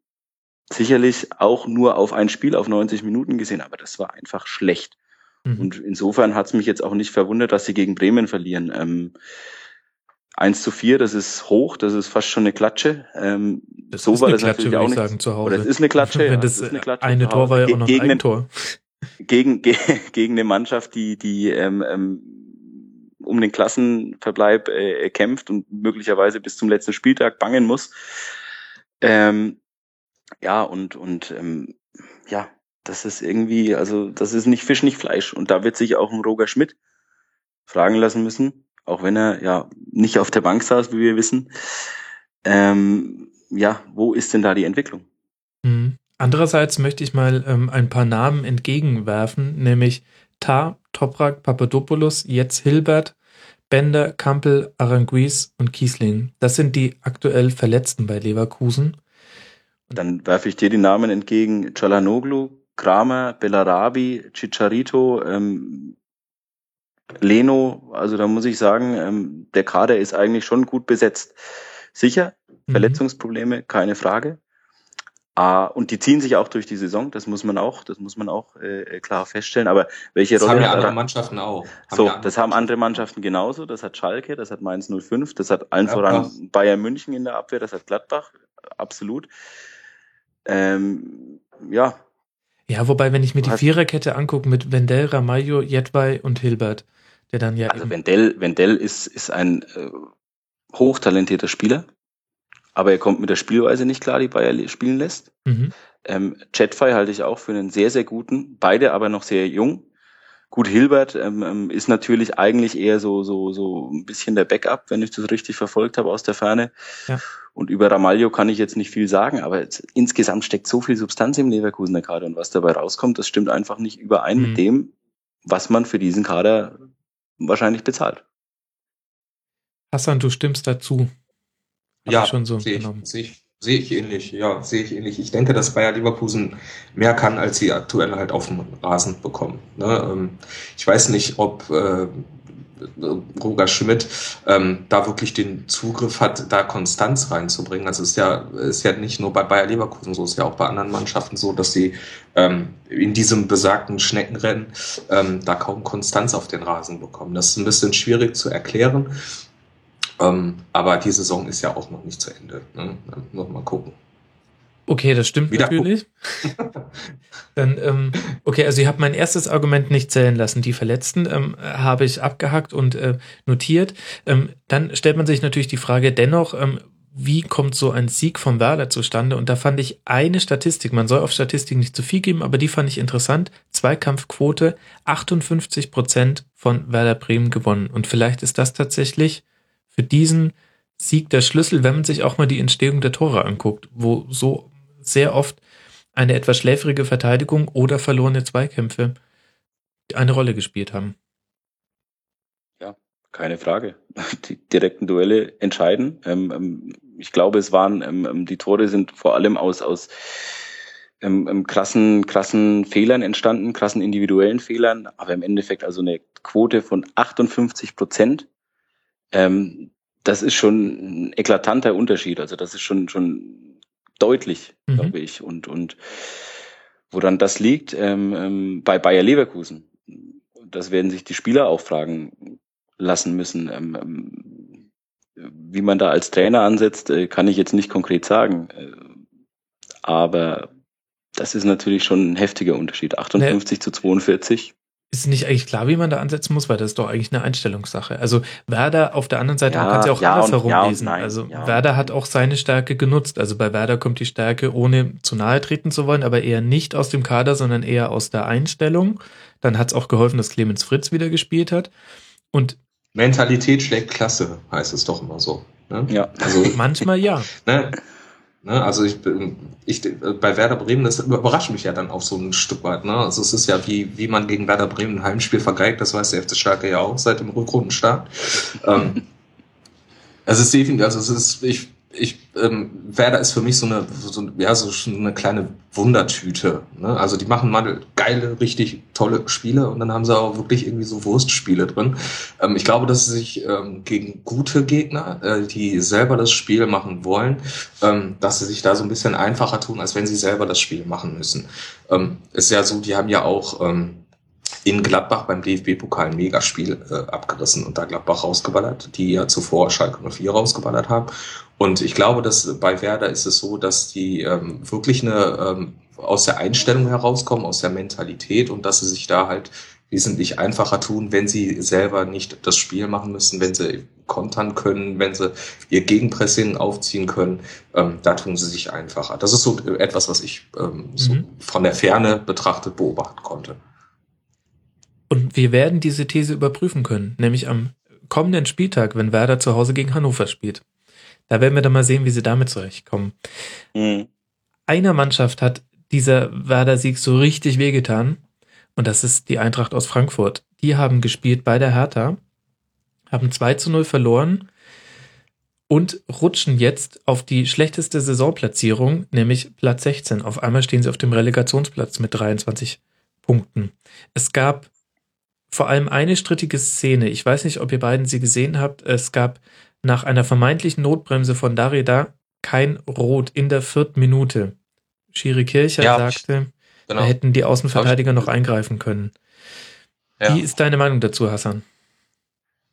sicherlich auch nur auf ein Spiel auf 90 Minuten gesehen, aber das war einfach schlecht. Mhm. Und insofern hat es mich jetzt auch nicht verwundert, dass sie gegen Bremen verlieren. Ähm, 1 zu 4, das ist hoch, das ist fast schon eine Klatsche. Ähm, das so ist war eine das Klatsche, natürlich auch nicht. Sagen, zu Hause. Oder es ist eine Klatsche. Wenn ja, das, das eine, Klatsche eine Tor war ja auch noch gegen ein Tor. Gegen, (laughs) gegen eine Mannschaft, die, die ähm, ähm, um den Klassenverbleib äh, kämpft und möglicherweise bis zum letzten Spieltag bangen muss. Ähm, ja, und, und ähm, ja, das ist irgendwie, also das ist nicht Fisch, nicht Fleisch. Und da wird sich auch ein Roger Schmidt fragen lassen müssen, auch wenn er ja nicht auf der Bank saß, wie wir wissen. Ähm, ja, wo ist denn da die Entwicklung? Mhm. Andererseits möchte ich mal ähm, ein paar Namen entgegenwerfen, nämlich Tar, Toprak, Papadopoulos, jetzt Hilbert, Bender, Kampel, Aranguiz und Kiesling. Das sind die aktuell Verletzten bei Leverkusen. Dann werfe ich dir die Namen entgegen. Chalanoglu, Kramer, Bellarabi, Chicharito, ähm, Leno. Also da muss ich sagen, ähm, der Kader ist eigentlich schon gut besetzt. Sicher, mhm. Verletzungsprobleme, keine Frage. Ah, und die ziehen sich auch durch die Saison, das muss man auch, das muss man auch äh, klar feststellen. Aber welche das Rolle haben ja andere Mannschaften auch. Haben so, das haben andere Mannschaften genauso. Das hat Schalke, das hat Mainz 05, das hat allen voran Bayern München in der Abwehr, das hat Gladbach, absolut. Ähm, ja. Ja, wobei, wenn ich mir die Viererkette angucke mit Wendell, Ramayo, Jedwai und Hilbert, der dann ja. Also Wendell, Wendell ist, ist ein äh, hochtalentierter Spieler, aber er kommt mit der Spielweise nicht klar, die Bayer spielen lässt. Mhm. Ähm, Jetfy halte ich auch für einen sehr, sehr guten, beide aber noch sehr jung. Gut, Hilbert ähm, ähm, ist natürlich eigentlich eher so, so, so ein bisschen der Backup, wenn ich das richtig verfolgt habe aus der Ferne. Ja. Und über Ramalho kann ich jetzt nicht viel sagen, aber jetzt, insgesamt steckt so viel Substanz im Leverkusener Kader und was dabei rauskommt, das stimmt einfach nicht überein mhm. mit dem, was man für diesen Kader wahrscheinlich bezahlt. Hassan, du stimmst dazu. Hab ja, schon so sehe ich, seh ich, Sehe ich ähnlich, ja, sehe ich ähnlich. Ich denke, dass Bayer Leverkusen mehr kann, als sie aktuell halt auf dem Rasen bekommen. Ne? Ähm, ich weiß nicht, ob äh, Roger Schmidt ähm, da wirklich den Zugriff hat, da Konstanz reinzubringen. Also es ist ja, ist ja nicht nur bei Bayer Leverkusen so, es ist ja auch bei anderen Mannschaften so, dass sie ähm, in diesem besagten Schneckenrennen ähm, da kaum Konstanz auf den Rasen bekommen. Das ist ein bisschen schwierig zu erklären. Ähm, aber die Saison ist ja auch noch nicht zu Ende. Ne? Noch mal gucken. Okay, das stimmt Wieder natürlich. (laughs) Dann, ähm, okay, also ich habe mein erstes Argument nicht zählen lassen. Die Verletzten ähm, habe ich abgehackt und äh, notiert. Ähm, dann stellt man sich natürlich die Frage dennoch, ähm, wie kommt so ein Sieg von Werder zustande? Und da fand ich eine Statistik, man soll auf Statistik nicht zu viel geben, aber die fand ich interessant. Zweikampfquote, 58 Prozent von Werder Bremen gewonnen. Und vielleicht ist das tatsächlich für diesen Sieg der Schlüssel, wenn man sich auch mal die Entstehung der Tore anguckt, wo so sehr oft eine etwas schläfrige Verteidigung oder verlorene Zweikämpfe eine Rolle gespielt haben. Ja, keine Frage. (laughs) Die direkten Duelle entscheiden. Ähm, ähm, ich glaube, es waren, ähm, die Tore sind vor allem aus, aus krassen, krassen Fehlern entstanden, krassen individuellen Fehlern, aber im Endeffekt also eine Quote von 58 Prozent. Das ist schon ein eklatanter Unterschied. Also das ist schon, schon deutlich, mhm. glaube ich. Und, und woran das liegt, ähm, ähm, bei Bayer Leverkusen, das werden sich die Spieler auch fragen lassen müssen. Ähm, ähm, wie man da als Trainer ansetzt, äh, kann ich jetzt nicht konkret sagen. Äh, aber das ist natürlich schon ein heftiger Unterschied. 58 nee. zu 42 ist nicht eigentlich klar, wie man da ansetzen muss, weil das ist doch eigentlich eine Einstellungssache. Also Werder auf der anderen Seite, ja, man kann es ja auch ja andersrum ja lesen. Nein, also ja. Werder hat auch seine Stärke genutzt. Also bei Werder kommt die Stärke, ohne zu nahe treten zu wollen, aber eher nicht aus dem Kader, sondern eher aus der Einstellung. Dann hat es auch geholfen, dass Clemens Fritz wieder gespielt hat. Und Mentalität schlägt Klasse, heißt es doch immer so. Ne? Ja. Also manchmal ja. (laughs) Ne? Ne, also ich, ich bei Werder Bremen, das überrascht mich ja dann auch so ein Stück weit. Ne? Also es ist ja wie, wie man gegen Werder Bremen ein Heimspiel vergeigt, das weiß der FC Schalke ja auch seit dem Rückrundenstart. ähm, (laughs) es ist definitiv, also es ist, ich ich, ähm, Werder ist für mich so eine, so, ja, so eine kleine Wundertüte. Ne? Also die machen mal geile, richtig tolle Spiele und dann haben sie auch wirklich irgendwie so Wurstspiele drin. Ähm, ich glaube, dass sie sich ähm, gegen gute Gegner, äh, die selber das Spiel machen wollen, ähm, dass sie sich da so ein bisschen einfacher tun, als wenn sie selber das Spiel machen müssen. Ähm, ist ja so, die haben ja auch ähm, in Gladbach beim DFB-Pokal ein Megaspiel äh, abgerissen und da Gladbach rausgeballert, die ja zuvor Schalke 04 rausgeballert haben. Und ich glaube, dass bei Werder ist es so, dass die ähm, wirklich eine ähm, aus der Einstellung herauskommen, aus der Mentalität und dass sie sich da halt wesentlich einfacher tun, wenn sie selber nicht das Spiel machen müssen, wenn sie kontern können, wenn sie ihr Gegenpressing aufziehen können, ähm, da tun sie sich einfacher. Das ist so etwas, was ich ähm, so mhm. von der Ferne betrachtet beobachten konnte. Und wir werden diese These überprüfen können, nämlich am kommenden Spieltag, wenn Werder zu Hause gegen Hannover spielt. Da werden wir dann mal sehen, wie sie damit zurechtkommen. Mhm. Einer Mannschaft hat dieser Werder-Sieg so richtig wehgetan. Und das ist die Eintracht aus Frankfurt. Die haben gespielt bei der Hertha, haben 2 zu 0 verloren und rutschen jetzt auf die schlechteste Saisonplatzierung, nämlich Platz 16. Auf einmal stehen sie auf dem Relegationsplatz mit 23 Punkten. Es gab vor allem eine strittige Szene. Ich weiß nicht, ob ihr beiden sie gesehen habt. Es gab nach einer vermeintlichen Notbremse von Darida kein Rot in der vierten Minute. Schiri Kircher ja, sagte, genau. da hätten die Außenverteidiger noch eingreifen können. Ja. Wie ist deine Meinung dazu, Hassan?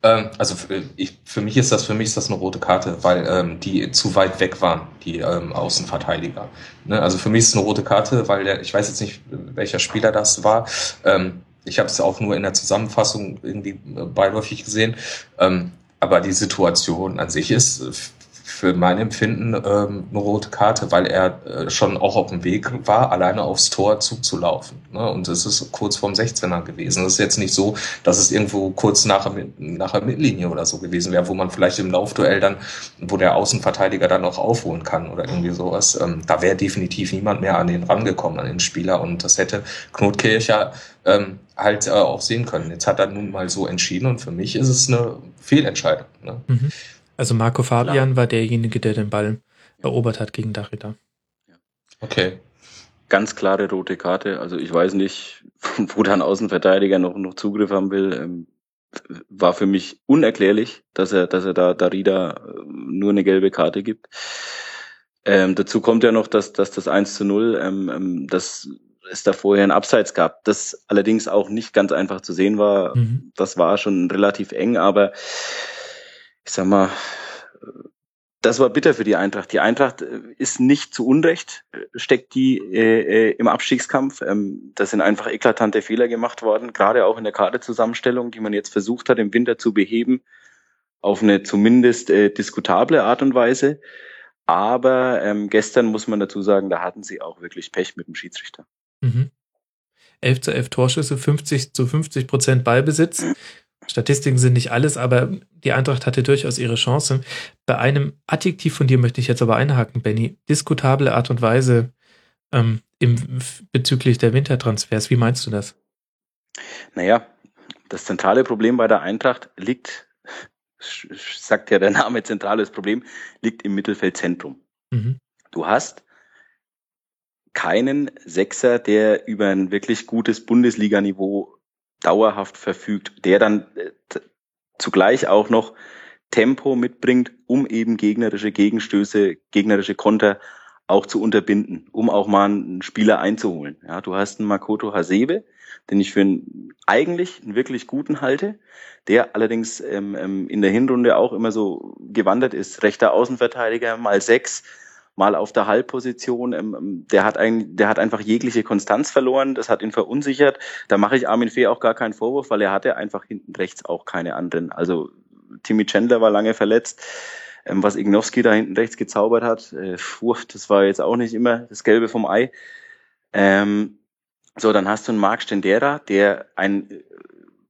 Ähm, also für, ich, für mich ist das für mich ist das eine rote Karte, weil ähm, die zu weit weg waren, die ähm, Außenverteidiger. Ne? Also für mich ist es eine rote Karte, weil der, ich weiß jetzt nicht, welcher Spieler das war. Ähm, ich habe es auch nur in der Zusammenfassung irgendwie äh, beiläufig gesehen. Ähm, aber die Situation an sich ist für mein Empfinden ähm, eine rote Karte, weil er äh, schon auch auf dem Weg war, alleine aufs Tor zuzulaufen. Ne? Und es ist kurz vorm 16er gewesen. Das ist jetzt nicht so, dass es irgendwo kurz nach, nach der Mittellinie oder so gewesen wäre, wo man vielleicht im Laufduell dann, wo der Außenverteidiger dann noch aufholen kann oder irgendwie sowas. Ähm, da wäre definitiv niemand mehr an den rangekommen, an den Spieler. Und das hätte Knotkircher ähm, halt äh, auch sehen können. Jetzt hat er nun mal so entschieden und für mich ist es eine Fehlentscheidung. Ne? Mhm. Also Marco Fabian Klar. war derjenige, der den Ball erobert hat gegen Darida. Okay. Ganz klare rote Karte. Also ich weiß nicht, (laughs) wo dann Außenverteidiger noch, noch Zugriff haben will. Ähm, war für mich unerklärlich, dass er, dass er da Darida äh, nur eine gelbe Karte gibt. Ähm, dazu kommt ja noch, dass, dass das 1 zu 0, ähm, ähm, dass es da vorher ein Abseits gab, das allerdings auch nicht ganz einfach zu sehen war. Mhm. Das war schon relativ eng, aber ich sag mal, das war bitter für die Eintracht. Die Eintracht äh, ist nicht zu Unrecht, äh, steckt die äh, äh, im Abstiegskampf. Ähm, da sind einfach eklatante Fehler gemacht worden, gerade auch in der Kaderzusammenstellung, die man jetzt versucht hat, im Winter zu beheben, auf eine zumindest äh, diskutable Art und Weise. Aber ähm, gestern muss man dazu sagen, da hatten sie auch wirklich Pech mit dem Schiedsrichter. Mhm. 11 zu 11 Torschüsse, 50 zu 50 Prozent Ballbesitz. Statistiken sind nicht alles, aber die Eintracht hatte durchaus ihre Chance. Bei einem Adjektiv von dir möchte ich jetzt aber einhaken, Benny. Diskutable Art und Weise ähm, im, bezüglich der Wintertransfers. Wie meinst du das? Naja, das zentrale Problem bei der Eintracht liegt, sagt ja der Name zentrales Problem, liegt im Mittelfeldzentrum. Mhm. Du hast keinen Sechser, der über ein wirklich gutes Bundesliganiveau dauerhaft verfügt, der dann äh, zugleich auch noch Tempo mitbringt, um eben gegnerische Gegenstöße, gegnerische Konter auch zu unterbinden, um auch mal einen Spieler einzuholen. Ja, du hast einen Makoto Hasebe, den ich für einen eigentlich einen wirklich guten halte, der allerdings ähm, ähm in der Hinrunde auch immer so gewandert ist. Rechter Außenverteidiger mal sechs, mal auf der Halbposition. Ähm, ähm, der hat ein, der hat einfach jegliche Konstanz verloren. Das hat ihn verunsichert. Da mache ich Armin Fee auch gar keinen Vorwurf, weil er hatte einfach hinten rechts auch keine anderen. Also Timmy Chandler war lange verletzt. Ähm, was Ignowski da hinten rechts gezaubert hat, äh, das war jetzt auch nicht immer das Gelbe vom Ei. Ähm, so, dann hast du einen Marc Stendera, der ein äh,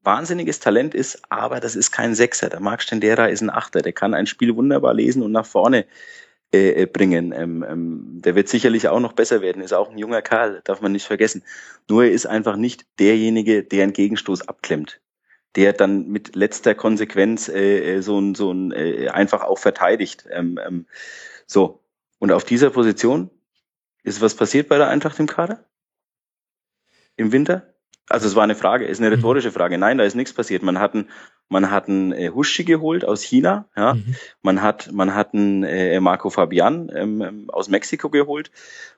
wahnsinniges Talent ist, aber das ist kein Sechser. Der Marc Stendera ist ein Achter. Der kann ein Spiel wunderbar lesen und nach vorne äh, äh, bringen. Ähm, ähm, der wird sicherlich auch noch besser werden, ist auch ein junger Kerl, darf man nicht vergessen. Nur er ist einfach nicht derjenige, der einen Gegenstoß abklemmt, der dann mit letzter Konsequenz äh, äh so ein, so ein äh, einfach auch verteidigt. Ähm, ähm, so. Und auf dieser Position ist was passiert bei der Eintracht im Kader? Im Winter? Also es war eine Frage, ist eine mhm. rhetorische Frage. Nein, da ist nichts passiert. Man hat einen, man hat einen äh, Huschi geholt aus China, ja. Mhm. Man hat, man hat einen äh, Marco Fabian ähm, ähm, aus Mexiko geholt.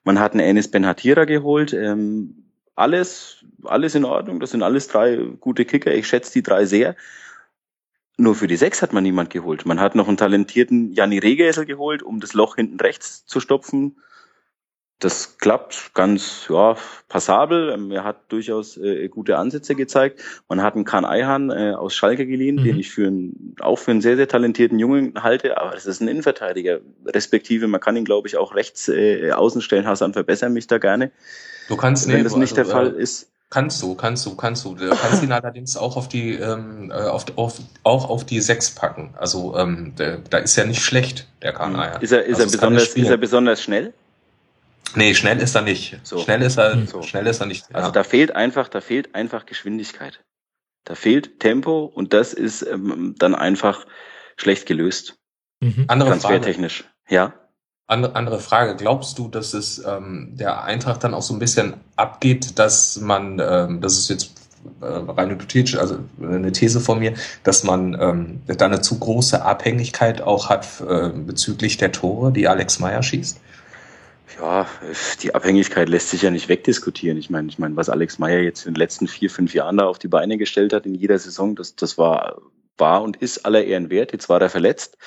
Man hat einen Enes Benhatira geholt. Ähm, alles, alles in Ordnung. Das sind alles drei gute Kicker. Ich schätze die drei sehr. Nur für die sechs hat man niemand geholt. Man hat noch einen talentierten Janni Regesel geholt, um das Loch hinten rechts zu stopfen das klappt ganz ja, passabel. Er hat durchaus äh, gute Ansätze gezeigt. Man hat einen Kan Eihan äh, aus Schalke geliehen, mhm. den ich für einen, auch für einen sehr, sehr talentierten Jungen halte. Aber das ist ein Innenverteidiger. Respektive, man kann ihn, glaube ich, auch rechts äh, außen stellen. Hassan, verbessere mich da gerne. Du kannst Wenn nee, das nicht also, der Fall äh, ist. Kannst du, kannst du, kannst du. Du kannst ihn allerdings auch auf die, ähm, äh, auf, auf, auch auf die sechs packen. Also ähm, da ist er nicht schlecht, der Kan mhm. Eihan. Ist er, ist, also er besonders, ist er besonders schnell? Nee, schnell ist er nicht. So. Schnell ist er, so. schnell ist er nicht. Also ja. Also da fehlt einfach, da fehlt einfach Geschwindigkeit. Da fehlt Tempo und das ist ähm, dann einfach schlecht gelöst. Mhm. Andere Transfertechnisch. Frage. Ja. Andere, andere Frage. Glaubst du, dass es ähm, der Eintracht dann auch so ein bisschen abgeht, dass man, ähm, das ist jetzt äh, rein hypothetisch, also eine These von mir, dass man ähm, da eine zu große Abhängigkeit auch hat äh, bezüglich der Tore, die Alex Meyer schießt? Ja, die Abhängigkeit lässt sich ja nicht wegdiskutieren. Ich meine, ich meine, was Alex Meyer jetzt in den letzten vier, fünf Jahren da auf die Beine gestellt hat in jeder Saison, das, das war, war und ist aller Ehren wert. Jetzt war er verletzt.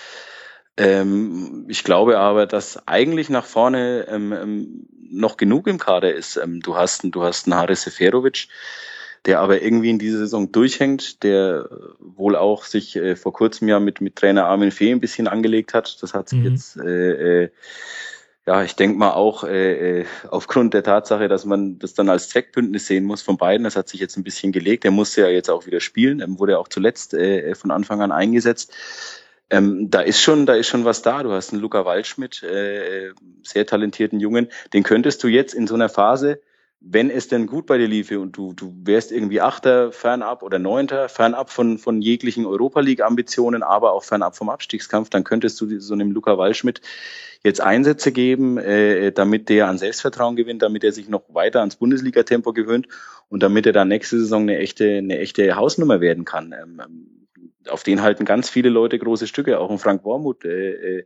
Ähm, ich glaube aber, dass eigentlich nach vorne ähm, ähm, noch genug im Kader ist. Ähm, du hast, du hast einen Haris Seferovic, der aber irgendwie in dieser Saison durchhängt, der wohl auch sich äh, vor kurzem ja mit, mit Trainer Armin Fee ein bisschen angelegt hat. Das hat sich mhm. jetzt äh, äh, ja, ich denke mal auch äh, äh, aufgrund der Tatsache, dass man das dann als Zweckbündnis sehen muss von beiden, das hat sich jetzt ein bisschen gelegt. Er musste ja jetzt auch wieder spielen, er wurde ja auch zuletzt äh, von Anfang an eingesetzt. Ähm, da ist schon, da ist schon was da. Du hast einen Luca Waldschmidt, äh, sehr talentierten Jungen, den könntest du jetzt in so einer Phase wenn es denn gut bei dir liefe und du, du wärst irgendwie Achter, fernab oder Neunter, fernab von, von jeglichen Europa League-Ambitionen, aber auch fernab vom Abstiegskampf, dann könntest du so einem Luca Waldschmidt jetzt Einsätze geben, äh, damit der an Selbstvertrauen gewinnt, damit er sich noch weiter ans Bundesliga-Tempo gewöhnt und damit er dann nächste Saison eine echte, eine echte Hausnummer werden kann. Ähm, auf den halten ganz viele Leute große Stücke, auch ein Frank Wormuth, äh, äh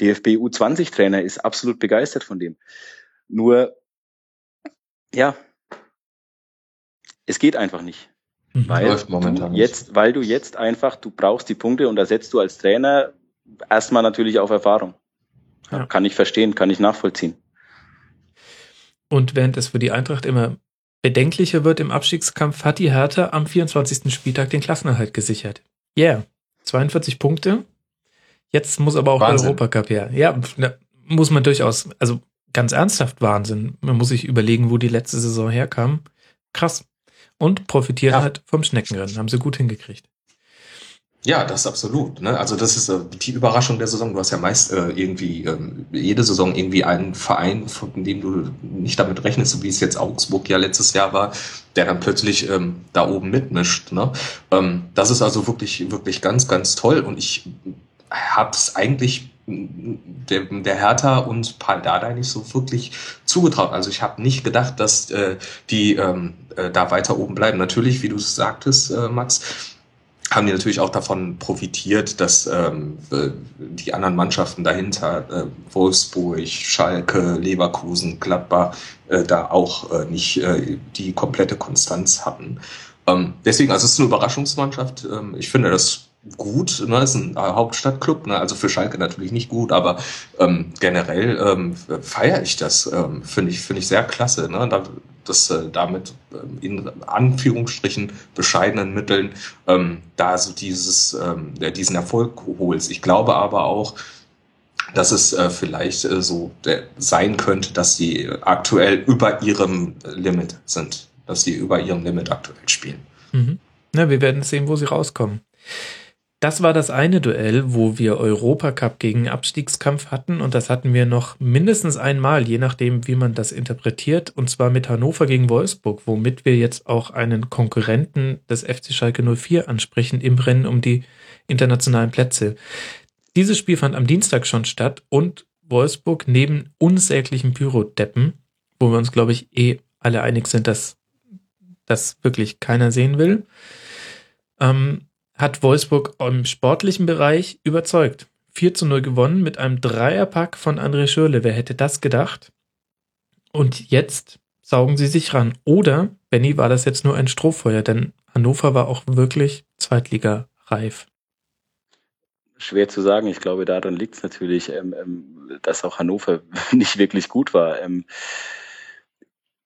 DFB U20-Trainer, ist absolut begeistert von dem. Nur ja, es geht einfach nicht. Mhm. Weil du jetzt, weil du jetzt einfach, du brauchst die Punkte und da setzt du als Trainer erstmal natürlich auf Erfahrung. Ja. Kann ich verstehen, kann ich nachvollziehen. Und während es für die Eintracht immer bedenklicher wird im Abstiegskampf, hat die Hertha am 24. Spieltag den Klassenerhalt gesichert. Yeah. 42 Punkte. Jetzt muss aber auch Wahnsinn. der Europacup her. Ja, muss man durchaus, also ganz ernsthaft Wahnsinn. Man muss sich überlegen, wo die letzte Saison herkam. Krass. Und profitieren ja. halt vom Schneckenrennen. Haben sie gut hingekriegt. Ja, das absolut. Ne? Also das ist äh, die Überraschung der Saison. Du hast ja meist äh, irgendwie ähm, jede Saison irgendwie einen Verein, von dem du nicht damit rechnest, so wie es jetzt Augsburg ja letztes Jahr war, der dann plötzlich ähm, da oben mitmischt. Ne? Ähm, das ist also wirklich wirklich ganz ganz toll und ich habe es eigentlich der, der Hertha und Paul Dardai nicht so wirklich zugetraut. Also ich habe nicht gedacht, dass äh, die ähm, äh, da weiter oben bleiben. Natürlich, wie du es sagtest, äh, Max, haben die natürlich auch davon profitiert, dass ähm, äh, die anderen Mannschaften dahinter, äh, Wolfsburg, Schalke, Leverkusen, Gladbach, äh, da auch äh, nicht äh, die komplette Konstanz hatten. Ähm, deswegen, also es ist eine Überraschungsmannschaft. Ähm, ich finde das gut, ne, ist ein äh, Hauptstadtclub, ne, also für Schalke natürlich nicht gut, aber ähm, generell ähm, feiere ich das, ähm, finde ich, finde ich sehr klasse, ne, da, dass äh, damit ähm, in Anführungsstrichen bescheidenen Mitteln ähm, da so dieses, ähm, diesen Erfolg holst. Ich glaube aber auch, dass es äh, vielleicht äh, so der, sein könnte, dass sie aktuell über ihrem Limit sind, dass sie über ihrem Limit aktuell spielen. Mhm. Na, wir werden sehen, wo sie rauskommen. Das war das eine Duell, wo wir Europacup gegen Abstiegskampf hatten. Und das hatten wir noch mindestens einmal, je nachdem, wie man das interpretiert, und zwar mit Hannover gegen Wolfsburg, womit wir jetzt auch einen Konkurrenten des FC Schalke 04 ansprechen im Rennen um die internationalen Plätze. Dieses Spiel fand am Dienstag schon statt und Wolfsburg neben unsäglichen Pyrodeppen, wo wir uns, glaube ich, eh alle einig sind, dass das wirklich keiner sehen will, ähm, hat Wolfsburg im sportlichen Bereich überzeugt. 4 zu 0 gewonnen mit einem Dreierpack von André Schürle. Wer hätte das gedacht? Und jetzt saugen sie sich ran. Oder, Benny, war das jetzt nur ein Strohfeuer? Denn Hannover war auch wirklich Zweitliga-reif. Schwer zu sagen. Ich glaube, daran liegt es natürlich, ähm, ähm, dass auch Hannover (laughs) nicht wirklich gut war. Ähm,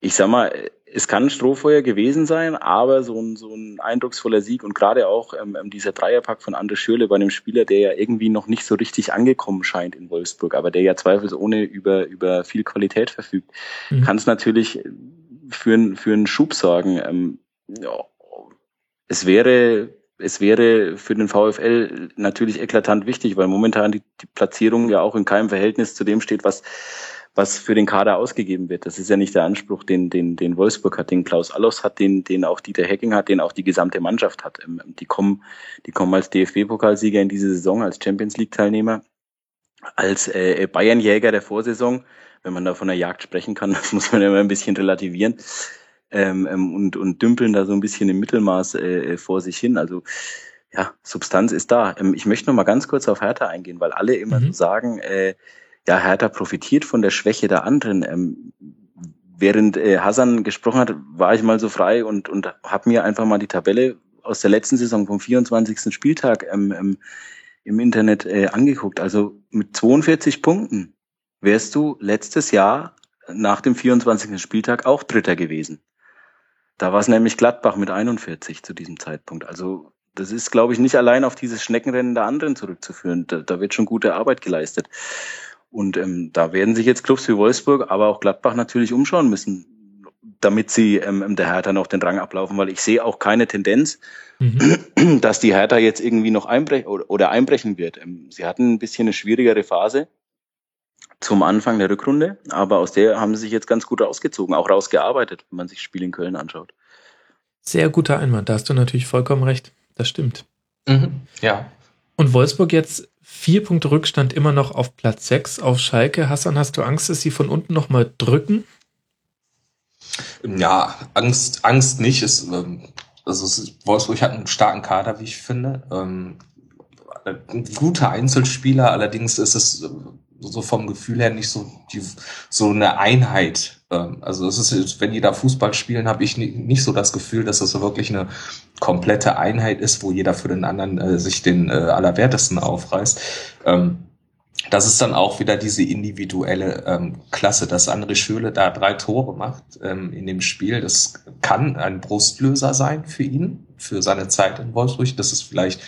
ich sag mal, es kann ein Strohfeuer gewesen sein, aber so ein, so ein eindrucksvoller Sieg und gerade auch ähm, ähm dieser Dreierpack von André Schürle bei einem Spieler, der ja irgendwie noch nicht so richtig angekommen scheint in Wolfsburg, aber der ja zweifelsohne über, über viel Qualität verfügt, mhm. kann es natürlich für, für einen Schub sorgen. Ähm, ja, es wäre es wäre für den VfL natürlich eklatant wichtig, weil momentan die, die Platzierung ja auch in keinem Verhältnis zu dem steht, was was für den Kader ausgegeben wird. Das ist ja nicht der Anspruch, den, den, den Wolfsburg hat, den Klaus Allos hat, den, den auch Dieter Hecking hat, den auch die gesamte Mannschaft hat. Ähm, die kommen, die kommen als DFB-Pokalsieger in diese Saison, als Champions League-Teilnehmer, als äh, Bayernjäger der Vorsaison, wenn man da von der Jagd sprechen kann, (laughs) das muss man immer ein bisschen relativieren. Ähm, ähm, und, und dümpeln da so ein bisschen im Mittelmaß äh, vor sich hin. Also ja, Substanz ist da. Ähm, ich möchte noch mal ganz kurz auf Hertha eingehen, weil alle immer mhm. so sagen, äh, ja, Hertha profitiert von der Schwäche der anderen. Ähm, während äh, Hassan gesprochen hat, war ich mal so frei und, und habe mir einfach mal die Tabelle aus der letzten Saison vom 24. Spieltag ähm, ähm, im Internet äh, angeguckt. Also mit 42 Punkten wärst du letztes Jahr nach dem 24. Spieltag auch Dritter gewesen. Da war es nämlich Gladbach mit 41 zu diesem Zeitpunkt. Also das ist, glaube ich, nicht allein auf dieses Schneckenrennen der anderen zurückzuführen. Da, da wird schon gute Arbeit geleistet. Und ähm, da werden sich jetzt Clubs wie Wolfsburg, aber auch Gladbach natürlich umschauen müssen, damit sie ähm, der Hertha noch den Rang ablaufen, weil ich sehe auch keine Tendenz, mhm. dass die Hertha jetzt irgendwie noch einbrechen oder, oder einbrechen wird. Ähm, sie hatten ein bisschen eine schwierigere Phase zum Anfang der Rückrunde, aber aus der haben sie sich jetzt ganz gut rausgezogen, auch rausgearbeitet, wenn man sich Spiel in Köln anschaut. Sehr guter Einwand, da hast du natürlich vollkommen recht. Das stimmt. Mhm. Ja. Und Wolfsburg jetzt Vier Punkte Rückstand immer noch auf Platz 6 auf Schalke. Hassan, hast du Angst, dass sie von unten nochmal drücken? Ja, Angst, Angst nicht. Es, ähm, also es, Wolfsburg hat einen starken Kader, wie ich finde. Ähm, ein guter Einzelspieler, allerdings ist es so vom Gefühl her nicht so die, so eine Einheit. Ähm, also es ist, wenn die da Fußball spielen, habe ich nicht so das Gefühl, dass das so wirklich eine komplette Einheit ist, wo jeder für den anderen äh, sich den äh, allerwertesten aufreißt. Ähm, das ist dann auch wieder diese individuelle ähm, Klasse, dass André Schöle da drei Tore macht ähm, in dem Spiel. Das kann ein Brustlöser sein für ihn, für seine Zeit in Wolfsburg, dass es vielleicht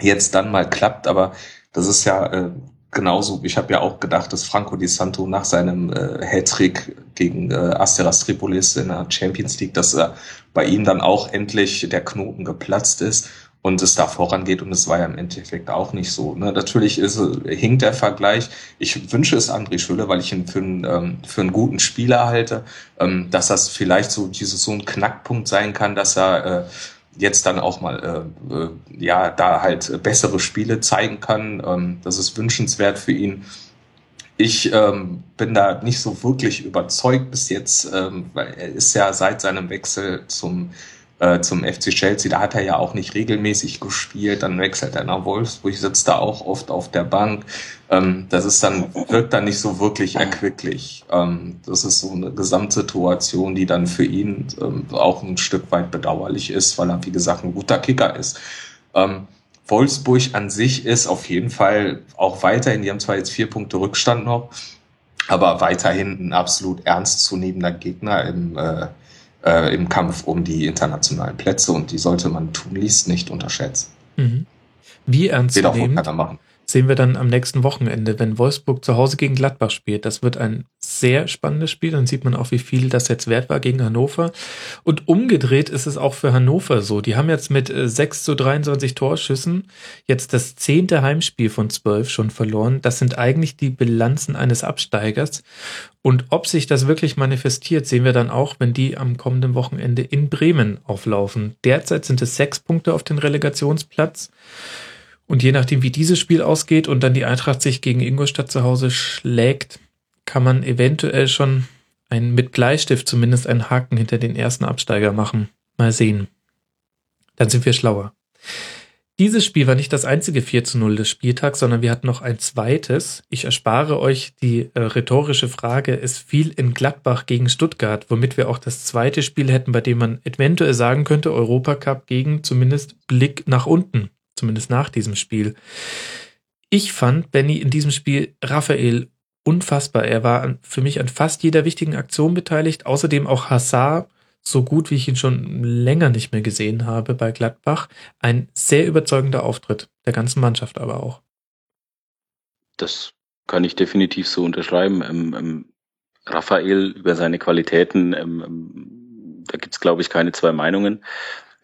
jetzt dann mal klappt, aber das ist ja äh, genauso, ich habe ja auch gedacht, dass Franco Di Santo nach seinem äh, Hattrick gegen äh, Asteras Tripolis in der Champions League, dass er bei ihm dann auch endlich der Knoten geplatzt ist. und es da vorangeht und es war ja im Endeffekt auch nicht so. Ne? Natürlich ist, hinkt der Vergleich. Ich wünsche es André Schülle, weil ich ihn für einen, ähm, für einen guten Spieler halte, ähm, dass das vielleicht so dieses so ein Knackpunkt sein kann, dass er äh, jetzt dann auch mal äh, äh, ja da halt bessere Spiele zeigen kann. Ähm, das ist wünschenswert für ihn. Ich ähm, bin da nicht so wirklich überzeugt bis jetzt, ähm, weil er ist ja seit seinem Wechsel zum äh, zum FC Chelsea. Da hat er ja auch nicht regelmäßig gespielt. Dann wechselt er nach Wolfsburg, sitzt da auch oft auf der Bank. Ähm, das ist dann, wirkt dann nicht so wirklich erquicklich. Ähm, das ist so eine Gesamtsituation, die dann für ihn ähm, auch ein Stück weit bedauerlich ist, weil er, wie gesagt, ein guter Kicker ist. Ähm, Wolfsburg an sich ist auf jeden Fall auch weiterhin, die haben zwar jetzt vier Punkte Rückstand noch, aber weiterhin ein absolut ernstzunehmender Gegner im, äh, äh, im Kampf um die internationalen Plätze und die sollte man tunlichst nicht unterschätzen. Mhm. Wie ernst nehmen? Sehen wir dann am nächsten Wochenende, wenn Wolfsburg zu Hause gegen Gladbach spielt. Das wird ein sehr spannendes Spiel. Dann sieht man auch, wie viel das jetzt wert war gegen Hannover. Und umgedreht ist es auch für Hannover so. Die haben jetzt mit 6 äh, zu 23 Torschüssen jetzt das zehnte Heimspiel von zwölf schon verloren. Das sind eigentlich die Bilanzen eines Absteigers. Und ob sich das wirklich manifestiert, sehen wir dann auch, wenn die am kommenden Wochenende in Bremen auflaufen. Derzeit sind es sechs Punkte auf den Relegationsplatz. Und je nachdem, wie dieses Spiel ausgeht und dann die Eintracht sich gegen Ingolstadt zu Hause schlägt, kann man eventuell schon ein, mit Bleistift zumindest einen Haken hinter den ersten Absteiger machen. Mal sehen. Dann sind wir schlauer. Dieses Spiel war nicht das einzige 4 zu 0 des Spieltags, sondern wir hatten noch ein zweites. Ich erspare euch die äh, rhetorische Frage, es fiel in Gladbach gegen Stuttgart, womit wir auch das zweite Spiel hätten, bei dem man eventuell sagen könnte, Europacup gegen zumindest Blick nach unten zumindest nach diesem Spiel. Ich fand Benny in diesem Spiel Raphael unfassbar. Er war für mich an fast jeder wichtigen Aktion beteiligt. Außerdem auch Hassar, so gut wie ich ihn schon länger nicht mehr gesehen habe bei Gladbach. Ein sehr überzeugender Auftritt der ganzen Mannschaft aber auch. Das kann ich definitiv so unterschreiben. Ähm, ähm, Raphael über seine Qualitäten, ähm, ähm da gibt's glaube ich, keine zwei Meinungen.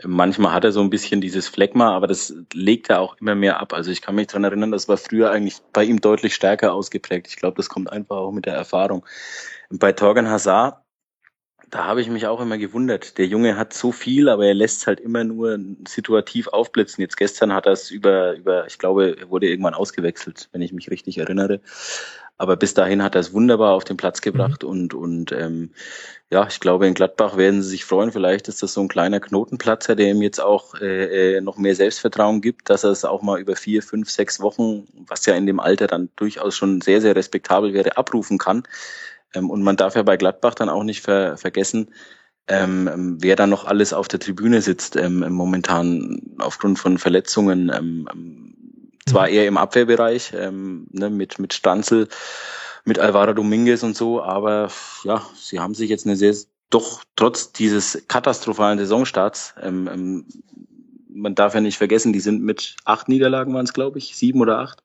Manchmal hat er so ein bisschen dieses Phlegma, aber das legt er auch immer mehr ab. Also ich kann mich dran erinnern, das war früher eigentlich bei ihm deutlich stärker ausgeprägt. Ich glaube, das kommt einfach auch mit der Erfahrung. bei Torgan Hazard, da habe ich mich auch immer gewundert. Der Junge hat so viel, aber er lässt es halt immer nur situativ aufblitzen. Jetzt gestern hat er es über, über, ich glaube, er wurde irgendwann ausgewechselt, wenn ich mich richtig erinnere. Aber bis dahin hat er es wunderbar auf den Platz gebracht mhm. und, und ähm, ja, ich glaube, in Gladbach werden sie sich freuen. Vielleicht ist das so ein kleiner Knotenplatzer, der ihm jetzt auch äh, äh, noch mehr Selbstvertrauen gibt, dass er es auch mal über vier, fünf, sechs Wochen, was ja in dem Alter dann durchaus schon sehr, sehr respektabel wäre, abrufen kann. Ähm, und man darf ja bei Gladbach dann auch nicht ver vergessen, ähm, ähm wer da noch alles auf der Tribüne sitzt, ähm, momentan aufgrund von Verletzungen, ähm, ähm zwar mhm. eher im Abwehrbereich, ähm, ne, mit, mit Stanzel, mit Alvaro Dominguez und so, aber ja, sie haben sich jetzt eine sehr, doch trotz dieses katastrophalen Saisonstarts, ähm, ähm, man darf ja nicht vergessen, die sind mit acht Niederlagen waren es, glaube ich, sieben oder acht,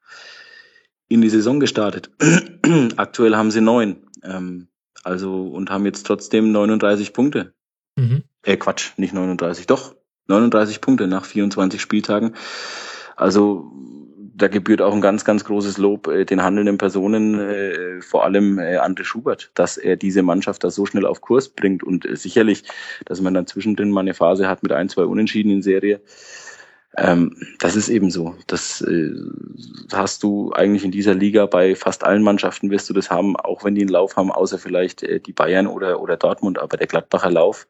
in die Saison gestartet. (clears throat) Aktuell haben sie neun. Ähm, also und haben jetzt trotzdem 39 Punkte. Mhm. Äh, Quatsch, nicht 39, doch. 39 Punkte nach 24 Spieltagen. Also da gebührt auch ein ganz, ganz großes Lob äh, den handelnden Personen, äh, vor allem äh, André Schubert, dass er diese Mannschaft da so schnell auf Kurs bringt und äh, sicherlich, dass man dann zwischendrin mal eine Phase hat mit ein, zwei Unentschieden in Serie. Ähm, das ist eben so. Das äh, hast du eigentlich in dieser Liga bei fast allen Mannschaften wirst du das haben, auch wenn die einen Lauf haben, außer vielleicht äh, die Bayern oder, oder Dortmund. Aber der Gladbacher Lauf,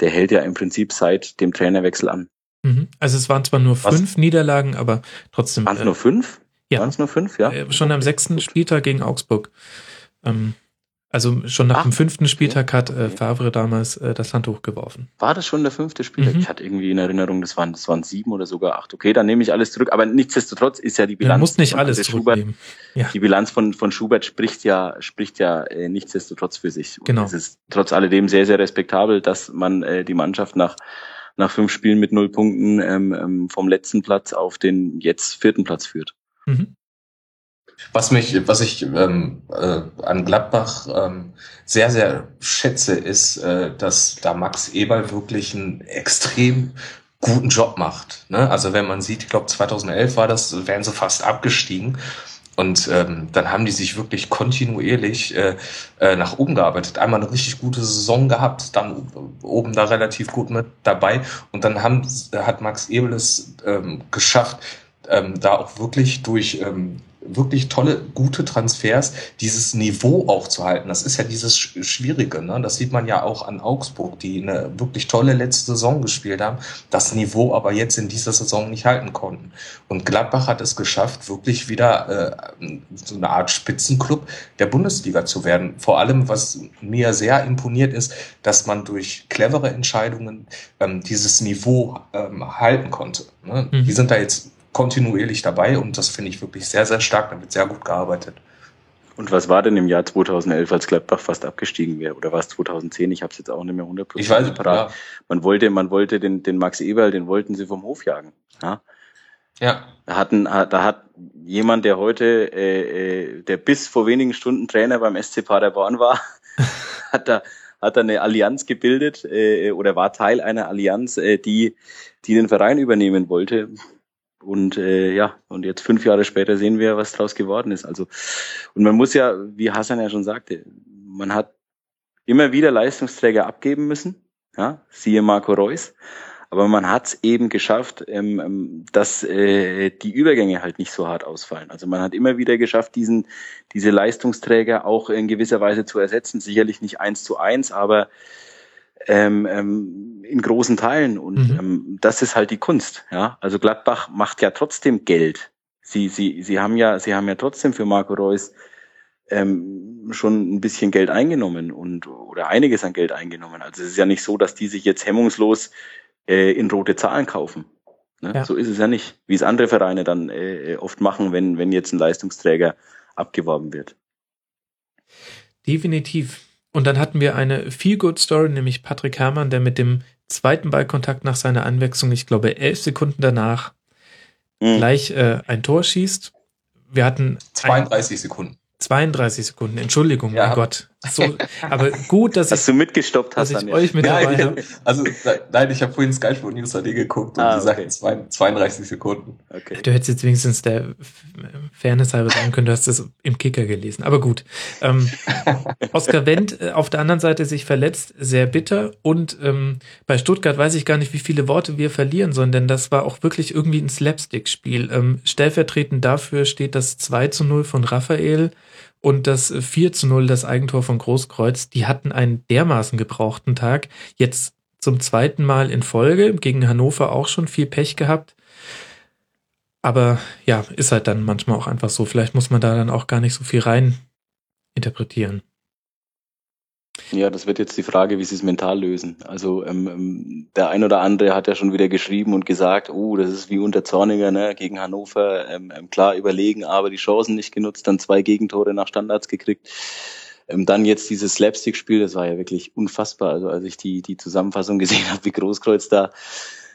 der hält ja im Prinzip seit dem Trainerwechsel an. Mhm. Also es waren zwar nur Was? fünf Niederlagen, aber trotzdem. Waren es äh, nur fünf? Ja. Waren es nur fünf, ja? Äh, schon am sechsten Spieltag gegen Augsburg. Ähm, also schon nach Ach, dem fünften Spieltag hat äh, Favre damals äh, das Handtuch geworfen. War das schon der fünfte Spieltag? Mhm. Ich hatte irgendwie in Erinnerung, das waren, das waren sieben oder sogar acht. Okay, dann nehme ich alles zurück. Aber nichtsdestotrotz ist ja die Bilanz. Man muss nicht alles zurücknehmen. Ja. Die Bilanz von, von Schubert spricht ja, spricht ja äh, nichtsdestotrotz für sich. Und genau. Es ist trotz alledem sehr, sehr respektabel, dass man äh, die Mannschaft nach nach fünf Spielen mit null Punkten ähm, ähm, vom letzten Platz auf den jetzt vierten Platz führt. Mhm. Was mich, was ich ähm, äh, an Gladbach ähm, sehr, sehr schätze, ist, äh, dass da Max Eberl wirklich ein extrem guten Job macht. Ne? Also wenn man sieht, ich glaube 2011 war das, wären sie fast abgestiegen. Und ähm, dann haben die sich wirklich kontinuierlich äh, äh, nach oben gearbeitet. Einmal eine richtig gute Saison gehabt, dann oben da relativ gut mit dabei. Und dann haben, hat Max Ebel es ähm, geschafft, ähm, da auch wirklich durch ähm, wirklich tolle, gute Transfers, dieses Niveau auch zu halten. Das ist ja dieses Schwierige. Ne? Das sieht man ja auch an Augsburg, die eine wirklich tolle letzte Saison gespielt haben, das Niveau aber jetzt in dieser Saison nicht halten konnten. Und Gladbach hat es geschafft, wirklich wieder äh, so eine Art Spitzenclub der Bundesliga zu werden. Vor allem, was mir sehr imponiert ist, dass man durch clevere Entscheidungen ähm, dieses Niveau ähm, halten konnte. Ne? Mhm. Die sind da jetzt kontinuierlich dabei und das finde ich wirklich sehr, sehr stark. Da wird sehr gut gearbeitet. Und was war denn im Jahr 2011, als Gladbach fast abgestiegen wäre? Oder war es 2010? Ich habe es jetzt auch nicht mehr 100% ich weiß, parat. Ja. Man wollte, man wollte den, den Max Eberl, den wollten sie vom Hof jagen. Ja. ja. Da, hatten, da hat jemand, der heute, äh, äh, der bis vor wenigen Stunden Trainer beim SC Paderborn war, (laughs) hat da hat da eine Allianz gebildet äh, oder war Teil einer Allianz, äh, die die den Verein übernehmen wollte. Und äh, ja, und jetzt fünf Jahre später sehen wir, was draus geworden ist. Also, und man muss ja, wie Hassan ja schon sagte, man hat immer wieder Leistungsträger abgeben müssen, ja, siehe Marco Reus. Aber man hat es eben geschafft, ähm, ähm, dass äh, die Übergänge halt nicht so hart ausfallen. Also man hat immer wieder geschafft, diesen, diese Leistungsträger auch in gewisser Weise zu ersetzen. Sicherlich nicht eins zu eins, aber ähm, ähm, in großen Teilen. Und mhm. ähm, das ist halt die Kunst. Ja, also Gladbach macht ja trotzdem Geld. Sie, sie, sie haben ja, sie haben ja trotzdem für Marco Reus ähm, schon ein bisschen Geld eingenommen und oder einiges an Geld eingenommen. Also es ist ja nicht so, dass die sich jetzt hemmungslos äh, in rote Zahlen kaufen. Ne? Ja. So ist es ja nicht, wie es andere Vereine dann äh, oft machen, wenn, wenn jetzt ein Leistungsträger abgeworben wird. Definitiv. Und dann hatten wir eine Feel-Good-Story, nämlich Patrick Herrmann, der mit dem zweiten Ballkontakt nach seiner Anwechslung, ich glaube elf Sekunden danach, mhm. gleich äh, ein Tor schießt. Wir hatten 32 Sekunden. 32 Sekunden, Entschuldigung, ja. mein Gott. So, aber gut, dass, dass ich, du mitgestoppt hast, dass ich euch mit dabei ja, habe. Also nein, ich habe vorhin Sky Sport News AD geguckt und ah, die okay. sagten 32 Sekunden. Okay. Du hättest jetzt wenigstens der Fairness halber sagen können, du hast das im Kicker gelesen. Aber gut. Ähm, (laughs) Oskar Wendt äh, auf der anderen Seite sich verletzt, sehr bitter. Und ähm, bei Stuttgart weiß ich gar nicht, wie viele Worte wir verlieren sollen, denn das war auch wirklich irgendwie ein Slapstick-Spiel. Ähm, stellvertretend dafür steht das 2 zu 0 von Raphael und das 4 zu 0, das Eigentor von Großkreuz, die hatten einen dermaßen gebrauchten Tag. Jetzt zum zweiten Mal in Folge, gegen Hannover auch schon viel Pech gehabt. Aber ja, ist halt dann manchmal auch einfach so. Vielleicht muss man da dann auch gar nicht so viel rein interpretieren. Ja, das wird jetzt die Frage, wie sie es mental lösen. Also ähm, ähm, der ein oder andere hat ja schon wieder geschrieben und gesagt, oh, das ist wie unter Zorniger ne, gegen Hannover, ähm, ähm, klar überlegen, aber die Chancen nicht genutzt, dann zwei Gegentore nach Standards gekriegt. Ähm, dann jetzt dieses Slapstick-Spiel, das war ja wirklich unfassbar. Also als ich die, die Zusammenfassung gesehen (laughs) habe, wie Großkreuz da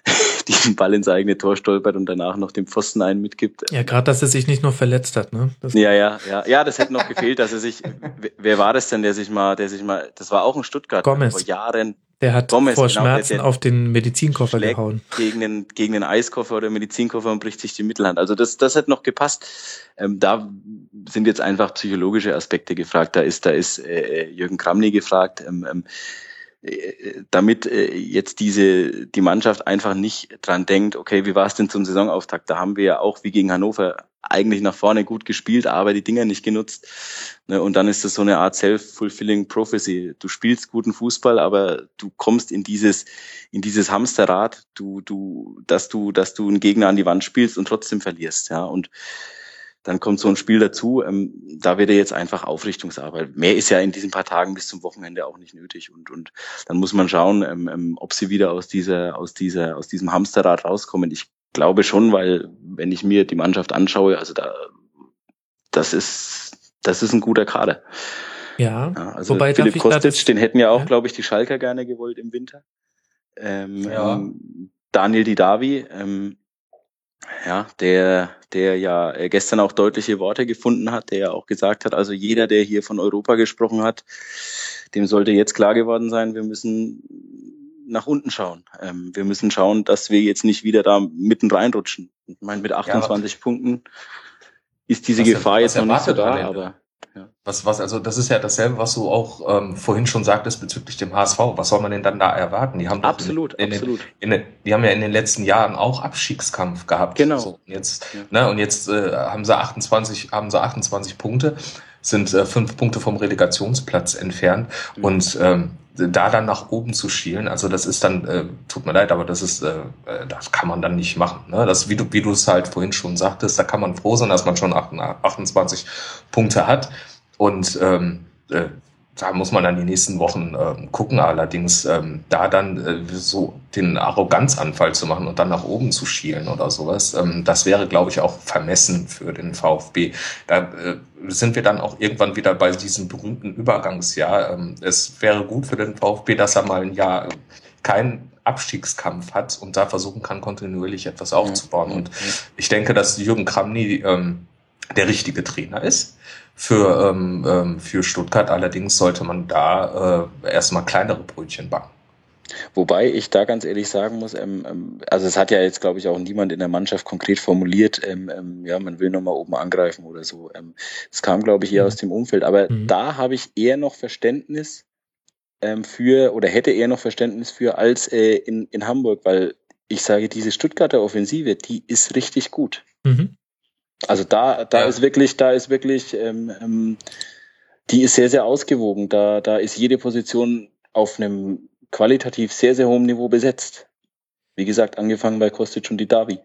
(laughs) diesen Ball ins eigene Tor stolpert und danach noch den Pfosten einen mitgibt. Ja, gerade, dass er sich nicht nur verletzt hat, ne? Das ja, ja, ja. Ja, das hätte noch gefehlt, dass er sich, wer war das denn, der sich mal, der sich mal, das war auch ein Stuttgart Gomez. vor Jahren. Der hat Gomez, vor genau, Schmerzen der, der auf den Medizinkoffer gehauen. Gegen den, gegen den Eiskoffer oder Medizinkoffer und bricht sich die Mittelhand. Also das, das hätte noch gepasst. Ähm, da sind jetzt einfach psychologische Aspekte gefragt. Da ist, da ist äh, Jürgen Kramny gefragt. Ähm, ähm, damit äh, jetzt diese die Mannschaft einfach nicht dran denkt, okay, wie war es denn zum Saisonauftakt? Da haben wir ja auch wie gegen Hannover eigentlich nach vorne gut gespielt, aber die Dinger nicht genutzt. Ne, und dann ist das so eine Art self-fulfilling prophecy. Du spielst guten Fußball, aber du kommst in dieses in dieses Hamsterrad, du du dass du dass du einen Gegner an die Wand spielst und trotzdem verlierst, ja und dann kommt so ein Spiel dazu. Ähm, da wird er jetzt einfach Aufrichtungsarbeit. Mehr ist ja in diesen paar Tagen bis zum Wochenende auch nicht nötig. Und, und dann muss man schauen, ähm, ähm, ob sie wieder aus dieser, aus dieser, aus diesem Hamsterrad rauskommen. Ich glaube schon, weil wenn ich mir die Mannschaft anschaue, also da, das ist, das ist ein guter Kader. Ja, ja also wobei Philipp Kostic, den hätten ja auch, ja. glaube ich, die Schalker gerne gewollt im Winter. Ähm, ja. ähm, Daniel Didavi, ähm, ja, der, der ja äh, gestern auch deutliche Worte gefunden hat, der ja auch gesagt hat, also jeder, der hier von Europa gesprochen hat, dem sollte jetzt klar geworden sein, wir müssen nach unten schauen. Ähm, wir müssen schauen, dass wir jetzt nicht wieder da mitten reinrutschen. Ich meine, mit 28 ja, Punkten ist diese Gefahr jetzt noch nicht so da, aber ja. Was, was, also das ist ja dasselbe, was du auch ähm, vorhin schon sagtest bezüglich dem HSV. Was soll man denn dann da erwarten? Die haben absolut, in, in absolut. Den, in, die haben ja in den letzten Jahren auch Abstiegskampf gehabt. Genau. So, jetzt, ja. ne, und jetzt äh, haben sie 28, haben sie 28 Punkte, sind äh, fünf Punkte vom Relegationsplatz entfernt mhm. und ähm, da dann nach oben zu schielen, also das ist dann, äh, tut mir leid, aber das ist, äh, äh, das kann man dann nicht machen. Ne? Das, wie du, wie du es halt vorhin schon sagtest, da kann man froh sein, dass man schon 28 Punkte hat. Und ähm, äh, da muss man dann die nächsten Wochen äh, gucken. Allerdings ähm, da dann äh, so den Arroganzanfall zu machen und dann nach oben zu schielen oder sowas, ähm, das wäre, glaube ich, auch vermessen für den VfB. Da äh, sind wir dann auch irgendwann wieder bei diesem berühmten Übergangsjahr. Ähm, es wäre gut für den VfB, dass er mal ein Jahr keinen Abstiegskampf hat und da versuchen kann, kontinuierlich etwas aufzubauen. Und ich denke, dass Jürgen Kramny ähm, der richtige Trainer ist für, ähm, ähm, für Stuttgart. Allerdings sollte man da äh, erstmal kleinere Brötchen backen. Wobei ich da ganz ehrlich sagen muss, ähm, ähm, also es hat ja jetzt, glaube ich, auch niemand in der Mannschaft konkret formuliert, ähm, ähm, ja, man will nochmal oben angreifen oder so. Ähm, es kam, glaube ich, eher mhm. aus dem Umfeld. Aber mhm. da habe ich eher noch Verständnis ähm, für oder hätte eher noch Verständnis für als äh, in, in Hamburg, weil ich sage, diese Stuttgarter Offensive, die ist richtig gut. Mhm. Also da, da ja. ist wirklich, da ist wirklich, ähm, ähm, die ist sehr, sehr ausgewogen. Da, da ist jede Position auf einem qualitativ sehr, sehr hohen Niveau besetzt. Wie gesagt, angefangen bei Kostic und die Davi.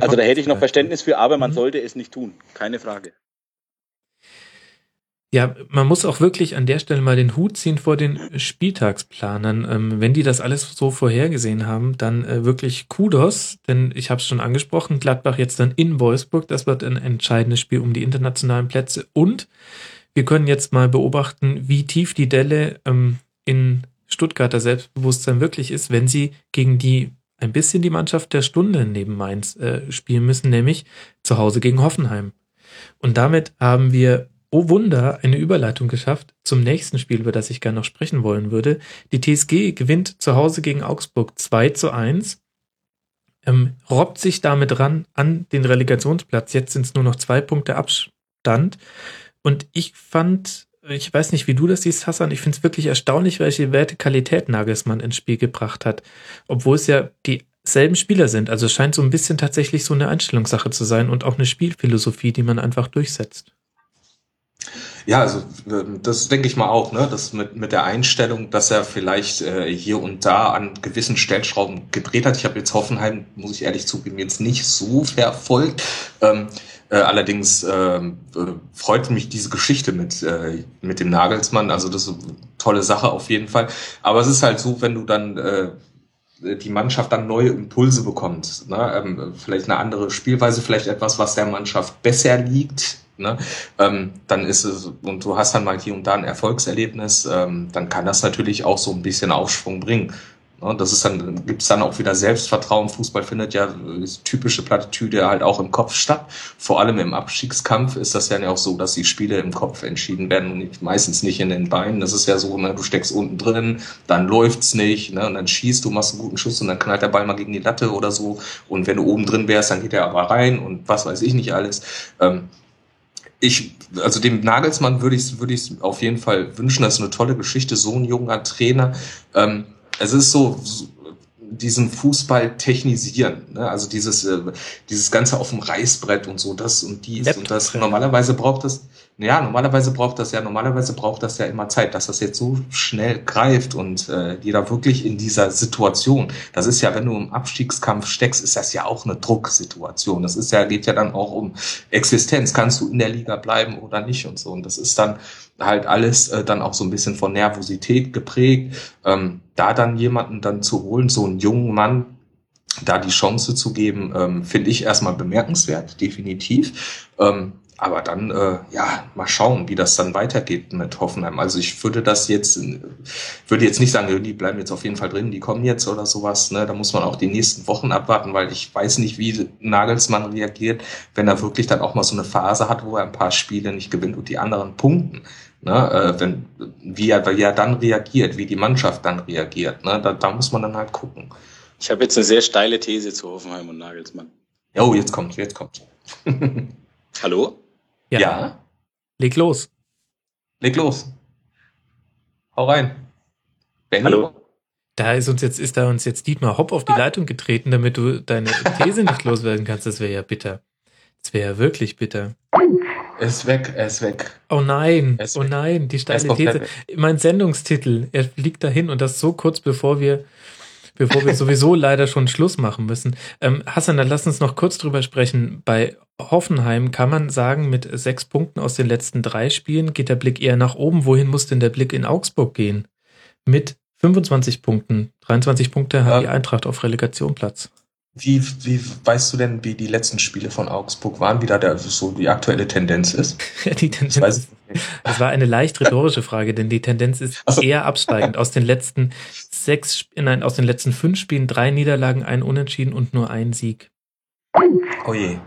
also da hätte ich noch Verständnis für, aber man mhm. sollte es nicht tun. Keine Frage. Ja, man muss auch wirklich an der Stelle mal den Hut ziehen vor den Spieltagsplanern. Ähm, wenn die das alles so vorhergesehen haben, dann äh, wirklich Kudos, denn ich habe es schon angesprochen, Gladbach jetzt dann in Wolfsburg, das wird ein entscheidendes Spiel um die internationalen Plätze und wir können jetzt mal beobachten, wie tief die Delle ähm, in Stuttgarter Selbstbewusstsein wirklich ist, wenn sie gegen die ein bisschen die Mannschaft der Stunde neben Mainz äh, spielen müssen, nämlich zu Hause gegen Hoffenheim. Und damit haben wir oh Wunder, eine Überleitung geschafft zum nächsten Spiel, über das ich gerne noch sprechen wollen würde. Die TSG gewinnt zu Hause gegen Augsburg 2 zu 1, ähm, robbt sich damit ran an den Relegationsplatz. Jetzt sind es nur noch zwei Punkte Abstand. Und ich fand, ich weiß nicht, wie du das siehst, Hassan, ich finde es wirklich erstaunlich, welche Vertikalität Nagelsmann ins Spiel gebracht hat. Obwohl es ja dieselben Spieler sind. Also scheint so ein bisschen tatsächlich so eine Einstellungssache zu sein und auch eine Spielphilosophie, die man einfach durchsetzt. Ja, also ähm, das denke ich mal auch, ne? Das mit, mit der Einstellung, dass er vielleicht äh, hier und da an gewissen Stellschrauben gedreht hat. Ich habe jetzt Hoffenheim, muss ich ehrlich zugeben, jetzt nicht so verfolgt. Ähm, äh, allerdings ähm, äh, freut mich diese Geschichte mit, äh, mit dem Nagelsmann. Also das ist eine tolle Sache auf jeden Fall. Aber es ist halt so, wenn du dann äh, die Mannschaft dann neue Impulse bekommt. Ne? Ähm, vielleicht eine andere Spielweise, vielleicht etwas, was der Mannschaft besser liegt ne, ähm, dann ist es, und du hast dann mal hier und da ein Erfolgserlebnis, ähm, dann kann das natürlich auch so ein bisschen Aufschwung bringen. Ne, das ist dann, gibt es dann auch wieder Selbstvertrauen. Fußball findet ja typische Plattitüde halt auch im Kopf statt. Vor allem im Abstiegskampf ist das ja auch so, dass die Spiele im Kopf entschieden werden und meistens nicht in den Beinen. Das ist ja so, ne, du steckst unten drin, dann läuft's nicht, ne, und dann schießt du, machst einen guten Schuss und dann knallt der Ball mal gegen die Latte oder so. Und wenn du oben drin wärst, dann geht er aber rein und was weiß ich nicht alles. Ähm, ich, also dem Nagelsmann würde ich es würde auf jeden Fall wünschen. Das ist eine tolle Geschichte, so ein junger Trainer. Ähm, es ist so, so diesen Fußball technisieren, ne? also dieses äh, dieses ganze auf dem Reißbrett und so das und dies und das. Normalerweise braucht das ja, normalerweise braucht das ja, normalerweise braucht das ja immer Zeit, dass das jetzt so schnell greift und äh, die da wirklich in dieser Situation, das ist ja, wenn du im Abstiegskampf steckst, ist das ja auch eine Drucksituation. Das ist ja, geht ja dann auch um Existenz. Kannst du in der Liga bleiben oder nicht und so. Und das ist dann halt alles äh, dann auch so ein bisschen von Nervosität geprägt. Ähm, da dann jemanden dann zu holen, so einen jungen Mann, da die Chance zu geben, ähm, finde ich erstmal bemerkenswert, definitiv. Ähm, aber dann, äh, ja, mal schauen, wie das dann weitergeht mit Hoffenheim. Also ich würde das jetzt, würde jetzt nicht sagen, die bleiben jetzt auf jeden Fall drin, die kommen jetzt oder sowas. Ne? Da muss man auch die nächsten Wochen abwarten, weil ich weiß nicht, wie Nagelsmann reagiert, wenn er wirklich dann auch mal so eine Phase hat, wo er ein paar Spiele nicht gewinnt und die anderen punkten. Ne? Äh, wenn, wie, er, wie er dann reagiert, wie die Mannschaft dann reagiert. Ne? Da, da muss man dann halt gucken. Ich habe jetzt eine sehr steile These zu Hoffenheim und Nagelsmann. Oh, jetzt kommt, jetzt kommt. (laughs) Hallo? Ja. ja. Leg los. Leg los. Hau rein. Benny? Hallo? Da ist uns jetzt, ist da uns jetzt Dietmar Hopp auf die Leitung getreten, damit du deine These nicht loswerden kannst. Das wäre ja bitter. Das wäre ja wirklich bitter. Er ist weg, er ist weg. Oh nein, oh nein, die steile These. Mein Sendungstitel, er fliegt dahin und das so kurz bevor wir, bevor wir sowieso (laughs) leider schon Schluss machen müssen. Ähm, Hassan, dann lass uns noch kurz drüber sprechen. Bei Hoffenheim kann man sagen, mit sechs Punkten aus den letzten drei Spielen geht der Blick eher nach oben. Wohin muss denn der Blick in Augsburg gehen? Mit 25 Punkten. 23 Punkte hat die Eintracht auf Relegationplatz. Wie, wie weißt du denn, wie die letzten Spiele von Augsburg waren, wie da der, so die aktuelle Tendenz ist? (laughs) die Tendenz das, das war eine leicht rhetorische Frage, denn die Tendenz ist also. eher absteigend. Aus den letzten sechs, nein, aus den letzten fünf Spielen drei Niederlagen, ein Unentschieden und nur ein Sieg. Oh je.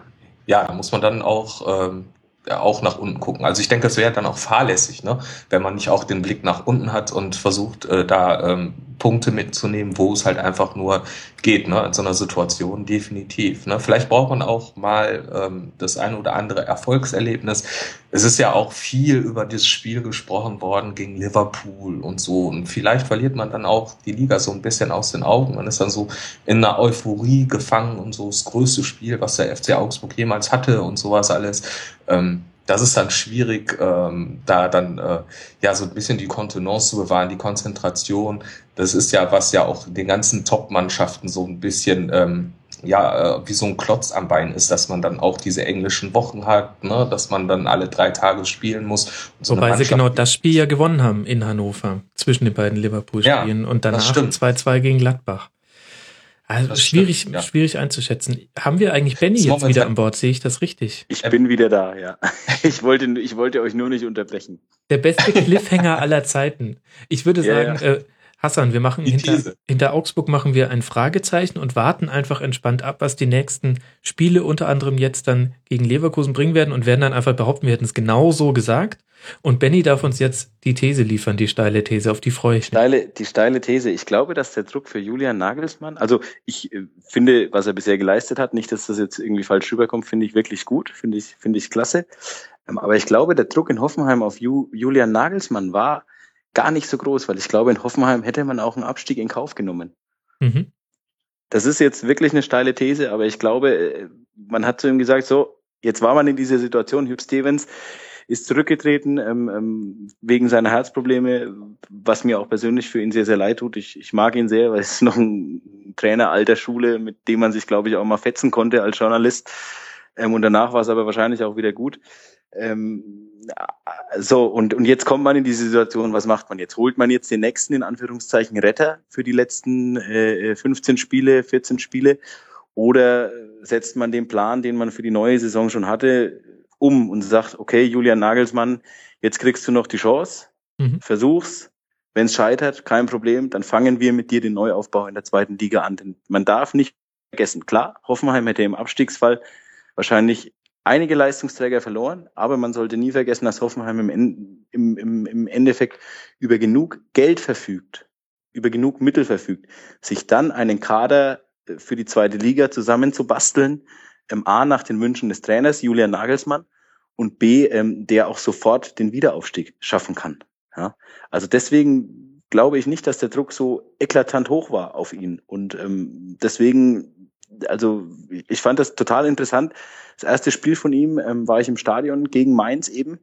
Ja, da muss man dann auch ähm, auch nach unten gucken. Also ich denke, es wäre dann auch fahrlässig, ne? wenn man nicht auch den Blick nach unten hat und versucht, äh, da ähm, Punkte mitzunehmen, wo es halt einfach nur geht, ne? in so einer Situation definitiv. Ne? Vielleicht braucht man auch mal ähm, das eine oder andere Erfolgserlebnis. Es ist ja auch viel über das Spiel gesprochen worden gegen Liverpool und so. Und vielleicht verliert man dann auch die Liga so ein bisschen aus den Augen. Man ist dann so in einer Euphorie gefangen und so das größte Spiel, was der FC Augsburg jemals hatte und sowas alles. Ähm, das ist dann schwierig, ähm, da dann äh, ja so ein bisschen die Kontenance zu bewahren, die Konzentration. Das ist ja, was ja auch den ganzen Top-Mannschaften so ein bisschen ähm, ja äh, wie so ein Klotz am Bein ist, dass man dann auch diese englischen Wochen hat, ne, dass man dann alle drei Tage spielen muss. So Wobei sie genau das Spiel ja gewonnen haben in Hannover zwischen den beiden Liverpool-Spielen ja, und danach 2-2 gegen Gladbach. Also das schwierig, stimmt, ja. schwierig einzuschätzen. Haben wir eigentlich Benny jetzt wieder an Bord? Sehe ich das richtig? Ich bin wieder da, ja. (laughs) Ich wollte, ich wollte euch nur nicht unterbrechen. Der beste Cliffhanger aller Zeiten. Ich würde sagen, ja. Äh, Hassan, wir machen hinter, hinter Augsburg machen wir ein Fragezeichen und warten einfach entspannt ab, was die nächsten Spiele unter anderem jetzt dann gegen Leverkusen bringen werden und werden dann einfach behaupten, wir hätten es genau so gesagt. Und Benny darf uns jetzt die These liefern, die steile These, auf die freue ich mich. Steile, die steile These. Ich glaube, dass der Druck für Julian Nagelsmann, also ich äh, finde, was er bisher geleistet hat, nicht, dass das jetzt irgendwie falsch rüberkommt, finde ich wirklich gut, finde ich, finde ich klasse. Ähm, aber ich glaube, der Druck in Hoffenheim auf Ju, Julian Nagelsmann war gar nicht so groß, weil ich glaube, in Hoffenheim hätte man auch einen Abstieg in Kauf genommen. Mhm. Das ist jetzt wirklich eine steile These, aber ich glaube, äh, man hat zu ihm gesagt, so, jetzt war man in dieser Situation, Hüb Stevens ist zurückgetreten ähm, ähm, wegen seiner Herzprobleme, was mir auch persönlich für ihn sehr, sehr leid tut. Ich, ich mag ihn sehr, weil es ist noch ein Trainer alter Schule, mit dem man sich, glaube ich, auch mal fetzen konnte als Journalist. Ähm, und danach war es aber wahrscheinlich auch wieder gut. Ähm, so, und, und jetzt kommt man in diese Situation, was macht man jetzt? Holt man jetzt den nächsten, in Anführungszeichen, Retter für die letzten äh, 15 Spiele, 14 Spiele? Oder setzt man den Plan, den man für die neue Saison schon hatte, um und sagt, okay, Julian Nagelsmann, jetzt kriegst du noch die Chance, mhm. versuch's. Wenn es scheitert, kein Problem, dann fangen wir mit dir den Neuaufbau in der zweiten Liga an. Denn man darf nicht vergessen, klar, Hoffenheim hätte im Abstiegsfall wahrscheinlich einige Leistungsträger verloren, aber man sollte nie vergessen, dass Hoffenheim im, im, im, im Endeffekt über genug Geld verfügt, über genug Mittel verfügt, sich dann einen Kader äh, für die zweite Liga zusammenzubasteln, ähm, A nach den Wünschen des Trainers Julian Nagelsmann und B, ähm, der auch sofort den Wiederaufstieg schaffen kann. Ja? Also deswegen glaube ich nicht, dass der Druck so eklatant hoch war auf ihn. Und ähm, deswegen, also ich fand das total interessant, das erste Spiel von ihm ähm, war ich im Stadion gegen Mainz eben.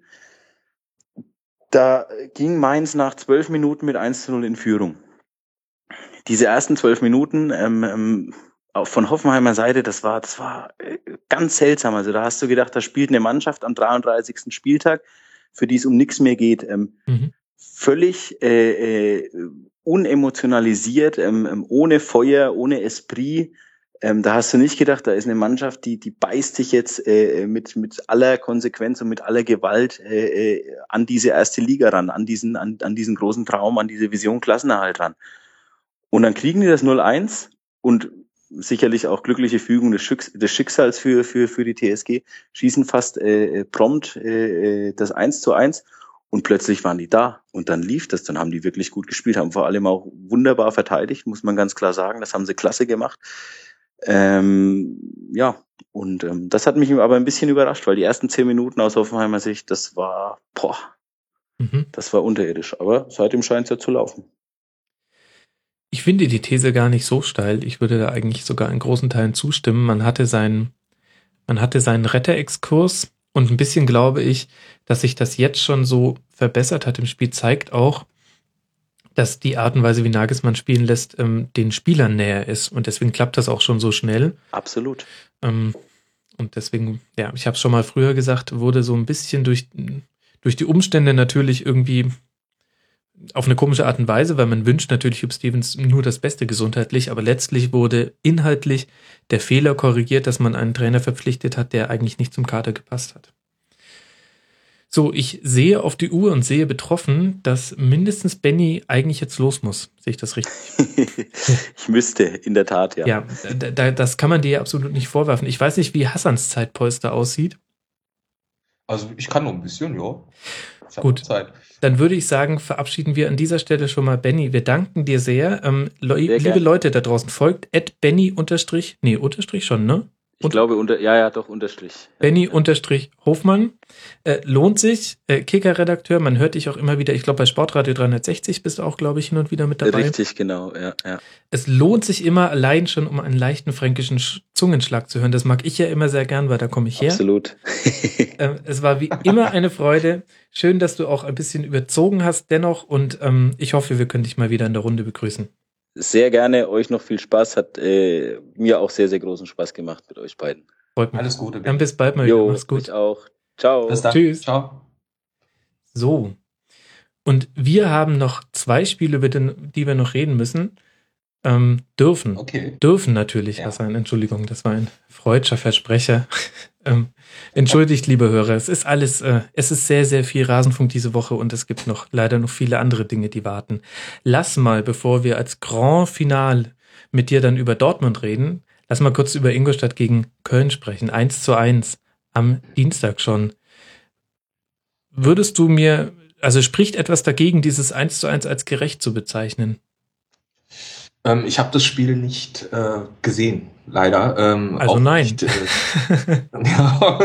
Da ging Mainz nach zwölf Minuten mit 1 zu 0 in Führung. Diese ersten zwölf Minuten ähm, ähm, von Hoffenheimer Seite, das war, das war äh, ganz seltsam. Also da hast du gedacht, da spielt eine Mannschaft am 33. Spieltag, für die es um nichts mehr geht. Ähm, mhm. Völlig äh, äh, unemotionalisiert, ähm, ähm ohne Feuer, ohne Esprit, ähm, da hast du nicht gedacht, da ist eine Mannschaft, die, die beißt sich jetzt äh, mit, mit aller Konsequenz und mit aller Gewalt äh, äh, an diese erste Liga ran, an diesen, an, an diesen großen Traum, an diese Vision Klassenerhalt ran. Und dann kriegen die das 0-1 und sicherlich auch glückliche Fügung des, Schicks des Schicksals für, für, für die TSG, schießen fast äh, prompt äh, äh das 1 zu 1 Und plötzlich waren die da und dann lief das. Dann haben die wirklich gut gespielt, haben vor allem auch wunderbar verteidigt, muss man ganz klar sagen. Das haben sie klasse gemacht. Ähm, ja, und ähm, das hat mich aber ein bisschen überrascht, weil die ersten zehn Minuten aus Hoffenheimer Sicht, das war, boah, mhm. das war unterirdisch. Aber seitdem scheint es ja zu laufen. Ich finde die These gar nicht so steil. Ich würde da eigentlich sogar in großen Teilen zustimmen. Man hatte seinen, man hatte seinen Retterexkurs und ein bisschen glaube ich, dass sich das jetzt schon so verbessert hat im Spiel, zeigt auch, dass die Art und Weise, wie Nagelsmann spielen lässt, ähm, den Spielern näher ist. Und deswegen klappt das auch schon so schnell. Absolut. Ähm, und deswegen, ja, ich habe es schon mal früher gesagt, wurde so ein bisschen durch, durch die Umstände natürlich irgendwie auf eine komische Art und Weise, weil man wünscht natürlich Hugh Stevens nur das Beste gesundheitlich, aber letztlich wurde inhaltlich der Fehler korrigiert, dass man einen Trainer verpflichtet hat, der eigentlich nicht zum Kader gepasst hat. So, ich sehe auf die Uhr und sehe betroffen, dass mindestens Benny eigentlich jetzt los muss. Sehe ich das richtig? (laughs) ich müsste, in der Tat, ja. Ja, da, das kann man dir absolut nicht vorwerfen. Ich weiß nicht, wie Hassans Zeitpolster aussieht. Also ich kann noch ein bisschen, ja. Gut, Zeit. dann würde ich sagen, verabschieden wir an dieser Stelle schon mal Benny. Wir danken dir sehr. Ähm, sehr liebe gern. Leute da draußen, folgt at Benny unterstrich, nee, unterstrich schon, ne? Ich glaube, unter, ja, ja, doch, Unterstrich. Benny Unterstrich Hofmann. Äh, lohnt sich. Äh, Kicker-Redakteur, man hört dich auch immer wieder, ich glaube, bei Sportradio 360 bist du auch, glaube ich, hin und wieder mit dabei. Richtig, genau, ja, ja. Es lohnt sich immer allein schon, um einen leichten fränkischen Zungenschlag zu hören. Das mag ich ja immer sehr gern, weil da komme ich her. Absolut. (laughs) äh, es war wie immer eine Freude. Schön, dass du auch ein bisschen überzogen hast dennoch und ähm, ich hoffe, wir können dich mal wieder in der Runde begrüßen sehr gerne. Euch noch viel Spaß. Hat äh, mir auch sehr, sehr großen Spaß gemacht mit euch beiden. Freut mich. Alles Gute. Dann bis bald mal jo, wieder. Mach's gut. Ich auch. Ciao. Bis dann. Tschüss. Ciao. So. Und wir haben noch zwei Spiele, über die wir noch reden müssen. Ähm, dürfen. Okay. Dürfen natürlich, ja. Hassan. Entschuldigung, das war ein freudscher Versprecher. (laughs) ähm, entschuldigt, liebe Hörer. Es ist alles, äh, es ist sehr, sehr viel Rasenfunk diese Woche und es gibt noch leider noch viele andere Dinge, die warten. Lass mal, bevor wir als Grand Final mit dir dann über Dortmund reden, lass mal kurz über Ingolstadt gegen Köln sprechen. Eins zu eins am Dienstag schon. Würdest du mir, also spricht etwas dagegen, dieses eins zu eins als gerecht zu bezeichnen? Ähm, ich habe das Spiel nicht äh, gesehen, leider. Ähm, also nein. Nicht, äh, (laughs) (laughs) ja,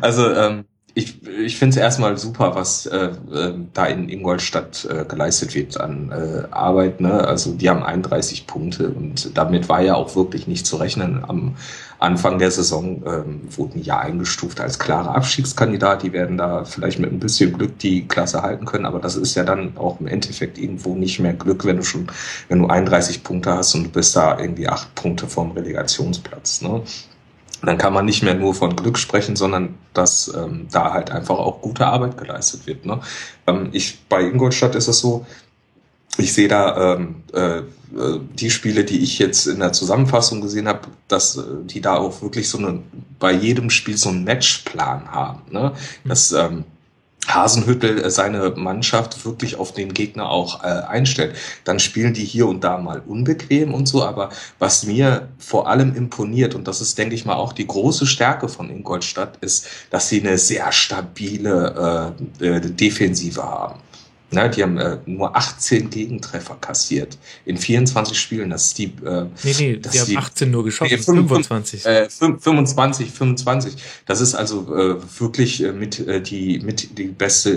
also ähm, ich, ich finde es erstmal super, was äh, äh, da in Ingolstadt äh, geleistet wird an äh, Arbeit. Ne? Also die haben 31 Punkte und damit war ja auch wirklich nicht zu rechnen. Am Anfang der Saison ähm, wurden ja eingestuft als klare Abstiegskandidat. Die werden da vielleicht mit ein bisschen Glück die Klasse halten können, aber das ist ja dann auch im Endeffekt irgendwo nicht mehr Glück, wenn du schon, wenn du 31 Punkte hast und du bist da irgendwie acht Punkte vom Relegationsplatz. Ne? Dann kann man nicht mehr nur von Glück sprechen, sondern dass ähm, da halt einfach auch gute Arbeit geleistet wird. Ne? Ähm, ich bei Ingolstadt ist es so, ich sehe da ähm, äh, die Spiele, die ich jetzt in der Zusammenfassung gesehen habe, dass äh, die da auch wirklich so eine bei jedem Spiel so einen Matchplan haben. Ne? Das ähm, Hasenhüttel äh, seine Mannschaft wirklich auf den Gegner auch äh, einstellt. Dann spielen die hier und da mal unbequem und so, aber was mir vor allem imponiert, und das ist, denke ich mal, auch die große Stärke von Ingolstadt, ist, dass sie eine sehr stabile äh, äh, Defensive haben. Ne, die haben äh, nur 18 Gegentreffer kassiert in 24 Spielen. Das ist die. Äh, nee, nee, die haben 18 nur geschossen. Nee, 25. Äh, 25, 25. Das ist also äh, wirklich äh, mit äh, die mit die beste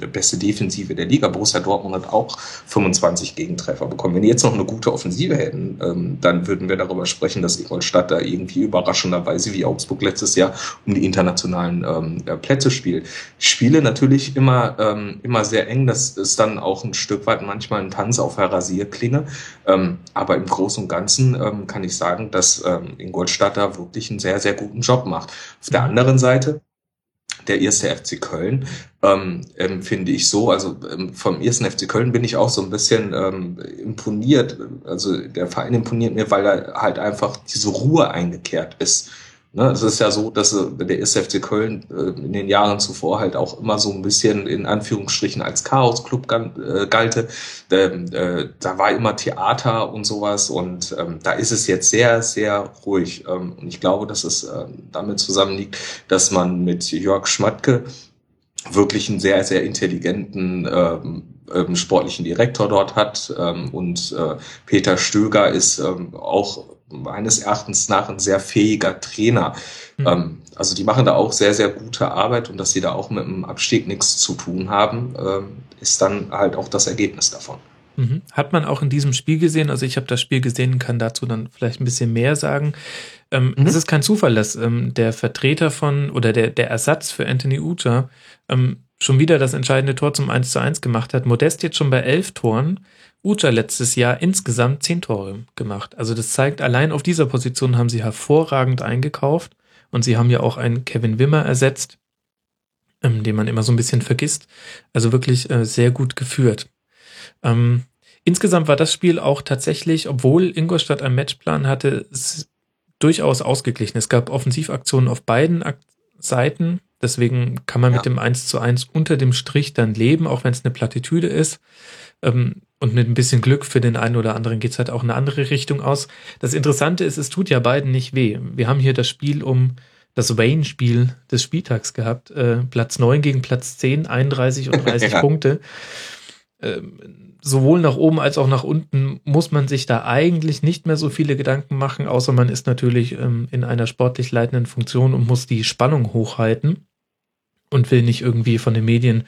äh, beste Defensive der Liga. Borussia Dortmund hat auch 25 Gegentreffer bekommen. Wenn die jetzt noch eine gute Offensive hätten, ähm, dann würden wir darüber sprechen, dass Ingolstadt da irgendwie überraschenderweise wie Augsburg letztes Jahr um die internationalen ähm, Plätze spielt. Ich spiele natürlich immer ähm, immer sehr eng. Das das ist dann auch ein Stück weit manchmal ein Tanz auf der Rasierklinge. Ähm, aber im Großen und Ganzen ähm, kann ich sagen, dass ähm, Ingolstadt da wirklich einen sehr, sehr guten Job macht. Auf der anderen Seite, der erste FC Köln, ähm, ähm, finde ich so. Also ähm, vom ersten FC Köln bin ich auch so ein bisschen ähm, imponiert. Also der Verein imponiert mir, weil er halt einfach diese Ruhe eingekehrt ist. Ne, es ist ja so, dass äh, der SFC Köln äh, in den Jahren zuvor halt auch immer so ein bisschen in Anführungsstrichen als Chaos-Club äh, galte. Ähm, da war immer Theater und sowas und ähm, da ist es jetzt sehr, sehr ruhig. Ähm, und ich glaube, dass es damit zusammenliegt, dass man mit Jörg Schmatke wirklich einen sehr, sehr intelligenten ähm, ähm, sportlichen Direktor dort hat. Ähm, und äh, Peter Stöger ist ähm, auch meines Erachtens nach ein sehr fähiger Trainer. Mhm. Ähm, also die machen da auch sehr, sehr gute Arbeit und dass sie da auch mit dem Abstieg nichts zu tun haben, ähm, ist dann halt auch das Ergebnis davon. Mhm. Hat man auch in diesem Spiel gesehen, also ich habe das Spiel gesehen, kann dazu dann vielleicht ein bisschen mehr sagen. Ähm, mhm. Es ist kein Zufall, dass ähm, der Vertreter von oder der, der Ersatz für Anthony Uja ähm, schon wieder das entscheidende Tor zum 1 zu 1 gemacht hat. Modest jetzt schon bei elf Toren. Uja letztes Jahr insgesamt zehn Tore gemacht. Also das zeigt, allein auf dieser Position haben sie hervorragend eingekauft und sie haben ja auch einen Kevin Wimmer ersetzt, ähm, den man immer so ein bisschen vergisst. Also wirklich äh, sehr gut geführt. Ähm, insgesamt war das Spiel auch tatsächlich, obwohl Ingolstadt einen Matchplan hatte, durchaus ausgeglichen. Es gab Offensivaktionen auf beiden Ak Seiten. Deswegen kann man ja. mit dem 1 zu 1 unter dem Strich dann leben, auch wenn es eine Plattitüde ist. Ähm, und mit ein bisschen Glück für den einen oder anderen geht's halt auch in eine andere Richtung aus. Das Interessante ist, es tut ja beiden nicht weh. Wir haben hier das Spiel um das Wayne-Spiel des Spieltags gehabt. Äh, Platz 9 gegen Platz 10, 31 und 30 (laughs) ja. Punkte. Ähm, sowohl nach oben als auch nach unten muss man sich da eigentlich nicht mehr so viele Gedanken machen, außer man ist natürlich ähm, in einer sportlich leitenden Funktion und muss die Spannung hochhalten und will nicht irgendwie von den Medien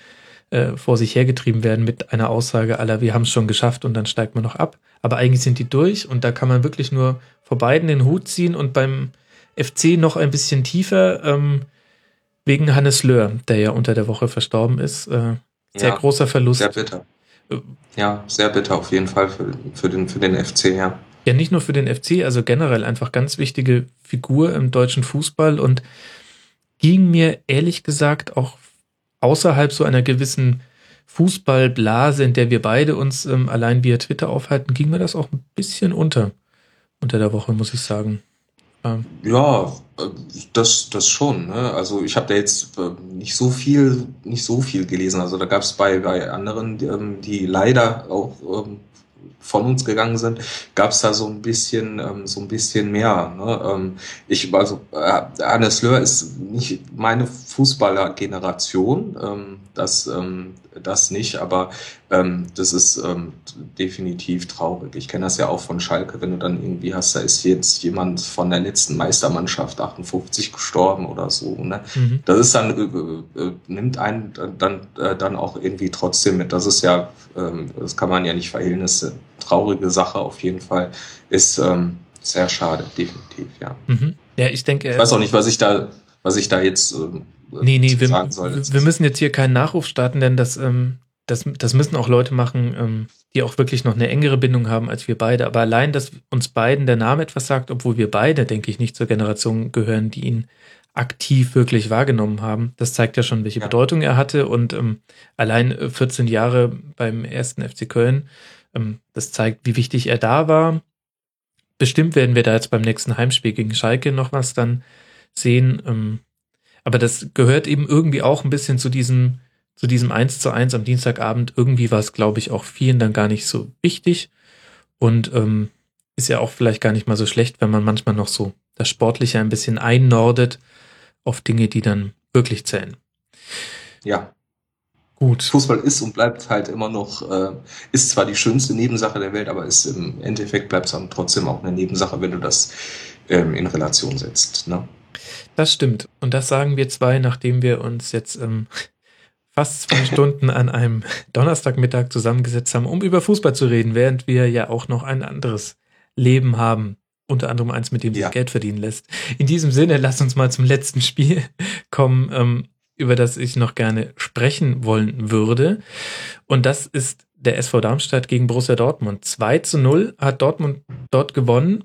äh, vor sich hergetrieben werden mit einer Aussage aller, wir haben es schon geschafft und dann steigt man noch ab. Aber eigentlich sind die durch und da kann man wirklich nur vor beiden den Hut ziehen und beim FC noch ein bisschen tiefer ähm, wegen Hannes Löhr, der ja unter der Woche verstorben ist. Äh, sehr ja, großer Verlust. Sehr bitter. Ja, sehr bitter auf jeden Fall für, für, den, für den FC, ja. Ja, nicht nur für den FC, also generell einfach ganz wichtige Figur im deutschen Fußball und ging mir ehrlich gesagt auch außerhalb so einer gewissen Fußballblase, in der wir beide uns ähm, allein via Twitter aufhalten, ging mir das auch ein bisschen unter unter der Woche, muss ich sagen. Ähm. Ja, äh, das, das schon. Ne? Also ich habe da jetzt äh, nicht so viel, nicht so viel gelesen. Also da gab es bei, bei anderen, die, ähm, die leider auch ähm, von uns gegangen sind, gab es da so ein bisschen, ähm, so ein bisschen mehr. Ne? Ähm, ich, also äh, Hannes Löhr ist nicht meine Fußballergeneration, ähm, das, ähm, das nicht, aber ähm, das ist ähm, definitiv traurig. Ich kenne das ja auch von Schalke, wenn du dann irgendwie hast, da ist jetzt jemand von der letzten Meistermannschaft 58 gestorben oder so. Ne? Mhm. Das ist dann äh, äh, nimmt einen dann äh, dann auch irgendwie trotzdem mit. Das ist ja, ähm, das kann man ja nicht verhehlen. Das ist eine traurige Sache auf jeden Fall. Ist ähm, sehr schade, definitiv, ja. Mhm. Ja, ich denke. Ich weiß auch nicht, was ich da was ich da jetzt ähm, nee, nee, wir, sagen soll. Wir müssen jetzt hier keinen Nachruf starten, denn das, ähm, das, das müssen auch Leute machen, ähm, die auch wirklich noch eine engere Bindung haben als wir beide. Aber allein, dass uns beiden der Name etwas sagt, obwohl wir beide, denke ich, nicht zur Generation gehören, die ihn aktiv wirklich wahrgenommen haben. Das zeigt ja schon, welche ja. Bedeutung er hatte. Und ähm, allein 14 äh, Jahre beim ersten FC Köln, ähm, das zeigt, wie wichtig er da war. Bestimmt werden wir da jetzt beim nächsten Heimspiel gegen Schalke noch was dann sehen. Ähm, aber das gehört eben irgendwie auch ein bisschen zu diesem, zu diesem 1 zu 1 am Dienstagabend. Irgendwie war es, glaube ich, auch vielen dann gar nicht so wichtig. Und ähm, ist ja auch vielleicht gar nicht mal so schlecht, wenn man manchmal noch so das Sportliche ein bisschen einnordet auf Dinge, die dann wirklich zählen. Ja. Gut. Fußball ist und bleibt halt immer noch, äh, ist zwar die schönste Nebensache der Welt, aber ist im Endeffekt bleibt es dann trotzdem auch eine Nebensache, wenn du das ähm, in Relation setzt. Ne? Das stimmt. Und das sagen wir zwei, nachdem wir uns jetzt ähm, fast zwei Stunden an einem Donnerstagmittag zusammengesetzt haben, um über Fußball zu reden, während wir ja auch noch ein anderes Leben haben. Unter anderem eins, mit dem sich ja. Geld verdienen lässt. In diesem Sinne, lass uns mal zum letzten Spiel (laughs) kommen, ähm, über das ich noch gerne sprechen wollen würde. Und das ist der SV Darmstadt gegen Borussia Dortmund. 2 zu 0 hat Dortmund dort gewonnen.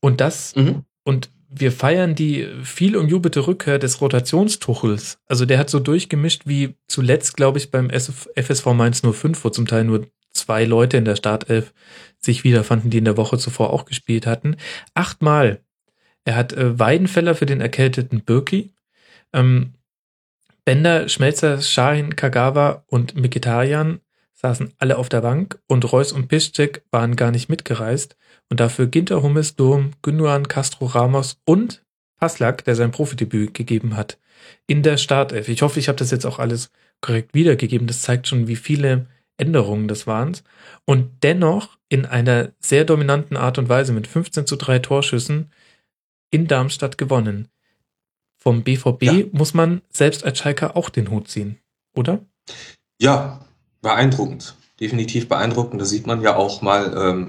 Und das, mhm. und wir feiern die viel umjubelte Rückkehr des Rotationstuchels. Also der hat so durchgemischt wie zuletzt, glaube ich, beim FSV Mainz 05, wo zum Teil nur zwei Leute in der Startelf sich wiederfanden, die in der Woche zuvor auch gespielt hatten. Achtmal. Er hat äh, Weidenfeller für den erkälteten Birki, ähm, Bender, Schmelzer, Shahin, Kagawa und Mikitarian saßen alle auf der Bank und Reus und Piszczek waren gar nicht mitgereist und dafür Ginter Hummes, Durm, Gündogan, Castro Ramos und Paslak, der sein Profidebüt gegeben hat, in der Startelf. Ich hoffe, ich habe das jetzt auch alles korrekt wiedergegeben. Das zeigt schon, wie viele Änderungen das waren. Und dennoch in einer sehr dominanten Art und Weise mit 15 zu 3 Torschüssen in Darmstadt gewonnen. Vom BVB ja. muss man selbst als Schalker auch den Hut ziehen, oder? Ja, beeindruckend. Definitiv beeindruckend. Da sieht man ja auch mal, ähm,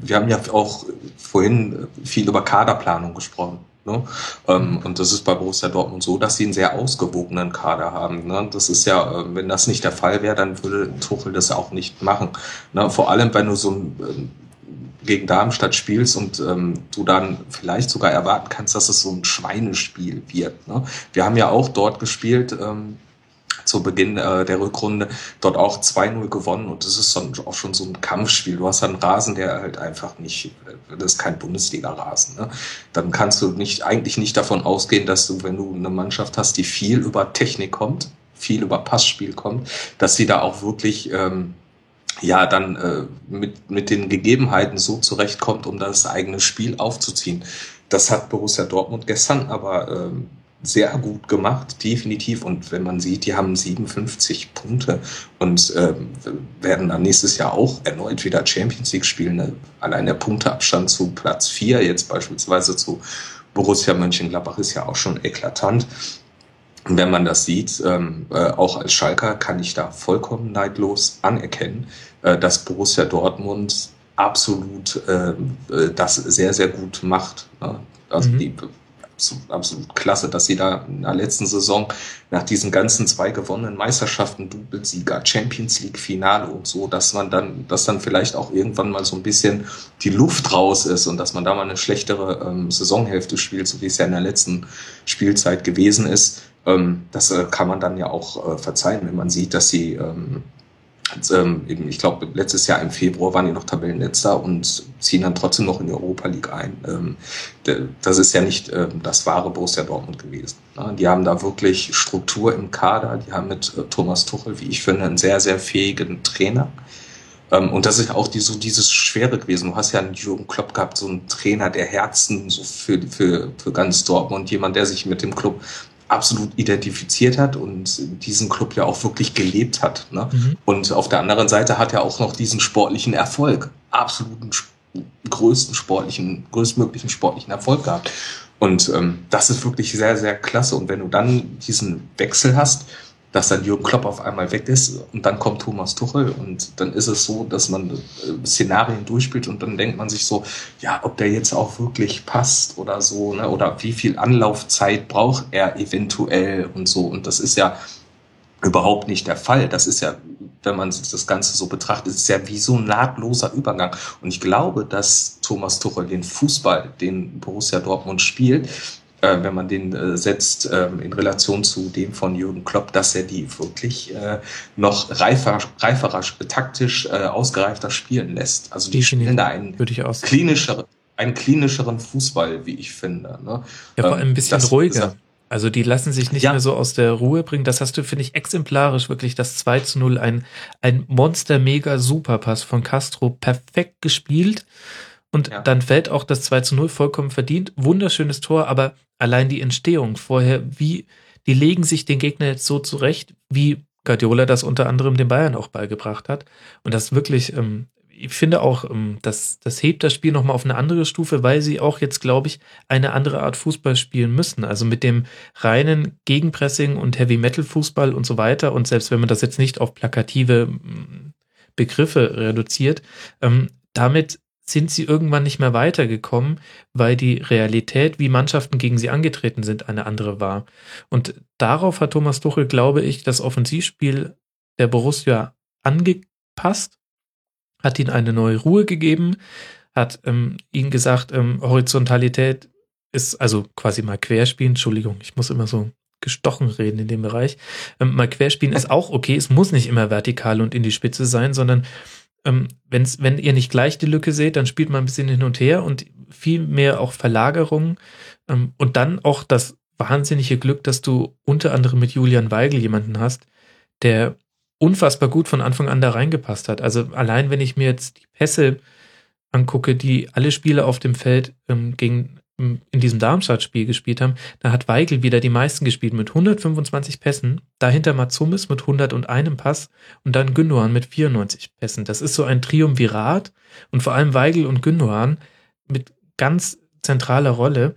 wir haben ja auch vorhin viel über Kaderplanung gesprochen. Ne? Ähm, und das ist bei Borussia Dortmund so, dass sie einen sehr ausgewogenen Kader haben. Ne? Das ist ja, äh, wenn das nicht der Fall wäre, dann würde Tuchel das auch nicht machen. Ne? Vor allem, wenn du so ein, ähm, gegen Darmstadt spielst und ähm, du dann vielleicht sogar erwarten kannst, dass es so ein Schweinespiel wird. Ne? Wir haben ja auch dort gespielt, ähm, zu Beginn äh, der Rückrunde dort auch 2-0 gewonnen und das ist dann auch schon so ein Kampfspiel. Du hast einen Rasen, der halt einfach nicht, das ist kein Bundesliga-Rasen. Ne? Dann kannst du nicht, eigentlich nicht davon ausgehen, dass du, wenn du eine Mannschaft hast, die viel über Technik kommt, viel über Passspiel kommt, dass sie da auch wirklich ähm, ja dann äh, mit, mit den Gegebenheiten so zurechtkommt, um das eigene Spiel aufzuziehen. Das hat Borussia Dortmund gestern aber ähm, sehr gut gemacht, definitiv. Und wenn man sieht, die haben 57 Punkte und äh, werden dann nächstes Jahr auch erneut wieder Champions League spielen. Ne? Allein der Punkteabstand zu Platz 4, jetzt beispielsweise zu Borussia Mönchengladbach, ist ja auch schon eklatant. Und wenn man das sieht, ähm, äh, auch als Schalker kann ich da vollkommen neidlos anerkennen, äh, dass Borussia Dortmund absolut äh, äh das sehr, sehr gut macht. Ne? Also mhm. die absolut, klasse, dass sie da in der letzten Saison nach diesen ganzen zwei gewonnenen Meisterschaften, Doublesieger, Champions League Finale und so, dass man dann, dass dann vielleicht auch irgendwann mal so ein bisschen die Luft raus ist und dass man da mal eine schlechtere ähm, Saisonhälfte spielt, so wie es ja in der letzten Spielzeit gewesen ist. Ähm, das äh, kann man dann ja auch äh, verzeihen, wenn man sieht, dass sie ähm, ähm, ich glaube, letztes Jahr im Februar waren die noch Tabellenletzter und ziehen dann trotzdem noch in die Europa League ein. Ähm, das ist ja nicht ähm, das wahre Borussia Dortmund gewesen. Ne? Die haben da wirklich Struktur im Kader. Die haben mit äh, Thomas Tuchel, wie ich finde, einen sehr, sehr fähigen Trainer. Ähm, und das ist auch die, so dieses Schwere gewesen. Du hast ja einen Jürgen Klopp gehabt, so einen Trainer der Herzen so für, für, für ganz Dortmund, jemand, der sich mit dem Club absolut identifiziert hat und diesen Club ja auch wirklich gelebt hat. Ne? Mhm. Und auf der anderen Seite hat er auch noch diesen sportlichen Erfolg, absoluten größten sportlichen, größtmöglichen sportlichen Erfolg gehabt. Und ähm, das ist wirklich sehr, sehr klasse. Und wenn du dann diesen Wechsel hast, dass dann Jürgen Klopp auf einmal weg ist und dann kommt Thomas Tuchel und dann ist es so, dass man äh, Szenarien durchspielt und dann denkt man sich so, ja, ob der jetzt auch wirklich passt oder so, ne, oder wie viel Anlaufzeit braucht er eventuell und so und das ist ja überhaupt nicht der Fall. Das ist ja, wenn man das Ganze so betrachtet, ist ja wie so ein nahtloser Übergang. Und ich glaube, dass Thomas Tuchel den Fußball, den Borussia Dortmund spielt, äh, wenn man den äh, setzt äh, in Relation zu dem von Jürgen Klopp, dass er die wirklich äh, noch reifer, reiferer, taktisch äh, ausgereifter spielen lässt. Also die spielen da einen klinischeren, einen klinischeren Fußball, wie ich finde. Ne? Ja, vor allem ein bisschen das, ruhiger. Also die lassen sich nicht ja. mehr so aus der Ruhe bringen. Das hast du, finde ich, exemplarisch wirklich das 2 zu 0. Ein, ein Monster-Mega-Superpass von Castro. Perfekt gespielt. Und ja. dann fällt auch das 2 zu 0 vollkommen verdient. Wunderschönes Tor, aber allein die Entstehung vorher, wie, die legen sich den Gegner jetzt so zurecht, wie Guardiola das unter anderem den Bayern auch beigebracht hat. Und das wirklich, ähm, ich finde auch, ähm, das, das hebt das Spiel nochmal auf eine andere Stufe, weil sie auch jetzt, glaube ich, eine andere Art Fußball spielen müssen. Also mit dem reinen Gegenpressing und Heavy Metal Fußball und so weiter. Und selbst wenn man das jetzt nicht auf plakative mm, Begriffe reduziert, ähm, damit sind sie irgendwann nicht mehr weitergekommen, weil die Realität, wie Mannschaften gegen sie angetreten sind, eine andere war. Und darauf hat Thomas Tuchel, glaube ich, das Offensivspiel der Borussia angepasst, hat ihnen eine neue Ruhe gegeben, hat ähm, ihnen gesagt, ähm, Horizontalität ist also quasi mal querspielen. Entschuldigung, ich muss immer so gestochen reden in dem Bereich. Ähm, mal querspielen ist auch okay. Es muss nicht immer vertikal und in die Spitze sein, sondern ähm, wenn's, wenn ihr nicht gleich die Lücke seht, dann spielt man ein bisschen hin und her und viel mehr auch Verlagerung ähm, und dann auch das wahnsinnige Glück, dass du unter anderem mit Julian Weigel jemanden hast, der unfassbar gut von Anfang an da reingepasst hat. Also allein wenn ich mir jetzt die Pässe angucke, die alle Spieler auf dem Feld ähm, gegen in diesem Darmstadt-Spiel gespielt haben, da hat Weigel wieder die meisten gespielt mit 125 Pässen, dahinter Matsumis mit 101 Pass und dann Gündogan mit 94 Pässen. Das ist so ein Triumvirat und vor allem Weigel und Gündogan mit ganz zentraler Rolle.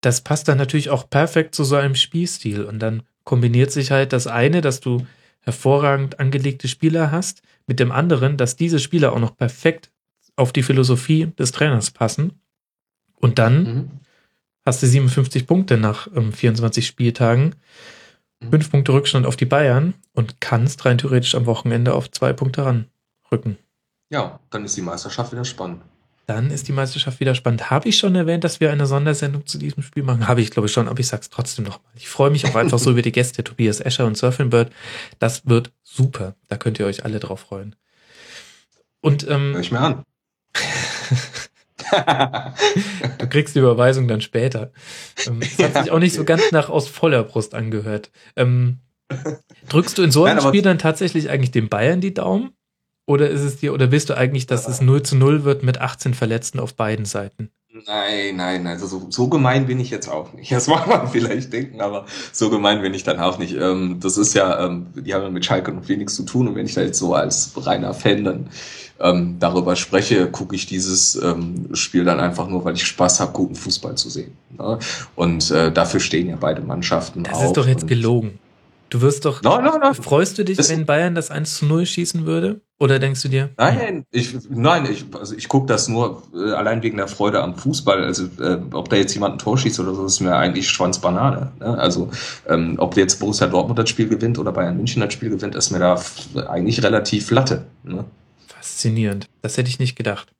Das passt dann natürlich auch perfekt zu so einem Spielstil und dann kombiniert sich halt das eine, dass du hervorragend angelegte Spieler hast, mit dem anderen, dass diese Spieler auch noch perfekt auf die Philosophie des Trainers passen und dann mhm. hast du 57 Punkte nach ähm, 24 Spieltagen, mhm. fünf Punkte Rückstand auf die Bayern und kannst rein theoretisch am Wochenende auf zwei Punkte ranrücken. Ja, dann ist die Meisterschaft wieder spannend. Dann ist die Meisterschaft wieder spannend. Habe ich schon erwähnt, dass wir eine Sondersendung zu diesem Spiel machen? Habe ich, glaube ich, schon, aber ich sage es trotzdem nochmal. Ich freue mich auch einfach so (laughs) über die Gäste, Tobias Escher und Surfing Bird. Das wird super. Da könnt ihr euch alle drauf freuen. Und ähm, Hör ich mir an. (laughs) du kriegst die Überweisung dann später. Ähm, das hat sich auch nicht so ganz nach aus voller Brust angehört. Ähm, drückst du in so einem Nein, Spiel dann tatsächlich eigentlich den Bayern die Daumen? Oder ist es dir, oder willst du eigentlich, dass es 0 zu 0 wird mit 18 Verletzten auf beiden Seiten? Nein, nein, also so, so gemein bin ich jetzt auch nicht. Das mag man (laughs) vielleicht denken, aber so gemein bin ich dann auch nicht. Ähm, das ist ja, ähm, die haben ja mit Schalke noch wenig zu tun und wenn ich da jetzt so als reiner Fan dann ähm, darüber spreche, gucke ich dieses ähm, Spiel dann einfach nur, weil ich Spaß habe, guten Fußball zu sehen. Ne? Und äh, dafür stehen ja beide Mannschaften das auf. Das ist doch jetzt gelogen. Du wirst doch. Nein, nein, nein. Freust du dich, das wenn Bayern das 1 zu 0 schießen würde? Oder denkst du dir? Nein, ich, nein, ich, also ich gucke das nur äh, allein wegen der Freude am Fußball. Also äh, ob da jetzt jemand ein Tor schießt oder so, ist mir eigentlich Schwanzbanane. Ne? Also ähm, ob jetzt Borussia Dortmund das Spiel gewinnt oder Bayern München das Spiel gewinnt, ist mir da eigentlich relativ latte. Ne? Faszinierend. Das hätte ich nicht gedacht.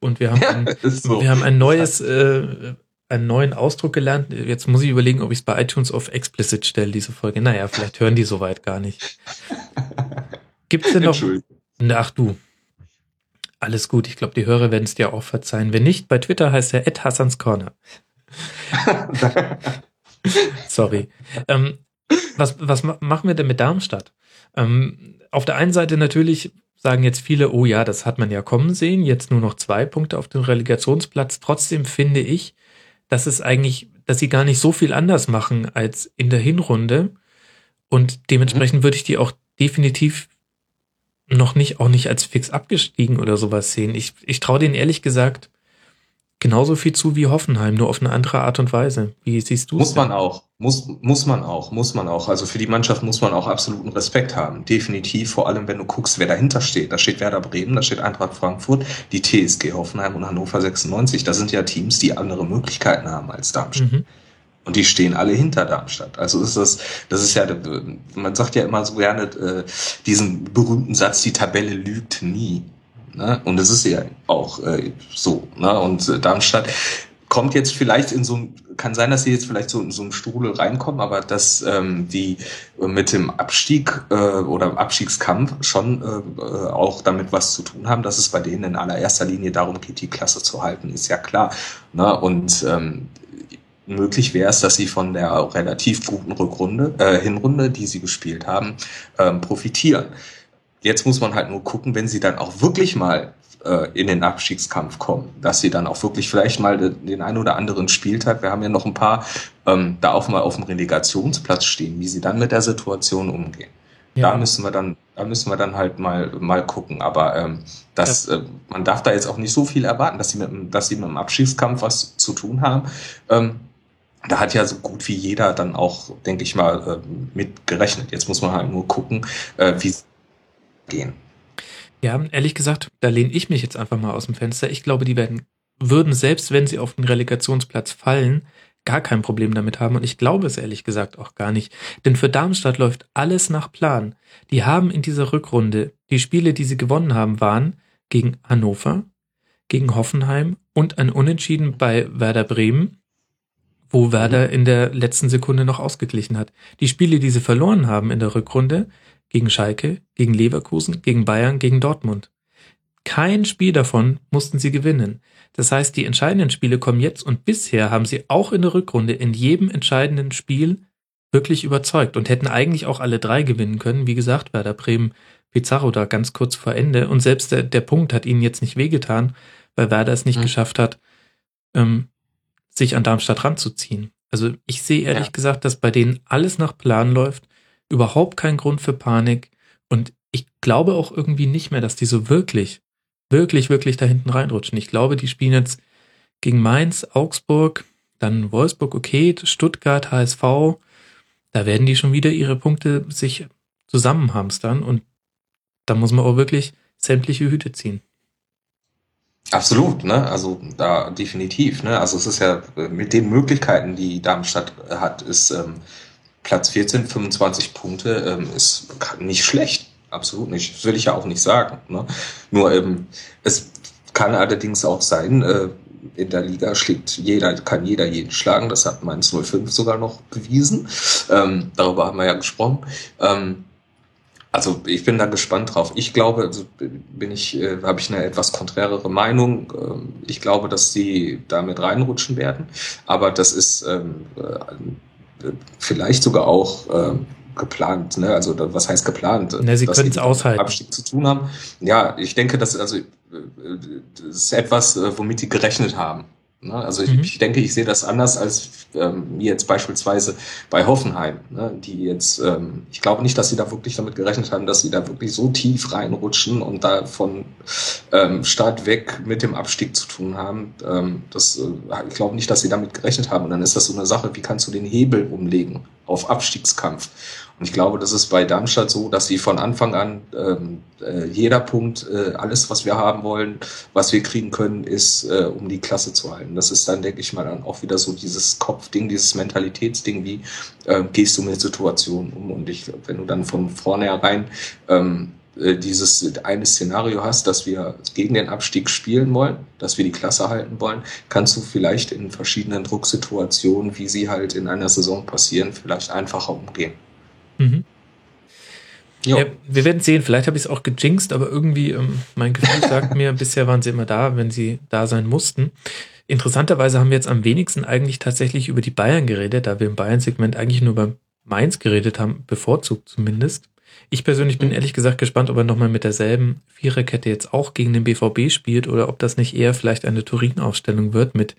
Und wir haben ein, (laughs) so. wir haben ein neues, äh, einen neuen Ausdruck gelernt. Jetzt muss ich überlegen, ob ich es bei iTunes auf explicit stelle, diese Folge. Naja, vielleicht hören die soweit gar nicht. Gibt es denn noch? Ach du. Alles gut. Ich glaube, die Hörer werden es dir auch verzeihen. Wenn nicht, bei Twitter heißt er Ed Hassans Corner. (laughs) Sorry. Ähm, was, was machen wir denn mit Darmstadt? Ähm, auf der einen Seite natürlich sagen jetzt viele, oh ja, das hat man ja kommen sehen, jetzt nur noch zwei Punkte auf dem Relegationsplatz. Trotzdem finde ich, dass es eigentlich, dass sie gar nicht so viel anders machen als in der Hinrunde. Und dementsprechend mhm. würde ich die auch definitiv noch nicht, auch nicht als fix abgestiegen oder sowas sehen. Ich, ich traue denen ehrlich gesagt genauso viel zu wie Hoffenheim, nur auf eine andere Art und Weise. Wie siehst du Muss man auch. Muss, muss man auch, muss man auch. Also für die Mannschaft muss man auch absoluten Respekt haben. Definitiv, vor allem wenn du guckst, wer dahinter steht. Da steht Werder Bremen, da steht Eintracht Frankfurt, die TSG Hoffenheim und Hannover 96. Das sind ja Teams, die andere Möglichkeiten haben als Darmstadt. Mhm. Und die stehen alle hinter Darmstadt. Also ist das, das ist ja, man sagt ja immer so gerne äh, diesen berühmten Satz, die Tabelle lügt nie. Ne? Und es ist ja auch äh, so. Ne? Und äh, Darmstadt kommt jetzt vielleicht in so ein, kann sein, dass sie jetzt vielleicht so in so einen Strudel reinkommen, aber dass ähm, die mit dem Abstieg äh, oder Abstiegskampf schon äh, auch damit was zu tun haben, dass es bei denen in allererster Linie darum geht, die Klasse zu halten, ist ja klar. Ne? Und ähm, möglich wäre es, dass sie von der relativ guten Rückrunde, äh, Hinrunde, die sie gespielt haben, ähm, profitieren. Jetzt muss man halt nur gucken, wenn sie dann auch wirklich mal äh, in den Abstiegskampf kommen, dass sie dann auch wirklich vielleicht mal den, den einen oder anderen Spieltag, wir haben ja noch ein paar, ähm, da auch mal auf dem Relegationsplatz stehen, wie sie dann mit der Situation umgehen. Ja. Da müssen wir dann, da müssen wir dann halt mal mal gucken. Aber ähm, das, ja. äh, man darf da jetzt auch nicht so viel erwarten, dass sie mit, dass sie mit dem Abstiegskampf was zu tun haben. Ähm, da hat ja so gut wie jeder dann auch, denke ich mal, äh, mit gerechnet. Jetzt muss man halt nur gucken, äh, wie gehen. Ja, ehrlich gesagt, da lehne ich mich jetzt einfach mal aus dem Fenster. Ich glaube, die werden, würden selbst wenn sie auf den Relegationsplatz fallen, gar kein Problem damit haben. Und ich glaube es ehrlich gesagt auch gar nicht. Denn für Darmstadt läuft alles nach Plan. Die haben in dieser Rückrunde, die Spiele, die sie gewonnen haben, waren gegen Hannover, gegen Hoffenheim und ein Unentschieden bei Werder Bremen, wo Werder in der letzten Sekunde noch ausgeglichen hat. Die Spiele, die sie verloren haben in der Rückrunde, gegen Schalke, gegen Leverkusen, gegen Bayern, gegen Dortmund. Kein Spiel davon mussten sie gewinnen. Das heißt, die entscheidenden Spiele kommen jetzt und bisher haben sie auch in der Rückrunde in jedem entscheidenden Spiel wirklich überzeugt und hätten eigentlich auch alle drei gewinnen können. Wie gesagt, Werder Bremen, Pizarro da ganz kurz vor Ende und selbst der, der Punkt hat ihnen jetzt nicht wehgetan, weil Werder es nicht mhm. geschafft hat, ähm, sich an Darmstadt ranzuziehen. Also ich sehe ehrlich ja. gesagt, dass bei denen alles nach Plan läuft, überhaupt kein Grund für Panik und ich glaube auch irgendwie nicht mehr, dass die so wirklich, wirklich, wirklich da hinten reinrutschen. Ich glaube, die spielen jetzt gegen Mainz, Augsburg, dann Wolfsburg, okay, Stuttgart, HSV. Da werden die schon wieder ihre Punkte sich zusammenhamstern und da muss man auch wirklich sämtliche Hüte ziehen. Absolut, ne? Also da definitiv, ne? Also es ist ja mit den Möglichkeiten, die Darmstadt hat, ist ähm, Platz 14, 25 Punkte, ähm, ist nicht schlecht. Absolut nicht. Das will ich ja auch nicht sagen. Ne? Nur ähm, es kann allerdings auch sein, äh, in der Liga schlägt jeder, kann jeder jeden schlagen. Das hat Mainz 05 sogar noch bewiesen. Ähm, darüber haben wir ja gesprochen. Ähm, also ich bin da gespannt drauf. Ich glaube, also bin ich, äh, habe ich eine etwas konträrere Meinung. Ähm, ich glaube, dass sie damit reinrutschen werden. Aber das ist ähm, äh, vielleicht sogar auch ähm, geplant, ne? Also was heißt geplant? Ne, sie können es aushalten. Abstieg zu tun haben. Ja, ich denke, dass also äh, das ist etwas, äh, womit die gerechnet haben. Ne? Also ich, mhm. ich, denke, ich sehe das anders als ähm, jetzt beispielsweise bei Hoffenheim, ne? die jetzt, ähm, ich glaube nicht, dass sie da wirklich damit gerechnet haben, dass sie da wirklich so tief reinrutschen und da von ähm, Start weg mit dem Abstieg zu tun haben. Ähm, das, äh, ich glaube nicht, dass sie damit gerechnet haben. Und dann ist das so eine Sache, wie kannst du den Hebel umlegen auf Abstiegskampf? Und ich glaube, das ist bei Darmstadt so, dass sie von Anfang an ähm, äh, jeder Punkt, äh, alles, was wir haben wollen, was wir kriegen können, ist, äh, um die Klasse zu halten. Das ist dann, denke ich mal, dann auch wieder so dieses Kopfding, dieses Mentalitätsding, wie äh, gehst du mit Situationen um. Und ich glaube, wenn du dann von vornherein ähm, äh, dieses eine Szenario hast, dass wir gegen den Abstieg spielen wollen, dass wir die Klasse halten wollen, kannst du vielleicht in verschiedenen Drucksituationen, wie sie halt in einer Saison passieren, vielleicht einfacher umgehen. Mhm. Ja, wir werden sehen, vielleicht habe ich es auch gejinxt, aber irgendwie, ähm, mein Gefühl sagt mir, (laughs) bisher waren sie immer da, wenn sie da sein mussten. Interessanterweise haben wir jetzt am wenigsten eigentlich tatsächlich über die Bayern geredet, da wir im Bayern-Segment eigentlich nur über Mainz geredet haben, bevorzugt zumindest. Ich persönlich bin mhm. ehrlich gesagt gespannt, ob er nochmal mit derselben Viererkette jetzt auch gegen den BVB spielt oder ob das nicht eher vielleicht eine Turin-Aufstellung wird mit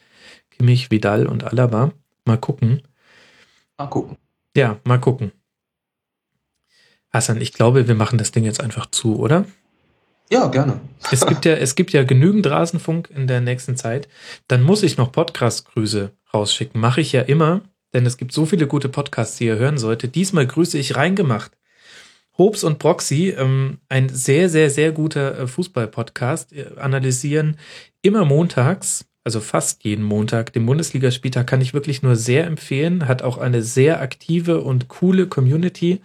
Kimmich, Vidal und Alaba. Mal gucken. Mal gucken. Ja, mal gucken. Hassan, ich glaube, wir machen das Ding jetzt einfach zu, oder? Ja, gerne. es gibt ja, es gibt ja genügend Rasenfunk in der nächsten Zeit. Dann muss ich noch Podcast-Grüße rausschicken. Mache ich ja immer, denn es gibt so viele gute Podcasts, die ihr hören solltet. Diesmal grüße ich reingemacht. Hobbs und Proxy, ähm, ein sehr, sehr, sehr guter äh, Fußball-Podcast, äh, analysieren immer montags, also fast jeden Montag, den Bundesligaspieltag kann ich wirklich nur sehr empfehlen, hat auch eine sehr aktive und coole Community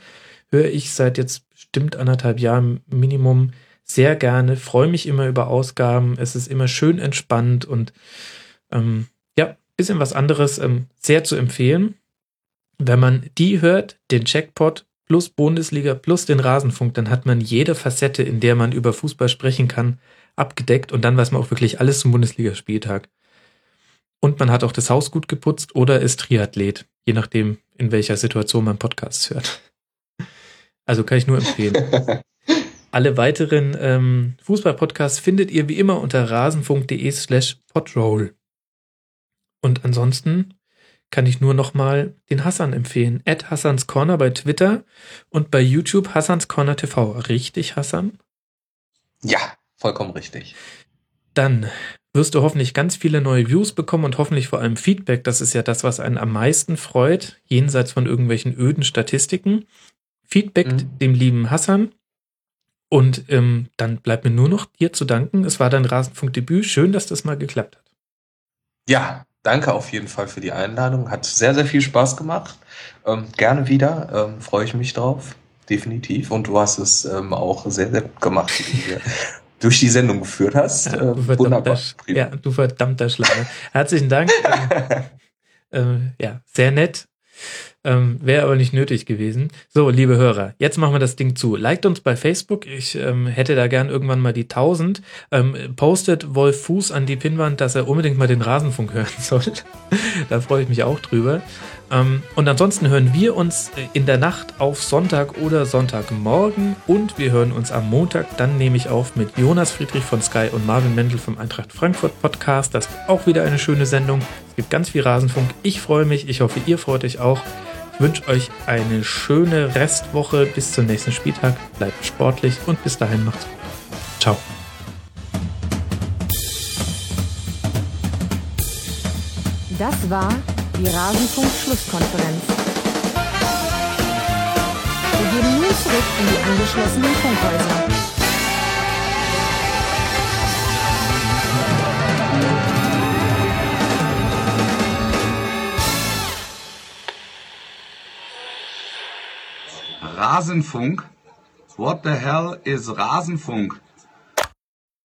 höre ich seit jetzt bestimmt anderthalb Jahren Minimum sehr gerne, freue mich immer über Ausgaben, es ist immer schön entspannt und ähm, ja, bisschen was anderes, ähm, sehr zu empfehlen. Wenn man die hört, den Checkpot plus Bundesliga plus den Rasenfunk, dann hat man jede Facette, in der man über Fußball sprechen kann, abgedeckt und dann weiß man auch wirklich alles zum Bundesligaspieltag. Und man hat auch das Haus gut geputzt oder ist Triathlet, je nachdem, in welcher Situation man Podcasts hört. Also kann ich nur empfehlen. (laughs) Alle weiteren ähm, Fußball-Podcasts findet ihr wie immer unter rasenfunk.de slash podroll. Und ansonsten kann ich nur nochmal den Hassan empfehlen. At Hassans Corner bei Twitter und bei YouTube Hassans Corner TV. Richtig, Hassan? Ja, vollkommen richtig. Dann wirst du hoffentlich ganz viele neue Views bekommen und hoffentlich vor allem Feedback. Das ist ja das, was einen am meisten freut, jenseits von irgendwelchen öden Statistiken. Feedback mhm. dem lieben Hassan. Und ähm, dann bleibt mir nur noch dir zu danken. Es war dein Rasenfunkdebüt. Schön, dass das mal geklappt hat. Ja, danke auf jeden Fall für die Einladung. Hat sehr, sehr viel Spaß gemacht. Ähm, gerne wieder. Ähm, Freue ich mich drauf. Definitiv. Und du hast es ähm, auch sehr, sehr gut gemacht, wie du (laughs) durch die Sendung geführt hast. Ja, du ähm, wunderbar. Ja, du verdammter Schlange. Herzlichen Dank. (laughs) ähm, ja, sehr nett. Ähm, Wäre aber nicht nötig gewesen. So, liebe Hörer, jetzt machen wir das Ding zu. Liked uns bei Facebook. Ich ähm, hätte da gern irgendwann mal die 1000. Ähm, postet Wolf Fuß an die Pinnwand, dass er unbedingt mal den Rasenfunk hören (laughs) soll. da freue ich mich auch drüber. Ähm, und ansonsten hören wir uns in der Nacht auf Sonntag oder Sonntagmorgen und wir hören uns am Montag dann nehme ich auf mit Jonas Friedrich von Sky und Marvin Mendel vom Eintracht Frankfurt Podcast. Das ist auch wieder eine schöne Sendung. Es gibt ganz viel Rasenfunk. Ich freue mich. Ich hoffe, ihr freut euch auch. Ich wünsche euch eine schöne Restwoche bis zum nächsten Spieltag. Bleibt sportlich und bis dahin macht's gut. Ciao. Das war die Rasenfunk-Schlusskonferenz. Wir gehen nun zurück in die angeschlossenen Funkhäuser. Rasenfunk? What the hell is Rasenfunk?